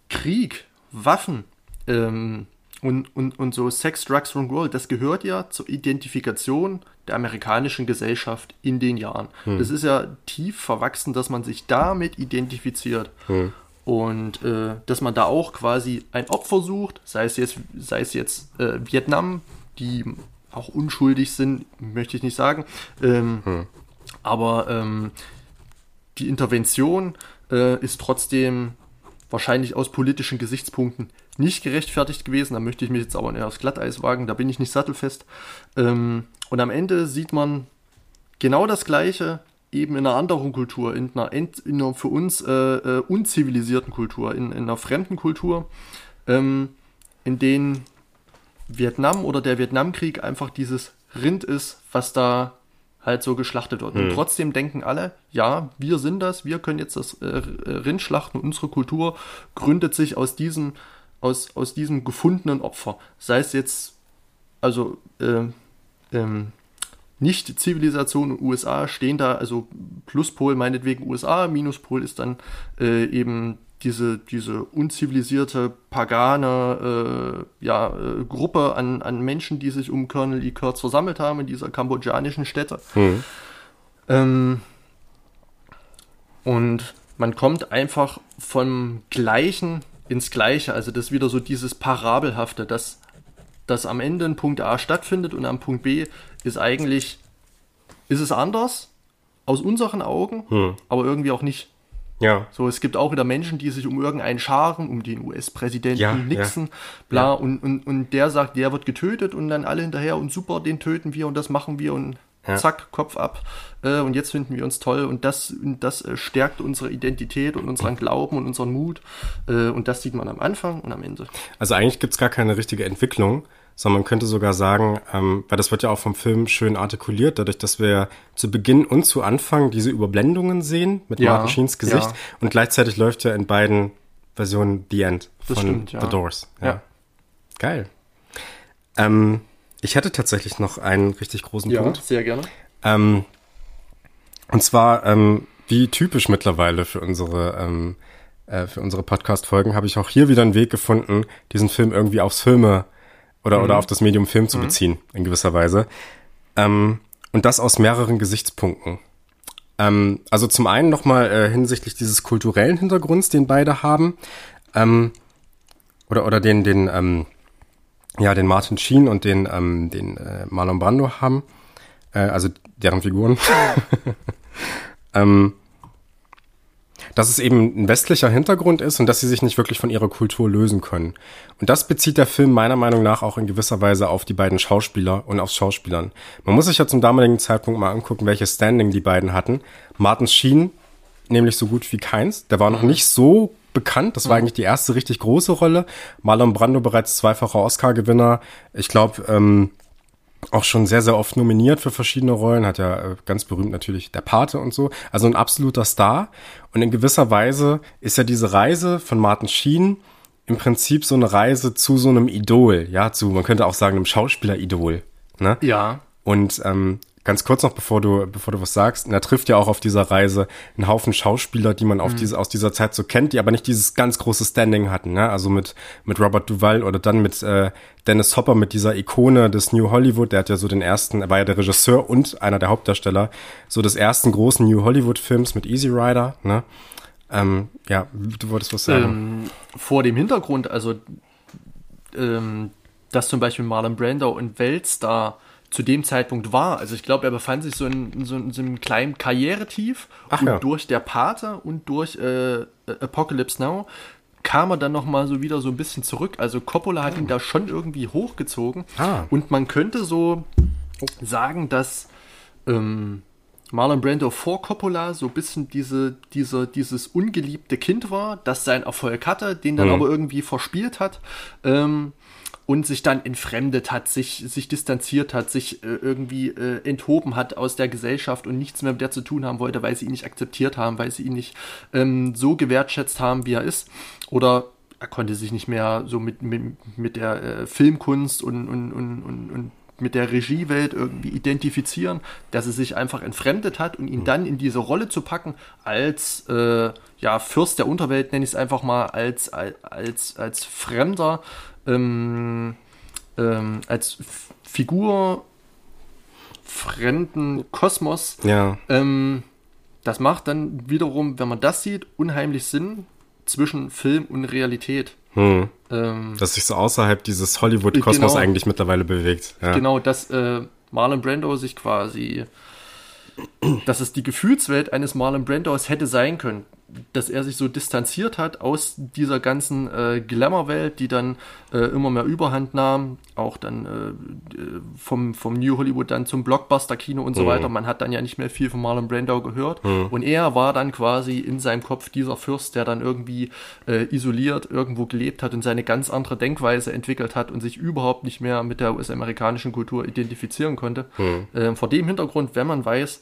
Speaker 1: Krieg, Waffen, ähm, und, und, und so Sex, Drugs, Rock'n'Roll, das gehört ja zur Identifikation der amerikanischen Gesellschaft in den Jahren. Hm. Das ist ja tief verwachsen, dass man sich damit identifiziert. Hm. Und äh, dass man da auch quasi ein Opfer sucht, sei es jetzt, sei es jetzt äh, Vietnam, die auch unschuldig sind, möchte ich nicht sagen. Ähm, hm. Aber ähm, die Intervention äh, ist trotzdem wahrscheinlich aus politischen Gesichtspunkten nicht gerechtfertigt gewesen. Da möchte ich mich jetzt aber eher aufs Glatteis wagen, da bin ich nicht sattelfest. Ähm, und am Ende sieht man genau das Gleiche, eben in einer anderen Kultur, in einer, in einer für uns äh, äh, unzivilisierten Kultur, in, in, einer fremden Kultur, ähm, in denen Vietnam oder der Vietnamkrieg einfach dieses Rind ist, was da halt so geschlachtet wird. Mhm. Und hm. trotzdem denken alle, ja, wir sind das, wir können jetzt das äh, Rind schlachten. Unsere Kultur gründet sich aus diesem, aus, aus diesem gefundenen Opfer. Sei es jetzt, also äh, ähm, nicht Zivilisation und USA stehen da, also Pluspol meinetwegen USA, Minuspol ist dann äh, eben diese, diese unzivilisierte, pagane äh, ja, äh, Gruppe an, an Menschen, die sich um Colonel Lee Kurtz versammelt haben in dieser kambodschanischen Stätte. Mhm. Ähm, und man kommt einfach vom Gleichen ins Gleiche. Also das ist wieder so dieses Parabelhafte, dass, dass am Ende ein Punkt A stattfindet und am Punkt B ist eigentlich, ist es anders aus unseren Augen, hm. aber irgendwie auch nicht. Ja. So, es gibt auch wieder Menschen, die sich um irgendeinen scharen, um den US-Präsidenten ja, Nixon, ja. bla, ja. Und, und, und der sagt, der wird getötet und dann alle hinterher und super, den töten wir und das machen wir und zack, Kopf ab. Äh, und jetzt finden wir uns toll und das, das äh, stärkt unsere Identität und unseren Glauben und unseren Mut. Äh, und das sieht man am Anfang und am Ende.
Speaker 2: Also eigentlich gibt's gar keine richtige Entwicklung, sondern man könnte sogar sagen, ähm, weil das wird ja auch vom Film schön artikuliert, dadurch, dass wir zu Beginn und zu Anfang diese Überblendungen sehen mit ja, Martin Sheens Gesicht ja. und gleichzeitig läuft ja in beiden Versionen The End von stimmt, ja. The Doors. Ja. Geil. Ähm, ich hätte tatsächlich noch einen richtig großen ja, Punkt.
Speaker 1: sehr gerne.
Speaker 2: Ähm, und zwar, ähm, wie typisch mittlerweile für unsere ähm, äh, für unsere Podcast-Folgen, habe ich auch hier wieder einen Weg gefunden, diesen Film irgendwie aufs Filme oder, mhm. oder auf das Medium Film zu mhm. beziehen, in gewisser Weise. Ähm, und das aus mehreren Gesichtspunkten. Ähm, also zum einen nochmal äh, hinsichtlich dieses kulturellen Hintergrunds, den beide haben, ähm, oder, oder den, den, ähm, ja, den Martin Sheen und den, ähm, den äh, Marlon Brando haben, äh, also deren Figuren. ähm, dass es eben ein westlicher Hintergrund ist und dass sie sich nicht wirklich von ihrer Kultur lösen können. Und das bezieht der Film meiner Meinung nach auch in gewisser Weise auf die beiden Schauspieler und aufs Schauspielern. Man muss sich ja zum damaligen Zeitpunkt mal angucken, welche Standing die beiden hatten. Martin Sheen, nämlich so gut wie keins. Der war noch nicht so bekannt. Das war eigentlich die erste richtig große Rolle. Marlon Brando bereits zweifacher Oscar-Gewinner. Ich glaube, ähm, auch schon sehr, sehr oft nominiert für verschiedene Rollen, hat ja äh, ganz berühmt natürlich der Pate und so. Also ein absoluter Star. Und in gewisser Weise ist ja diese Reise von Martin Sheen im Prinzip so eine Reise zu so einem Idol, ja, zu, man könnte auch sagen, einem Schauspieler-Idol. Ne?
Speaker 1: Ja.
Speaker 2: Und ähm, ganz kurz noch, bevor du, bevor du was sagst, er trifft ja auch auf dieser Reise einen Haufen Schauspieler, die man auf mhm. diese, aus dieser Zeit so kennt, die aber nicht dieses ganz große Standing hatten, ne? Also mit, mit Robert Duvall oder dann mit äh, Dennis Hopper, mit dieser Ikone des New Hollywood, der hat ja so den ersten, er war ja der Regisseur und einer der Hauptdarsteller, so des ersten großen New Hollywood-Films mit Easy Rider, ne? Ähm, ja, du wolltest was sagen.
Speaker 1: Ähm, vor dem Hintergrund, also ähm, dass zum Beispiel Marlon Brando und Weltstar zu dem Zeitpunkt war. Also ich glaube, er befand sich so in, in, so, in so einem kleinen Karrieretief Ach, und ja. durch der Pate und durch äh, Apocalypse Now kam er dann noch mal so wieder so ein bisschen zurück. Also Coppola hat oh. ihn da schon irgendwie hochgezogen ah. und man könnte so sagen, dass ähm, Marlon Brando vor Coppola so ein bisschen diese, diese, dieses ungeliebte Kind war, das seinen Erfolg hatte, den dann
Speaker 2: Mhm.
Speaker 1: aber irgendwie verspielt hat. Ähm, und sich dann entfremdet hat, sich, sich distanziert hat, sich äh, irgendwie äh, enthoben hat aus der Gesellschaft und nichts mehr mit der zu tun haben wollte, weil sie ihn nicht akzeptiert haben, weil sie ihn nicht ähm, so gewertschätzt haben, wie er ist. Oder er konnte sich nicht mehr so mit, mit, mit der äh, Filmkunst und, und, und, und, und mit der Regiewelt irgendwie identifizieren, dass er sich einfach entfremdet hat und ihn dann in diese Rolle zu packen als äh, ja, Fürst der Unterwelt, nenne ich es einfach mal, als, als, als Fremder, ähm, ähm, als F Figur fremden Kosmos.
Speaker 2: Ja.
Speaker 1: Ähm, das macht dann wiederum, wenn man das sieht, unheimlich Sinn zwischen Film und Realität.
Speaker 2: Hm.
Speaker 1: Ähm,
Speaker 2: Dass sich so außerhalb dieses Hollywood-Kosmos
Speaker 1: Genau.
Speaker 2: eigentlich mittlerweile bewegt. Ja.
Speaker 1: Genau, dass äh, Marlon Brando sich quasi, dass es die Gefühlswelt eines Marlon Brandos hätte sein können, dass er sich so distanziert hat aus dieser ganzen äh, Glamour-Welt, die dann äh, immer mehr Überhand nahm, auch dann äh, äh, vom, vom New Hollywood dann zum Blockbuster-Kino und so
Speaker 2: Mhm.
Speaker 1: weiter. Man hat dann ja nicht mehr viel von Marlon Brando gehört. Und er war dann quasi in seinem Kopf dieser Fürst, der dann irgendwie äh, isoliert irgendwo gelebt hat und seine ganz andere Denkweise entwickelt hat und sich überhaupt nicht mehr mit der US-amerikanischen Kultur identifizieren konnte. Ähm, vor dem Hintergrund, wenn man weiß,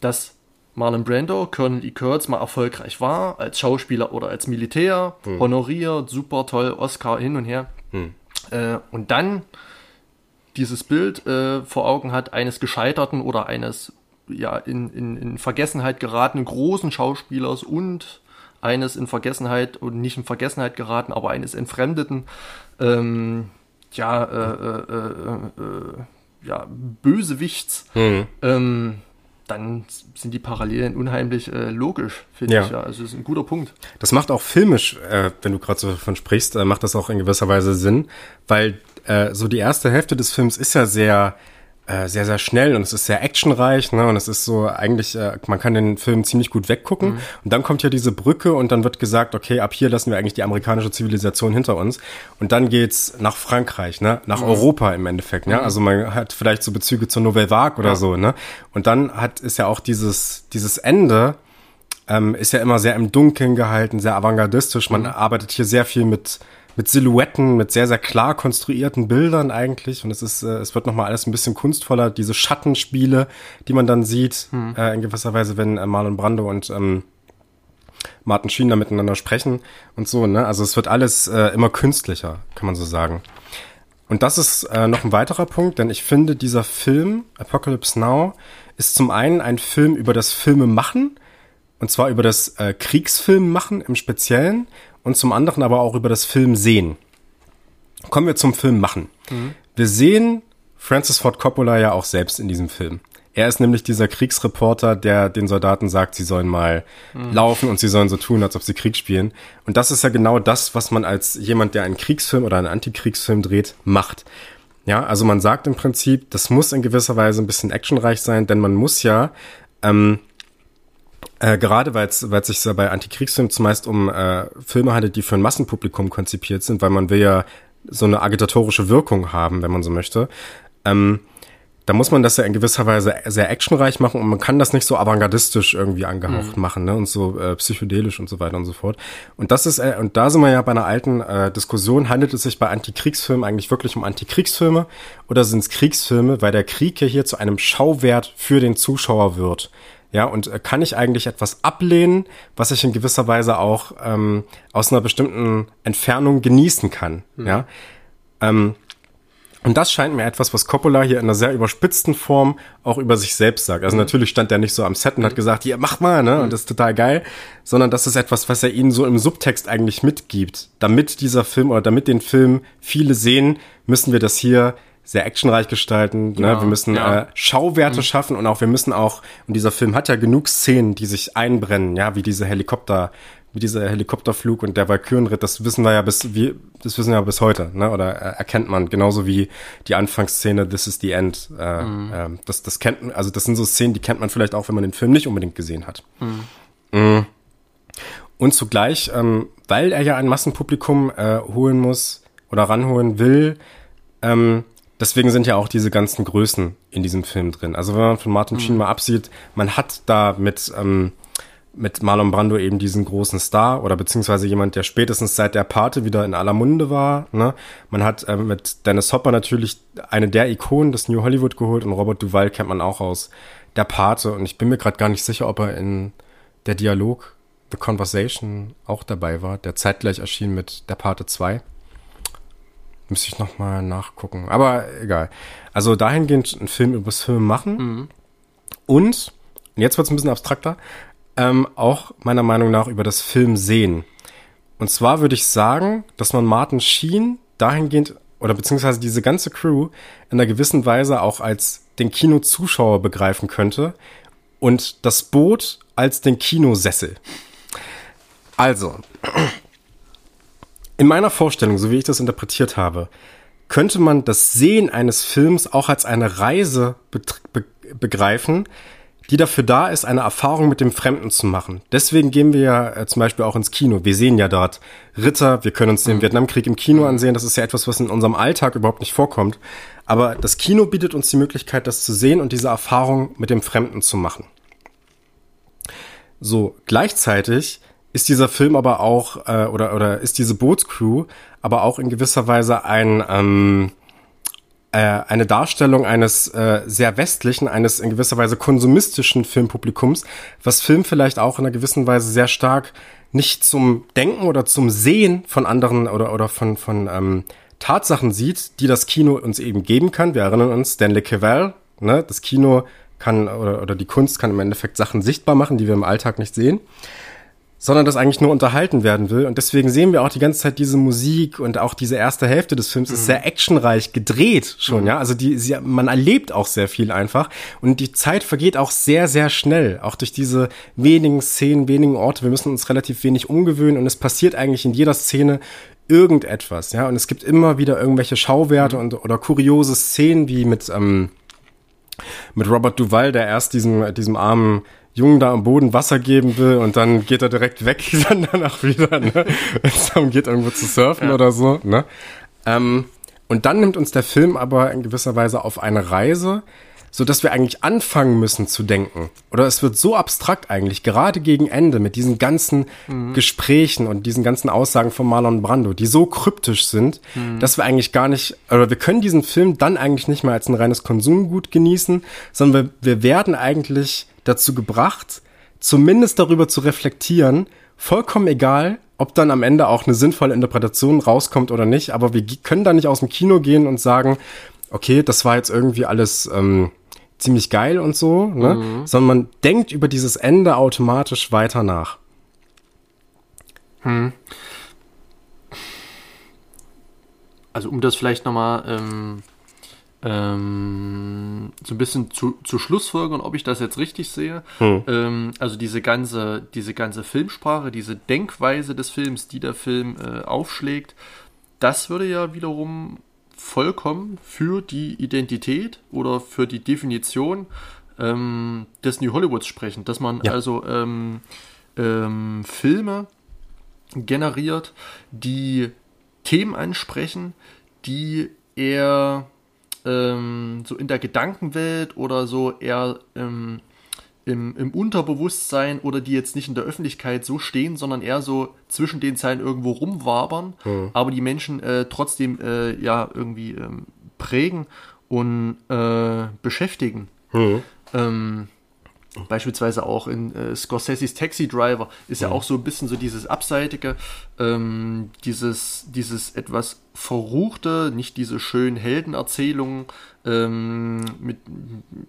Speaker 1: dass Marlon Brando, Colonel E. Kurtz, mal erfolgreich war, als Schauspieler oder als Militär, honoriert, super toll, Oscar hin und her. Äh, und dann dieses Bild äh, vor Augen hat eines gescheiterten oder eines ja in, in, in Vergessenheit geratenen großen Schauspielers und eines in Vergessenheit und nicht in Vergessenheit geraten, aber eines entfremdeten, ähm, ja, äh, äh, äh, äh, ja, Bösewichts,
Speaker 2: Hm.
Speaker 1: ähm, dann sind die Parallelen unheimlich äh, logisch, finde
Speaker 2: Ja.
Speaker 1: ich. Ja, also das ist ein guter Punkt.
Speaker 2: Das macht auch filmisch, äh, wenn du gerade so davon sprichst, äh, macht das auch in gewisser Weise Sinn, weil äh, so die erste Hälfte des Films ist ja sehr äh, sehr, sehr schnell und es ist sehr actionreich, ne? Und es ist so eigentlich, äh, man kann den Film ziemlich gut weggucken. Und dann kommt ja diese Brücke und dann wird gesagt, okay, ab hier lassen wir eigentlich die amerikanische Zivilisation hinter uns. Und dann geht's nach Frankreich, ne? Nach Europa im Endeffekt, ne? Also man hat vielleicht so Bezüge zur Nouvelle Vague oder
Speaker 1: Ja.
Speaker 2: so, ne? Und dann hat ist ja auch dieses, dieses Ende, ähm, ist ja immer sehr im Dunkeln gehalten, sehr avantgardistisch. Man arbeitet hier sehr viel mit, mit Silhouetten, mit sehr, sehr klar konstruierten Bildern eigentlich. Und es ist, äh, es wird nochmal alles ein bisschen kunstvoller. Diese Schattenspiele, die man dann sieht, äh, in gewisser Weise, wenn äh, Marlon Brando und ähm, Martin Sheen da miteinander sprechen und so, ne? Also es wird alles äh, immer künstlicher, kann man so sagen. Und das ist äh, noch ein weiterer Punkt, denn ich finde, dieser Film, Apocalypse Now, ist zum einen ein Film über das Filmemachen, und zwar über das äh, Kriegsfilmmachen im Speziellen, und zum anderen aber auch über das Filmsehen. Kommen wir zum Filmmachen. Wir sehen Francis Ford Coppola ja auch selbst in diesem Film. Er ist nämlich dieser Kriegsreporter, der den Soldaten sagt, sie sollen mal laufen und sie sollen so tun, als ob sie Krieg spielen. Und das ist ja genau das, was man als jemand, der einen Kriegsfilm oder einen Antikriegsfilm dreht, macht. Ja, also man sagt im Prinzip, das muss in gewisser Weise ein bisschen actionreich sein, denn man muss ja ähm, äh, gerade weil es sich ja bei Antikriegsfilmen zumeist um äh, Filme handelt, die für ein Massenpublikum konzipiert sind, weil man will ja so eine agitatorische Wirkung haben, wenn man so möchte. Ähm, da muss man das ja in gewisser Weise sehr actionreich machen und man kann das nicht so avantgardistisch irgendwie angehaucht machen, ne? Und so äh, psychedelisch und so weiter und so fort. Und das ist, äh, und da sind wir ja bei einer alten äh, Diskussion, handelt es sich bei Antikriegsfilmen eigentlich wirklich um Antikriegsfilme oder sind es Kriegsfilme, weil der Krieg ja hier zu einem Schauwert für den Zuschauer wird. Ja, und äh, kann ich eigentlich etwas ablehnen, was ich in gewisser Weise auch ähm, aus einer bestimmten Entfernung genießen kann. Ja. Ähm, und das scheint mir etwas, was Coppola hier in einer sehr überspitzten Form auch über sich selbst sagt. Also natürlich stand er nicht so am Set und hat gesagt, hier, mach mal, ne? Und das ist total geil. Sondern das ist etwas, was er ihnen so im Subtext eigentlich mitgibt. Damit dieser Film oder damit den Film viele sehen, müssen wir das hier sehr actionreich gestalten. ne?
Speaker 1: Genau,
Speaker 2: Wir müssen
Speaker 1: ja.
Speaker 2: äh, Schauwerte schaffen und auch wir müssen auch, und dieser Film hat ja genug Szenen, die sich einbrennen, ja, wie diese Helikopter, wie dieser Helikopterflug und der Valkyrenritt, das wissen wir ja bis, wie, das wissen wir ja bis heute, ne? Oder äh, erkennt man, genauso wie die Anfangsszene This is the End. Äh, äh, das, das kennt man, also das sind so Szenen, die kennt man vielleicht auch, wenn man den Film nicht unbedingt gesehen hat. Mm. Und zugleich, ähm, weil er ja ein Massenpublikum äh, holen muss oder ranholen will, ähm, deswegen sind ja auch diese ganzen Größen in diesem Film drin. Also wenn man von Martin Sheen mal absieht, man hat da mit, ähm, mit Marlon Brando eben diesen großen Star oder beziehungsweise jemand, der spätestens seit der Pate wieder in aller Munde war. Ne? Man hat ähm, mit Dennis Hopper natürlich eine der Ikonen des New Hollywood geholt und Robert Duval kennt man auch aus der Pate und ich bin mir gerade gar nicht sicher, ob er in der Dialog The Conversation auch dabei war, der zeitgleich erschien mit der Pate 2. Müsste ich nochmal nachgucken. Aber egal. Also dahingehend einen Film übers Film machen. Mhm. Und, jetzt wird es ein bisschen abstrakter, ähm, auch meiner Meinung nach über das Film sehen. Und zwar würde ich sagen, dass man Martin Sheen dahingehend oder beziehungsweise diese ganze Crew in einer gewissen Weise auch als den Kinozuschauer begreifen könnte und das Boot als den Kinosessel. Also, in meiner Vorstellung, so wie ich das interpretiert habe, könnte man das Sehen eines Films auch als eine Reise be be begreifen, die dafür da ist, eine Erfahrung mit dem Fremden zu machen. Deswegen gehen wir ja äh, zum Beispiel auch ins Kino. Wir sehen ja dort Ritter, wir können uns den mhm. Vietnamkrieg im Kino ansehen. Das ist ja etwas, was in unserem Alltag überhaupt nicht vorkommt. Aber das Kino bietet uns die Möglichkeit, das zu sehen und diese Erfahrung mit dem Fremden zu machen. So, gleichzeitig ist dieser Film aber auch, äh, oder, oder ist diese Bootscrew aber auch in gewisser Weise ein, ähm, äh, eine Darstellung eines äh, sehr westlichen, eines in gewisser Weise konsumistischen Filmpublikums, was Film vielleicht auch in einer gewissen Weise sehr stark nicht zum Denken oder zum Sehen von anderen oder, oder von, von ähm, Tatsachen sieht, die das Kino uns eben geben kann. Wir erinnern uns, Stanley Cavell, ne, das Kino kann oder, oder die Kunst kann im Endeffekt Sachen sichtbar machen, die wir im Alltag nicht sehen sondern das eigentlich nur unterhalten werden will. Und deswegen sehen wir auch die ganze Zeit diese Musik und auch diese erste Hälfte des Films mhm. ist sehr actionreich gedreht schon, mhm. ja. Also die, sie, man erlebt auch sehr viel einfach und die Zeit vergeht auch sehr, sehr schnell, auch durch diese wenigen Szenen, wenigen Orte. Wir müssen uns relativ wenig umgewöhnen und es passiert eigentlich in jeder Szene irgendetwas, ja. Und es gibt immer wieder irgendwelche Schauwerte mhm. und oder kuriose Szenen wie mit ähm, mit Robert Duval, der erst diesem diesem armen Jungen da am Boden Wasser geben will und dann geht er direkt weg, dann danach wieder, ne? Wenn es darum geht, irgendwo zu surfen ja. oder so, ne? Ähm, und dann nimmt uns der Film aber in gewisser Weise auf eine Reise, so dass wir eigentlich anfangen müssen zu denken. Oder es wird so abstrakt eigentlich, gerade gegen Ende mit diesen ganzen mhm. Gesprächen und diesen ganzen Aussagen von Marlon Brando, die so kryptisch sind, mhm. dass wir eigentlich gar nicht, oder wir können diesen Film dann eigentlich nicht mehr als ein reines Konsumgut genießen, sondern wir, wir werden eigentlich dazu gebracht, zumindest darüber zu reflektieren, vollkommen egal, ob dann am Ende auch eine sinnvolle Interpretation rauskommt oder nicht, aber wir können da nicht aus dem Kino gehen und sagen, okay, das war jetzt irgendwie alles ähm, ziemlich geil und so, ne? Mhm. sondern man denkt über dieses Ende automatisch weiter nach.
Speaker 1: Hm. Also um das vielleicht nochmal ähm, ähm, so ein bisschen zu, zu Schlussfolgern, ob ich das jetzt richtig sehe. Hm. Ähm, also diese ganze, diese ganze Filmsprache, diese Denkweise des Films, die der Film äh, aufschlägt, das würde ja wiederum vollkommen für die Identität oder für die Definition ähm, des New Hollywoods sprechen. Dass man ja. also ähm, ähm, Filme generiert, die Themen ansprechen, die eher ähm, so in der Gedankenwelt oder so eher ähm, im, im Unterbewusstsein oder die jetzt nicht in der Öffentlichkeit so stehen, sondern eher so zwischen den Zeilen irgendwo rumwabern, mhm. aber die Menschen äh, trotzdem äh, ja irgendwie ähm, prägen und äh, beschäftigen. Mhm. Ähm, Beispielsweise auch in äh, Scorseses Taxi Driver ist ja. ja. auch so ein bisschen so dieses Abseitige, ähm, dieses, dieses etwas Verruchte, nicht diese schönen Heldenerzählungen ähm, mit,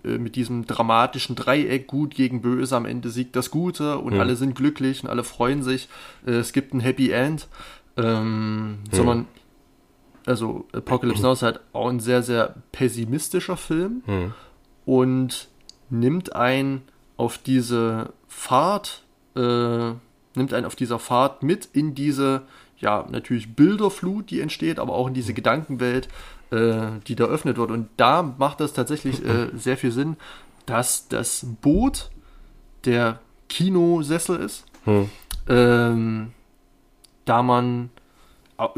Speaker 1: äh, mit diesem dramatischen Dreieck, gut gegen böse, am Ende siegt das Gute und ja. alle sind glücklich und alle freuen sich, äh, es gibt ein Happy End, ähm, ja. sondern also Apocalypse Now ist halt auch ein sehr, sehr pessimistischer Film und nimmt ein auf diese Fahrt, äh, nimmt einen auf dieser Fahrt mit in diese, ja, natürlich Bilderflut, die entsteht, aber auch in diese Gedankenwelt, äh, die da öffnet wird. Und da macht das tatsächlich äh, sehr viel Sinn, dass das Boot der Kinosessel ist. Hm. Ähm, da man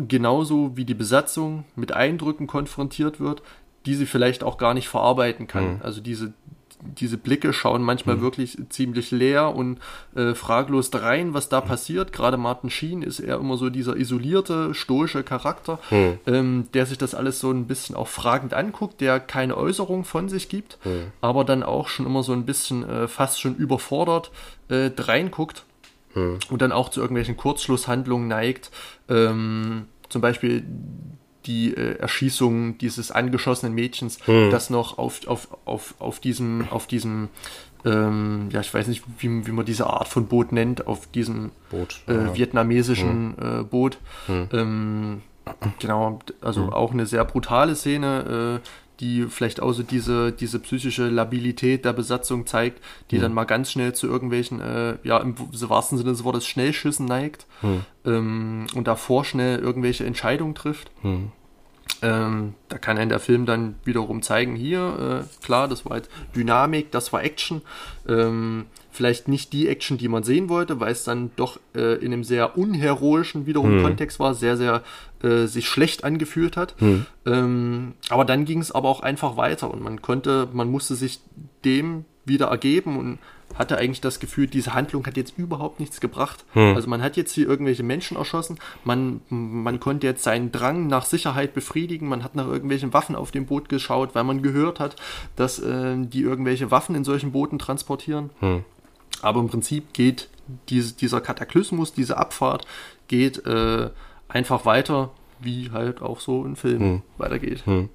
Speaker 1: genauso wie die Besatzung mit Eindrücken konfrontiert wird, die sie vielleicht auch gar nicht verarbeiten kann. Mhm. Also diese, diese Blicke schauen manchmal mhm. wirklich ziemlich leer und äh, fraglos da rein, was da passiert. Gerade Martin Sheen ist eher immer so dieser isolierte, stoische Charakter, mhm. ähm, der sich das alles so ein bisschen auch fragend anguckt, der keine Äußerung von sich gibt, mhm. aber dann auch schon immer so ein bisschen äh, fast schon überfordert äh, reinguckt mhm. und dann auch zu irgendwelchen Kurzschlusshandlungen neigt. Ähm, zum Beispiel die äh, Erschießung dieses angeschossenen Mädchens, hm. das noch auf, auf, auf, auf diesem, auf diesem ähm, ja, ich weiß nicht, wie, wie man diese Art von Boot nennt, auf diesem
Speaker 2: Boot,
Speaker 1: äh, ja. vietnamesischen hm. äh, Boot. Hm. Ähm, genau, also hm. auch eine sehr brutale Szene, äh, die vielleicht auch so diese, diese psychische Labilität der Besatzung zeigt, die mhm. dann mal ganz schnell zu irgendwelchen, äh, ja, im wahrsten Sinne des Wortes Schnellschüssen neigt mhm. ähm, und davor schnell irgendwelche Entscheidungen trifft. Mhm. Ähm, da kann ein der Film dann wiederum zeigen, hier, äh, klar, das war jetzt Dynamik, das war Action. Ähm, vielleicht nicht die Action, die man sehen wollte, weil es dann doch äh, in einem sehr unheroischen wiederum hm. Kontext war, sehr, sehr äh, sich schlecht angefühlt hat. Hm. Ähm, aber dann ging es aber auch einfach weiter und man konnte, man musste sich dem wieder ergeben und hatte eigentlich das Gefühl, diese Handlung hat jetzt überhaupt nichts gebracht. Hm. Also man hat jetzt hier irgendwelche Menschen erschossen, man, man konnte jetzt seinen Drang nach Sicherheit befriedigen, man hat nach irgendwelchen Waffen auf dem Boot geschaut, weil man gehört hat, dass äh, die irgendwelche Waffen in solchen Booten transportieren. Hm. Aber im Prinzip geht diese, dieser Kataklysmus, diese Abfahrt, geht äh, einfach weiter, wie halt auch so ein Film hm. weitergeht. Hm.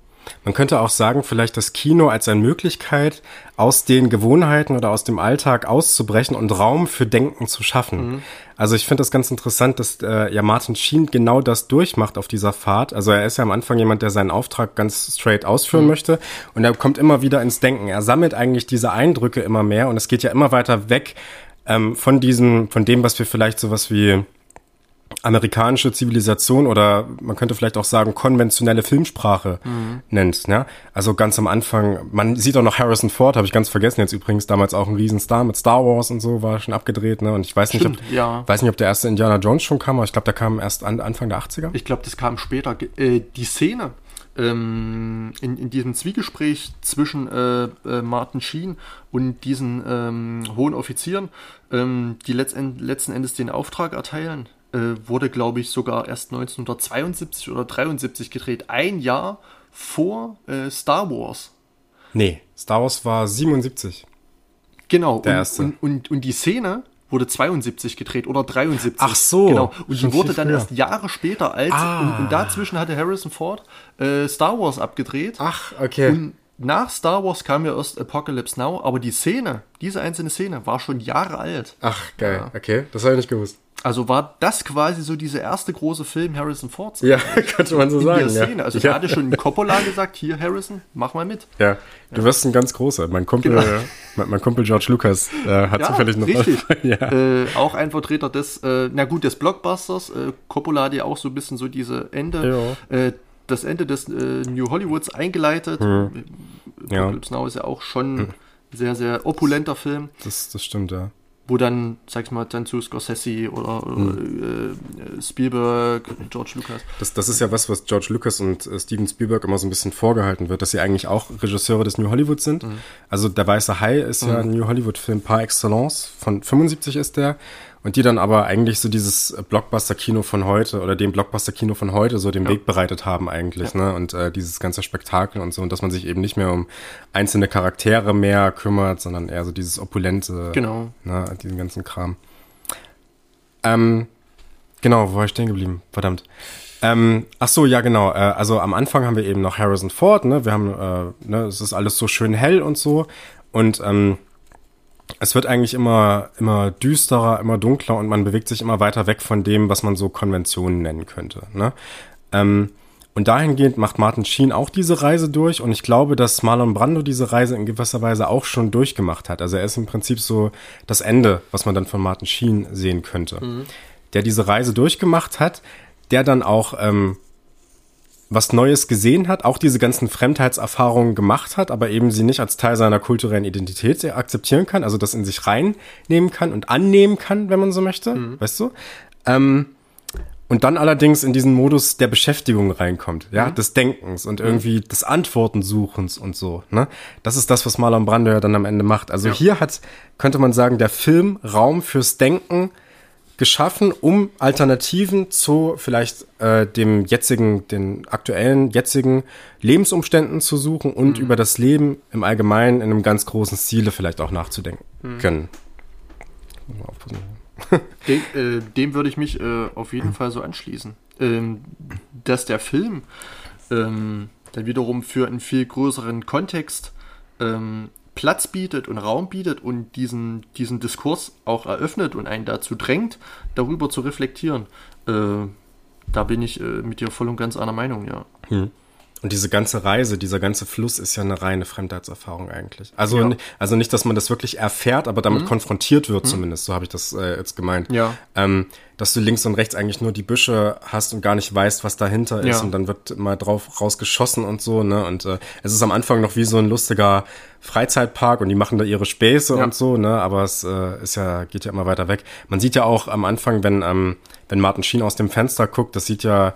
Speaker 2: Man könnte auch sagen, vielleicht das Kino als eine Möglichkeit, aus den Gewohnheiten oder aus dem Alltag auszubrechen und Raum für Denken zu schaffen. Mhm. Also ich finde das ganz interessant, dass äh, ja Martin Sheen genau das durchmacht auf dieser Fahrt. Also er ist ja am Anfang jemand, der seinen Auftrag ganz straight ausführen mhm. möchte und er kommt immer wieder ins Denken. Er sammelt eigentlich diese Eindrücke immer mehr und es geht ja immer weiter weg ähm, von diesem, von dem, was wir vielleicht sowas wie amerikanische Zivilisation oder man könnte vielleicht auch sagen konventionelle Filmsprache mhm. nennt. Ja? Also ganz am Anfang, man sieht auch noch Harrison Ford, habe ich ganz vergessen jetzt übrigens, damals auch ein Riesenstar mit Star Wars und so, war schon abgedreht. Ne? Und ich weiß Stimmt, nicht, ob, ja. weiß nicht, ob der erste Indiana Jones schon kam, aber ich glaube, der kam erst an, Anfang der 80er.
Speaker 1: Ich glaube, das kam später. Äh, die Szene, ähm, in, in diesem Zwiegespräch zwischen äh, äh, Martin Sheen und diesen ähm, hohen Offizieren, ähm, die letzten, letzten Endes den Auftrag erteilen, äh, wurde, glaube ich, sogar erst 1972 oder 73 gedreht. Ein Jahr vor äh, Star Wars.
Speaker 2: Nee, Star Wars war 77.
Speaker 1: Genau. Der und, erste. Und, und, und die Szene wurde 72 gedreht oder 73.
Speaker 2: Ach so.
Speaker 1: Genau. Und die wurde dann früher. erst Jahre später als ah. und, und, dazwischen hatte Harrison Ford äh, Star Wars abgedreht.
Speaker 2: Ach, okay. Und
Speaker 1: nach Star Wars kam ja erst Apocalypse Now, aber die Szene, diese einzelne Szene, war schon Jahre alt.
Speaker 2: Ach, geil. Ja. Okay, das habe ich nicht gewusst.
Speaker 1: Also war das quasi so dieser erste große Film Harrison Ford?
Speaker 2: Ja, könnte man so in sagen. Der
Speaker 1: Szene. Ja. Also ja. hatte schon Coppola gesagt, hier Harrison, mach mal mit.
Speaker 2: Ja, du ja. wirst ein ganz großer. Mein Kumpel, genau. mein, mein, Kumpel George Lucas äh, hat ja, zufällig noch
Speaker 1: richtig. ja. Äh, auch ein Vertreter des, äh, na gut, des Blockbusters. Äh, Coppola hat ja auch so ein bisschen so diese Ende, äh, das Ende des äh, New Hollywoods eingeleitet. Hm. Apocalypse Now ist ja auch schon hm. sehr, sehr opulenter Film.
Speaker 2: Das, das stimmt, ja
Speaker 1: wo dann, sag ich mal, dann zu Scorsese oder, mhm. äh, Spielberg, George Lucas.
Speaker 2: Das, das ist ja was, was George Lucas und äh, Steven Spielberg immer so ein bisschen vorgehalten wird, dass sie eigentlich auch Regisseure des New Hollywood sind. Mhm. Also Der Weiße Hai ist mhm. ja ein New Hollywood-Film par excellence, von 75 ist der. Und die dann aber eigentlich so dieses Blockbuster-Kino von heute oder dem Blockbuster-Kino von heute so den ja. Weg bereitet haben eigentlich, ja. ne? Und äh, dieses ganze Spektakel und so und dass man sich eben nicht mehr um einzelne Charaktere mehr kümmert, sondern eher so dieses opulente,
Speaker 1: genau,
Speaker 2: ne? Diesen ganzen Kram. Ähm, genau, wo war ich stehen geblieben? Verdammt. Ähm, ach so, ja genau. Äh, also am Anfang haben wir eben noch Harrison Ford, ne? Wir haben, äh, ne, es ist alles so schön hell und so und ähm, es wird eigentlich immer, immer düsterer, immer dunkler und man bewegt sich immer weiter weg von dem, was man so Konventionen nennen könnte. Ne? Ähm, und dahingehend macht Martin Sheen auch diese Reise durch und ich glaube, dass Marlon Brando diese Reise in gewisser Weise auch schon durchgemacht hat. Also er ist im Prinzip so das Ende, was man dann von Martin Sheen sehen könnte. Mhm. Der diese Reise durchgemacht hat, der dann auch ähm, was Neues gesehen hat, auch diese ganzen Fremdheitserfahrungen gemacht hat, aber eben sie nicht als Teil seiner kulturellen Identität akzeptieren kann, also das in sich reinnehmen kann und annehmen kann, wenn man so möchte, mhm. weißt du? Ähm, und dann allerdings in diesen Modus der Beschäftigung reinkommt, ja, mhm. des Denkens und irgendwie mhm. des Antwortensuchens und so, ne? Das ist das, was Marlon Brando ja dann am Ende macht. Also ja. hier hat, könnte man sagen, der Film Raum fürs Denken geschaffen, um Alternativen zu vielleicht äh, dem jetzigen, den aktuellen, jetzigen Lebensumständen zu suchen und mhm. über das Leben im Allgemeinen in einem ganz großen Stile vielleicht auch nachzudenken mhm. können.
Speaker 1: dem, äh, dem würde ich mich äh, auf jeden Fall so anschließen. Ähm, dass der Film ähm, dann wiederum für einen viel größeren Kontext ähm, Platz bietet und Raum bietet und diesen, diesen Diskurs auch eröffnet und einen dazu drängt, darüber zu reflektieren. Äh, da bin ich äh, mit dir voll und ganz einer Meinung, ja. Hm.
Speaker 2: Und diese ganze Reise, dieser ganze Fluss ist ja eine reine Fremdheitserfahrung eigentlich. Also, ja. also nicht, dass man das wirklich erfährt, aber damit mhm. konfrontiert wird mhm. zumindest, so habe ich das äh, jetzt gemeint.
Speaker 1: Ja.
Speaker 2: Ähm, dass du links und rechts eigentlich nur die Büsche hast und gar nicht weißt, was dahinter ist. Ja. Und dann wird mal drauf rausgeschossen und so, ne? Und äh, es ist am Anfang noch wie so ein lustiger Freizeitpark und die machen da ihre Späße ja. und so, ne? Aber es äh, ist ja, geht ja immer weiter weg. Man sieht ja auch am Anfang, wenn, ähm, wenn Martin Sheen aus dem Fenster guckt, das sieht ja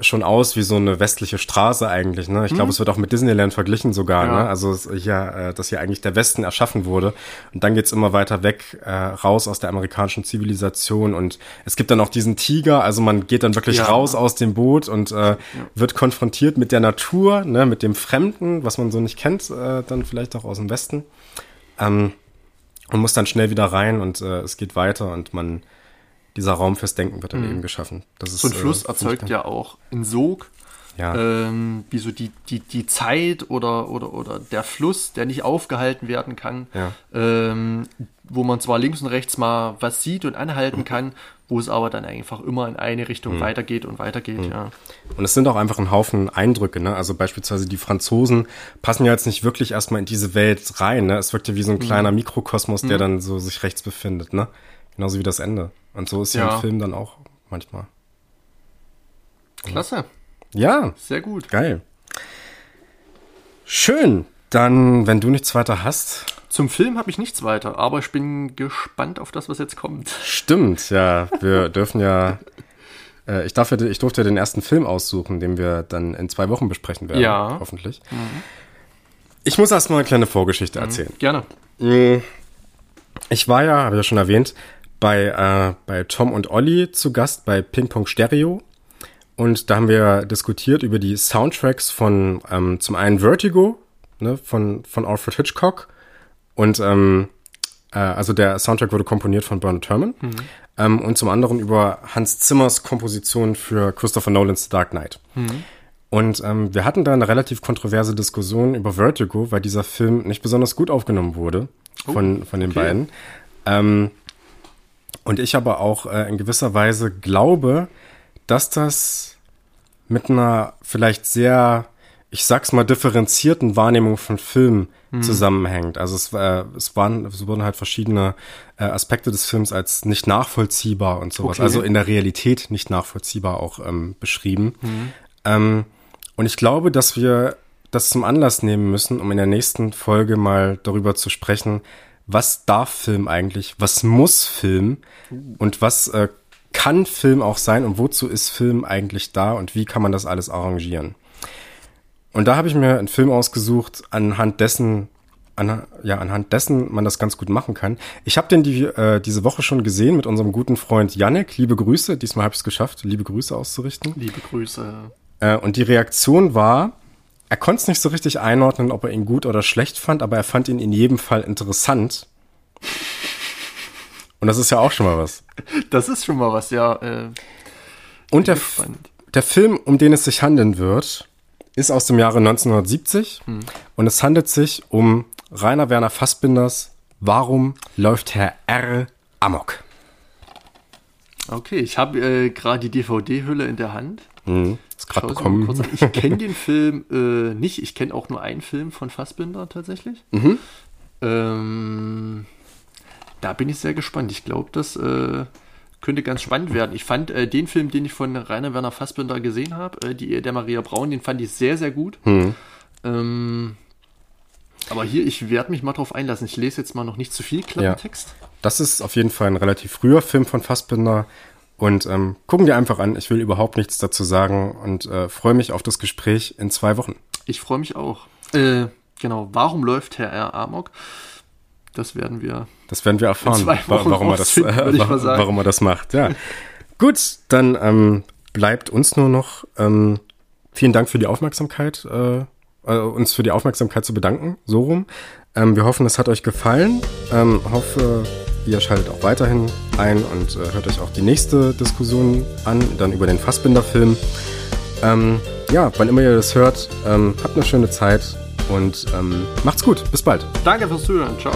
Speaker 2: schon aus wie so eine westliche Straße eigentlich. Ne? Ich glaube, mhm. es wird auch mit Disneyland verglichen sogar. Ja. Ne? Also hier, äh, dass hier eigentlich der Westen erschaffen wurde. Und dann geht's immer weiter weg, äh, raus aus der amerikanischen Zivilisation. Und es gibt dann auch diesen Tiger. Also man geht dann wirklich ja. raus aus dem Boot und äh, ja. wird konfrontiert mit der Natur, ne? mit dem Fremden, was man so nicht kennt, äh, dann vielleicht auch aus dem Westen. Ähm, und muss dann schnell wieder rein und äh, es geht weiter und man dieser Raum fürs Denken wird dann mhm. eben geschaffen.
Speaker 1: Das ist, so ein Fluss äh, erzeugt ja auch einen Sog. Ja. Ähm, wie so die, die, die Zeit oder, oder, oder der Fluss, der nicht aufgehalten werden kann,
Speaker 2: ja.
Speaker 1: ähm, wo man zwar links und rechts mal was sieht und anhalten mhm. kann, wo es aber dann einfach immer in eine Richtung mhm. weitergeht und weitergeht, mhm. ja.
Speaker 2: Und es sind auch einfach ein Haufen Eindrücke, ne? Also beispielsweise die Franzosen passen ja jetzt nicht wirklich erstmal in diese Welt rein, ne? Es wirkt ja wie so ein mhm. kleiner Mikrokosmos, der mhm. dann so sich rechts befindet, ne? Genauso wie das Ende. Und so ist ja, ja ein Film dann auch manchmal.
Speaker 1: Klasse.
Speaker 2: Ja.
Speaker 1: Sehr gut.
Speaker 2: Geil. Schön. Dann, wenn du nichts weiter hast.
Speaker 1: Zum Film habe ich nichts weiter, aber ich bin gespannt auf das, was jetzt kommt.
Speaker 2: Stimmt, ja. Wir dürfen ja. Äh, ich, darf ja, ich durfte ja den ersten Film aussuchen, den wir dann in zwei Wochen besprechen werden.
Speaker 1: Ja.
Speaker 2: Hoffentlich. Mhm. Ich muss erstmal eine kleine Vorgeschichte mhm. erzählen.
Speaker 1: Gerne.
Speaker 2: Mm. Ich war ja, habe ich ja schon erwähnt, bei, äh, bei Tom und Olli zu Gast bei Ping Pong Stereo. Und da haben wir diskutiert über die Soundtracks von ähm, zum einen Vertigo, ne, von, von Alfred Hitchcock. Und ähm, äh, also der Soundtrack wurde komponiert von Bernard Herrmann. Mhm. Ähm, und zum anderen über Hans Zimmers Komposition für Christopher Nolans The Dark Knight. Mhm. Und ähm, wir hatten da eine relativ kontroverse Diskussion über Vertigo, weil dieser Film nicht besonders gut aufgenommen wurde von, oh, von den okay. beiden. Ähm, und ich aber auch äh, in gewisser Weise glaube, dass das mit einer vielleicht sehr, ich sag's mal, differenzierten Wahrnehmung von Film hm. zusammenhängt. Also es, äh, es, waren, es wurden halt verschiedene äh, Aspekte des Films als nicht nachvollziehbar und sowas, okay. also in der Realität nicht nachvollziehbar auch ähm, beschrieben. Hm. Ähm, und ich glaube, dass wir das zum Anlass nehmen müssen, um in der nächsten Folge mal darüber zu sprechen, was darf Film eigentlich, was muss Film und was äh, kann Film auch sein und wozu ist Film eigentlich da und wie kann man das alles arrangieren. Und da habe ich mir einen Film ausgesucht, anhand dessen, an, ja, anhand dessen man das ganz gut machen kann. Ich habe den die, äh, diese Woche schon gesehen mit unserem guten Freund Yannick. Liebe Grüße, diesmal habe ich es geschafft, liebe Grüße auszurichten.
Speaker 1: Liebe Grüße.
Speaker 2: Äh, und die Reaktion war, er konnte es nicht so richtig einordnen, ob er ihn gut oder schlecht fand, aber er fand ihn in jedem Fall interessant. Und das ist ja auch schon mal was.
Speaker 1: Das ist schon mal was, ja. Äh,
Speaker 2: Und der, der Film, um den es sich handeln wird, ist aus dem Jahre 1970 hm. und es handelt sich um Rainer Werner Fassbinders Warum läuft Herr R. Amok?
Speaker 1: Okay, ich habe äh, gerade die DVD-Hülle in der Hand.
Speaker 2: Mhm, ist gerade bekommen.
Speaker 1: Ich kenne den Film äh, nicht. Ich kenne auch nur einen Film von Fassbinder tatsächlich.
Speaker 2: Mhm.
Speaker 1: Ähm, da bin ich sehr gespannt. Ich glaube, das äh, könnte ganz spannend werden. Ich fand äh, den Film, den ich von Rainer Werner Fassbinder gesehen habe, äh, die Ehe der Maria Braun, den fand ich sehr, sehr gut.
Speaker 2: Hm.
Speaker 1: Ähm, aber hier, ich werde mich mal drauf einlassen. Ich lese jetzt mal noch nicht zu viel Klappentext.
Speaker 2: Ja. Das ist auf jeden Fall ein relativ früher Film von Fassbinder. Und ähm, gucken dir einfach an. Ich will überhaupt nichts dazu sagen und äh, freue mich auf das Gespräch in zwei Wochen.
Speaker 1: Ich freue mich auch. Äh, genau, warum läuft Herr R. Amok? Das werden wir.
Speaker 2: Das werden wir erfahren, warum, er das, äh, warum er das macht. Ja. Gut, dann ähm, bleibt uns nur noch ähm, vielen Dank für die Aufmerksamkeit, äh, äh, uns für die Aufmerksamkeit zu bedanken. So rum. Ähm, wir hoffen, es hat euch gefallen. Ähm, hoffe, ihr schaltet auch weiterhin ein und äh, hört euch auch die nächste Diskussion an, dann über den Fassbinder-Film. Ähm, ja, wann immer ihr das hört, ähm, habt eine schöne Zeit und ähm, macht's gut. Bis bald.
Speaker 1: Danke fürs Zuhören. Ciao.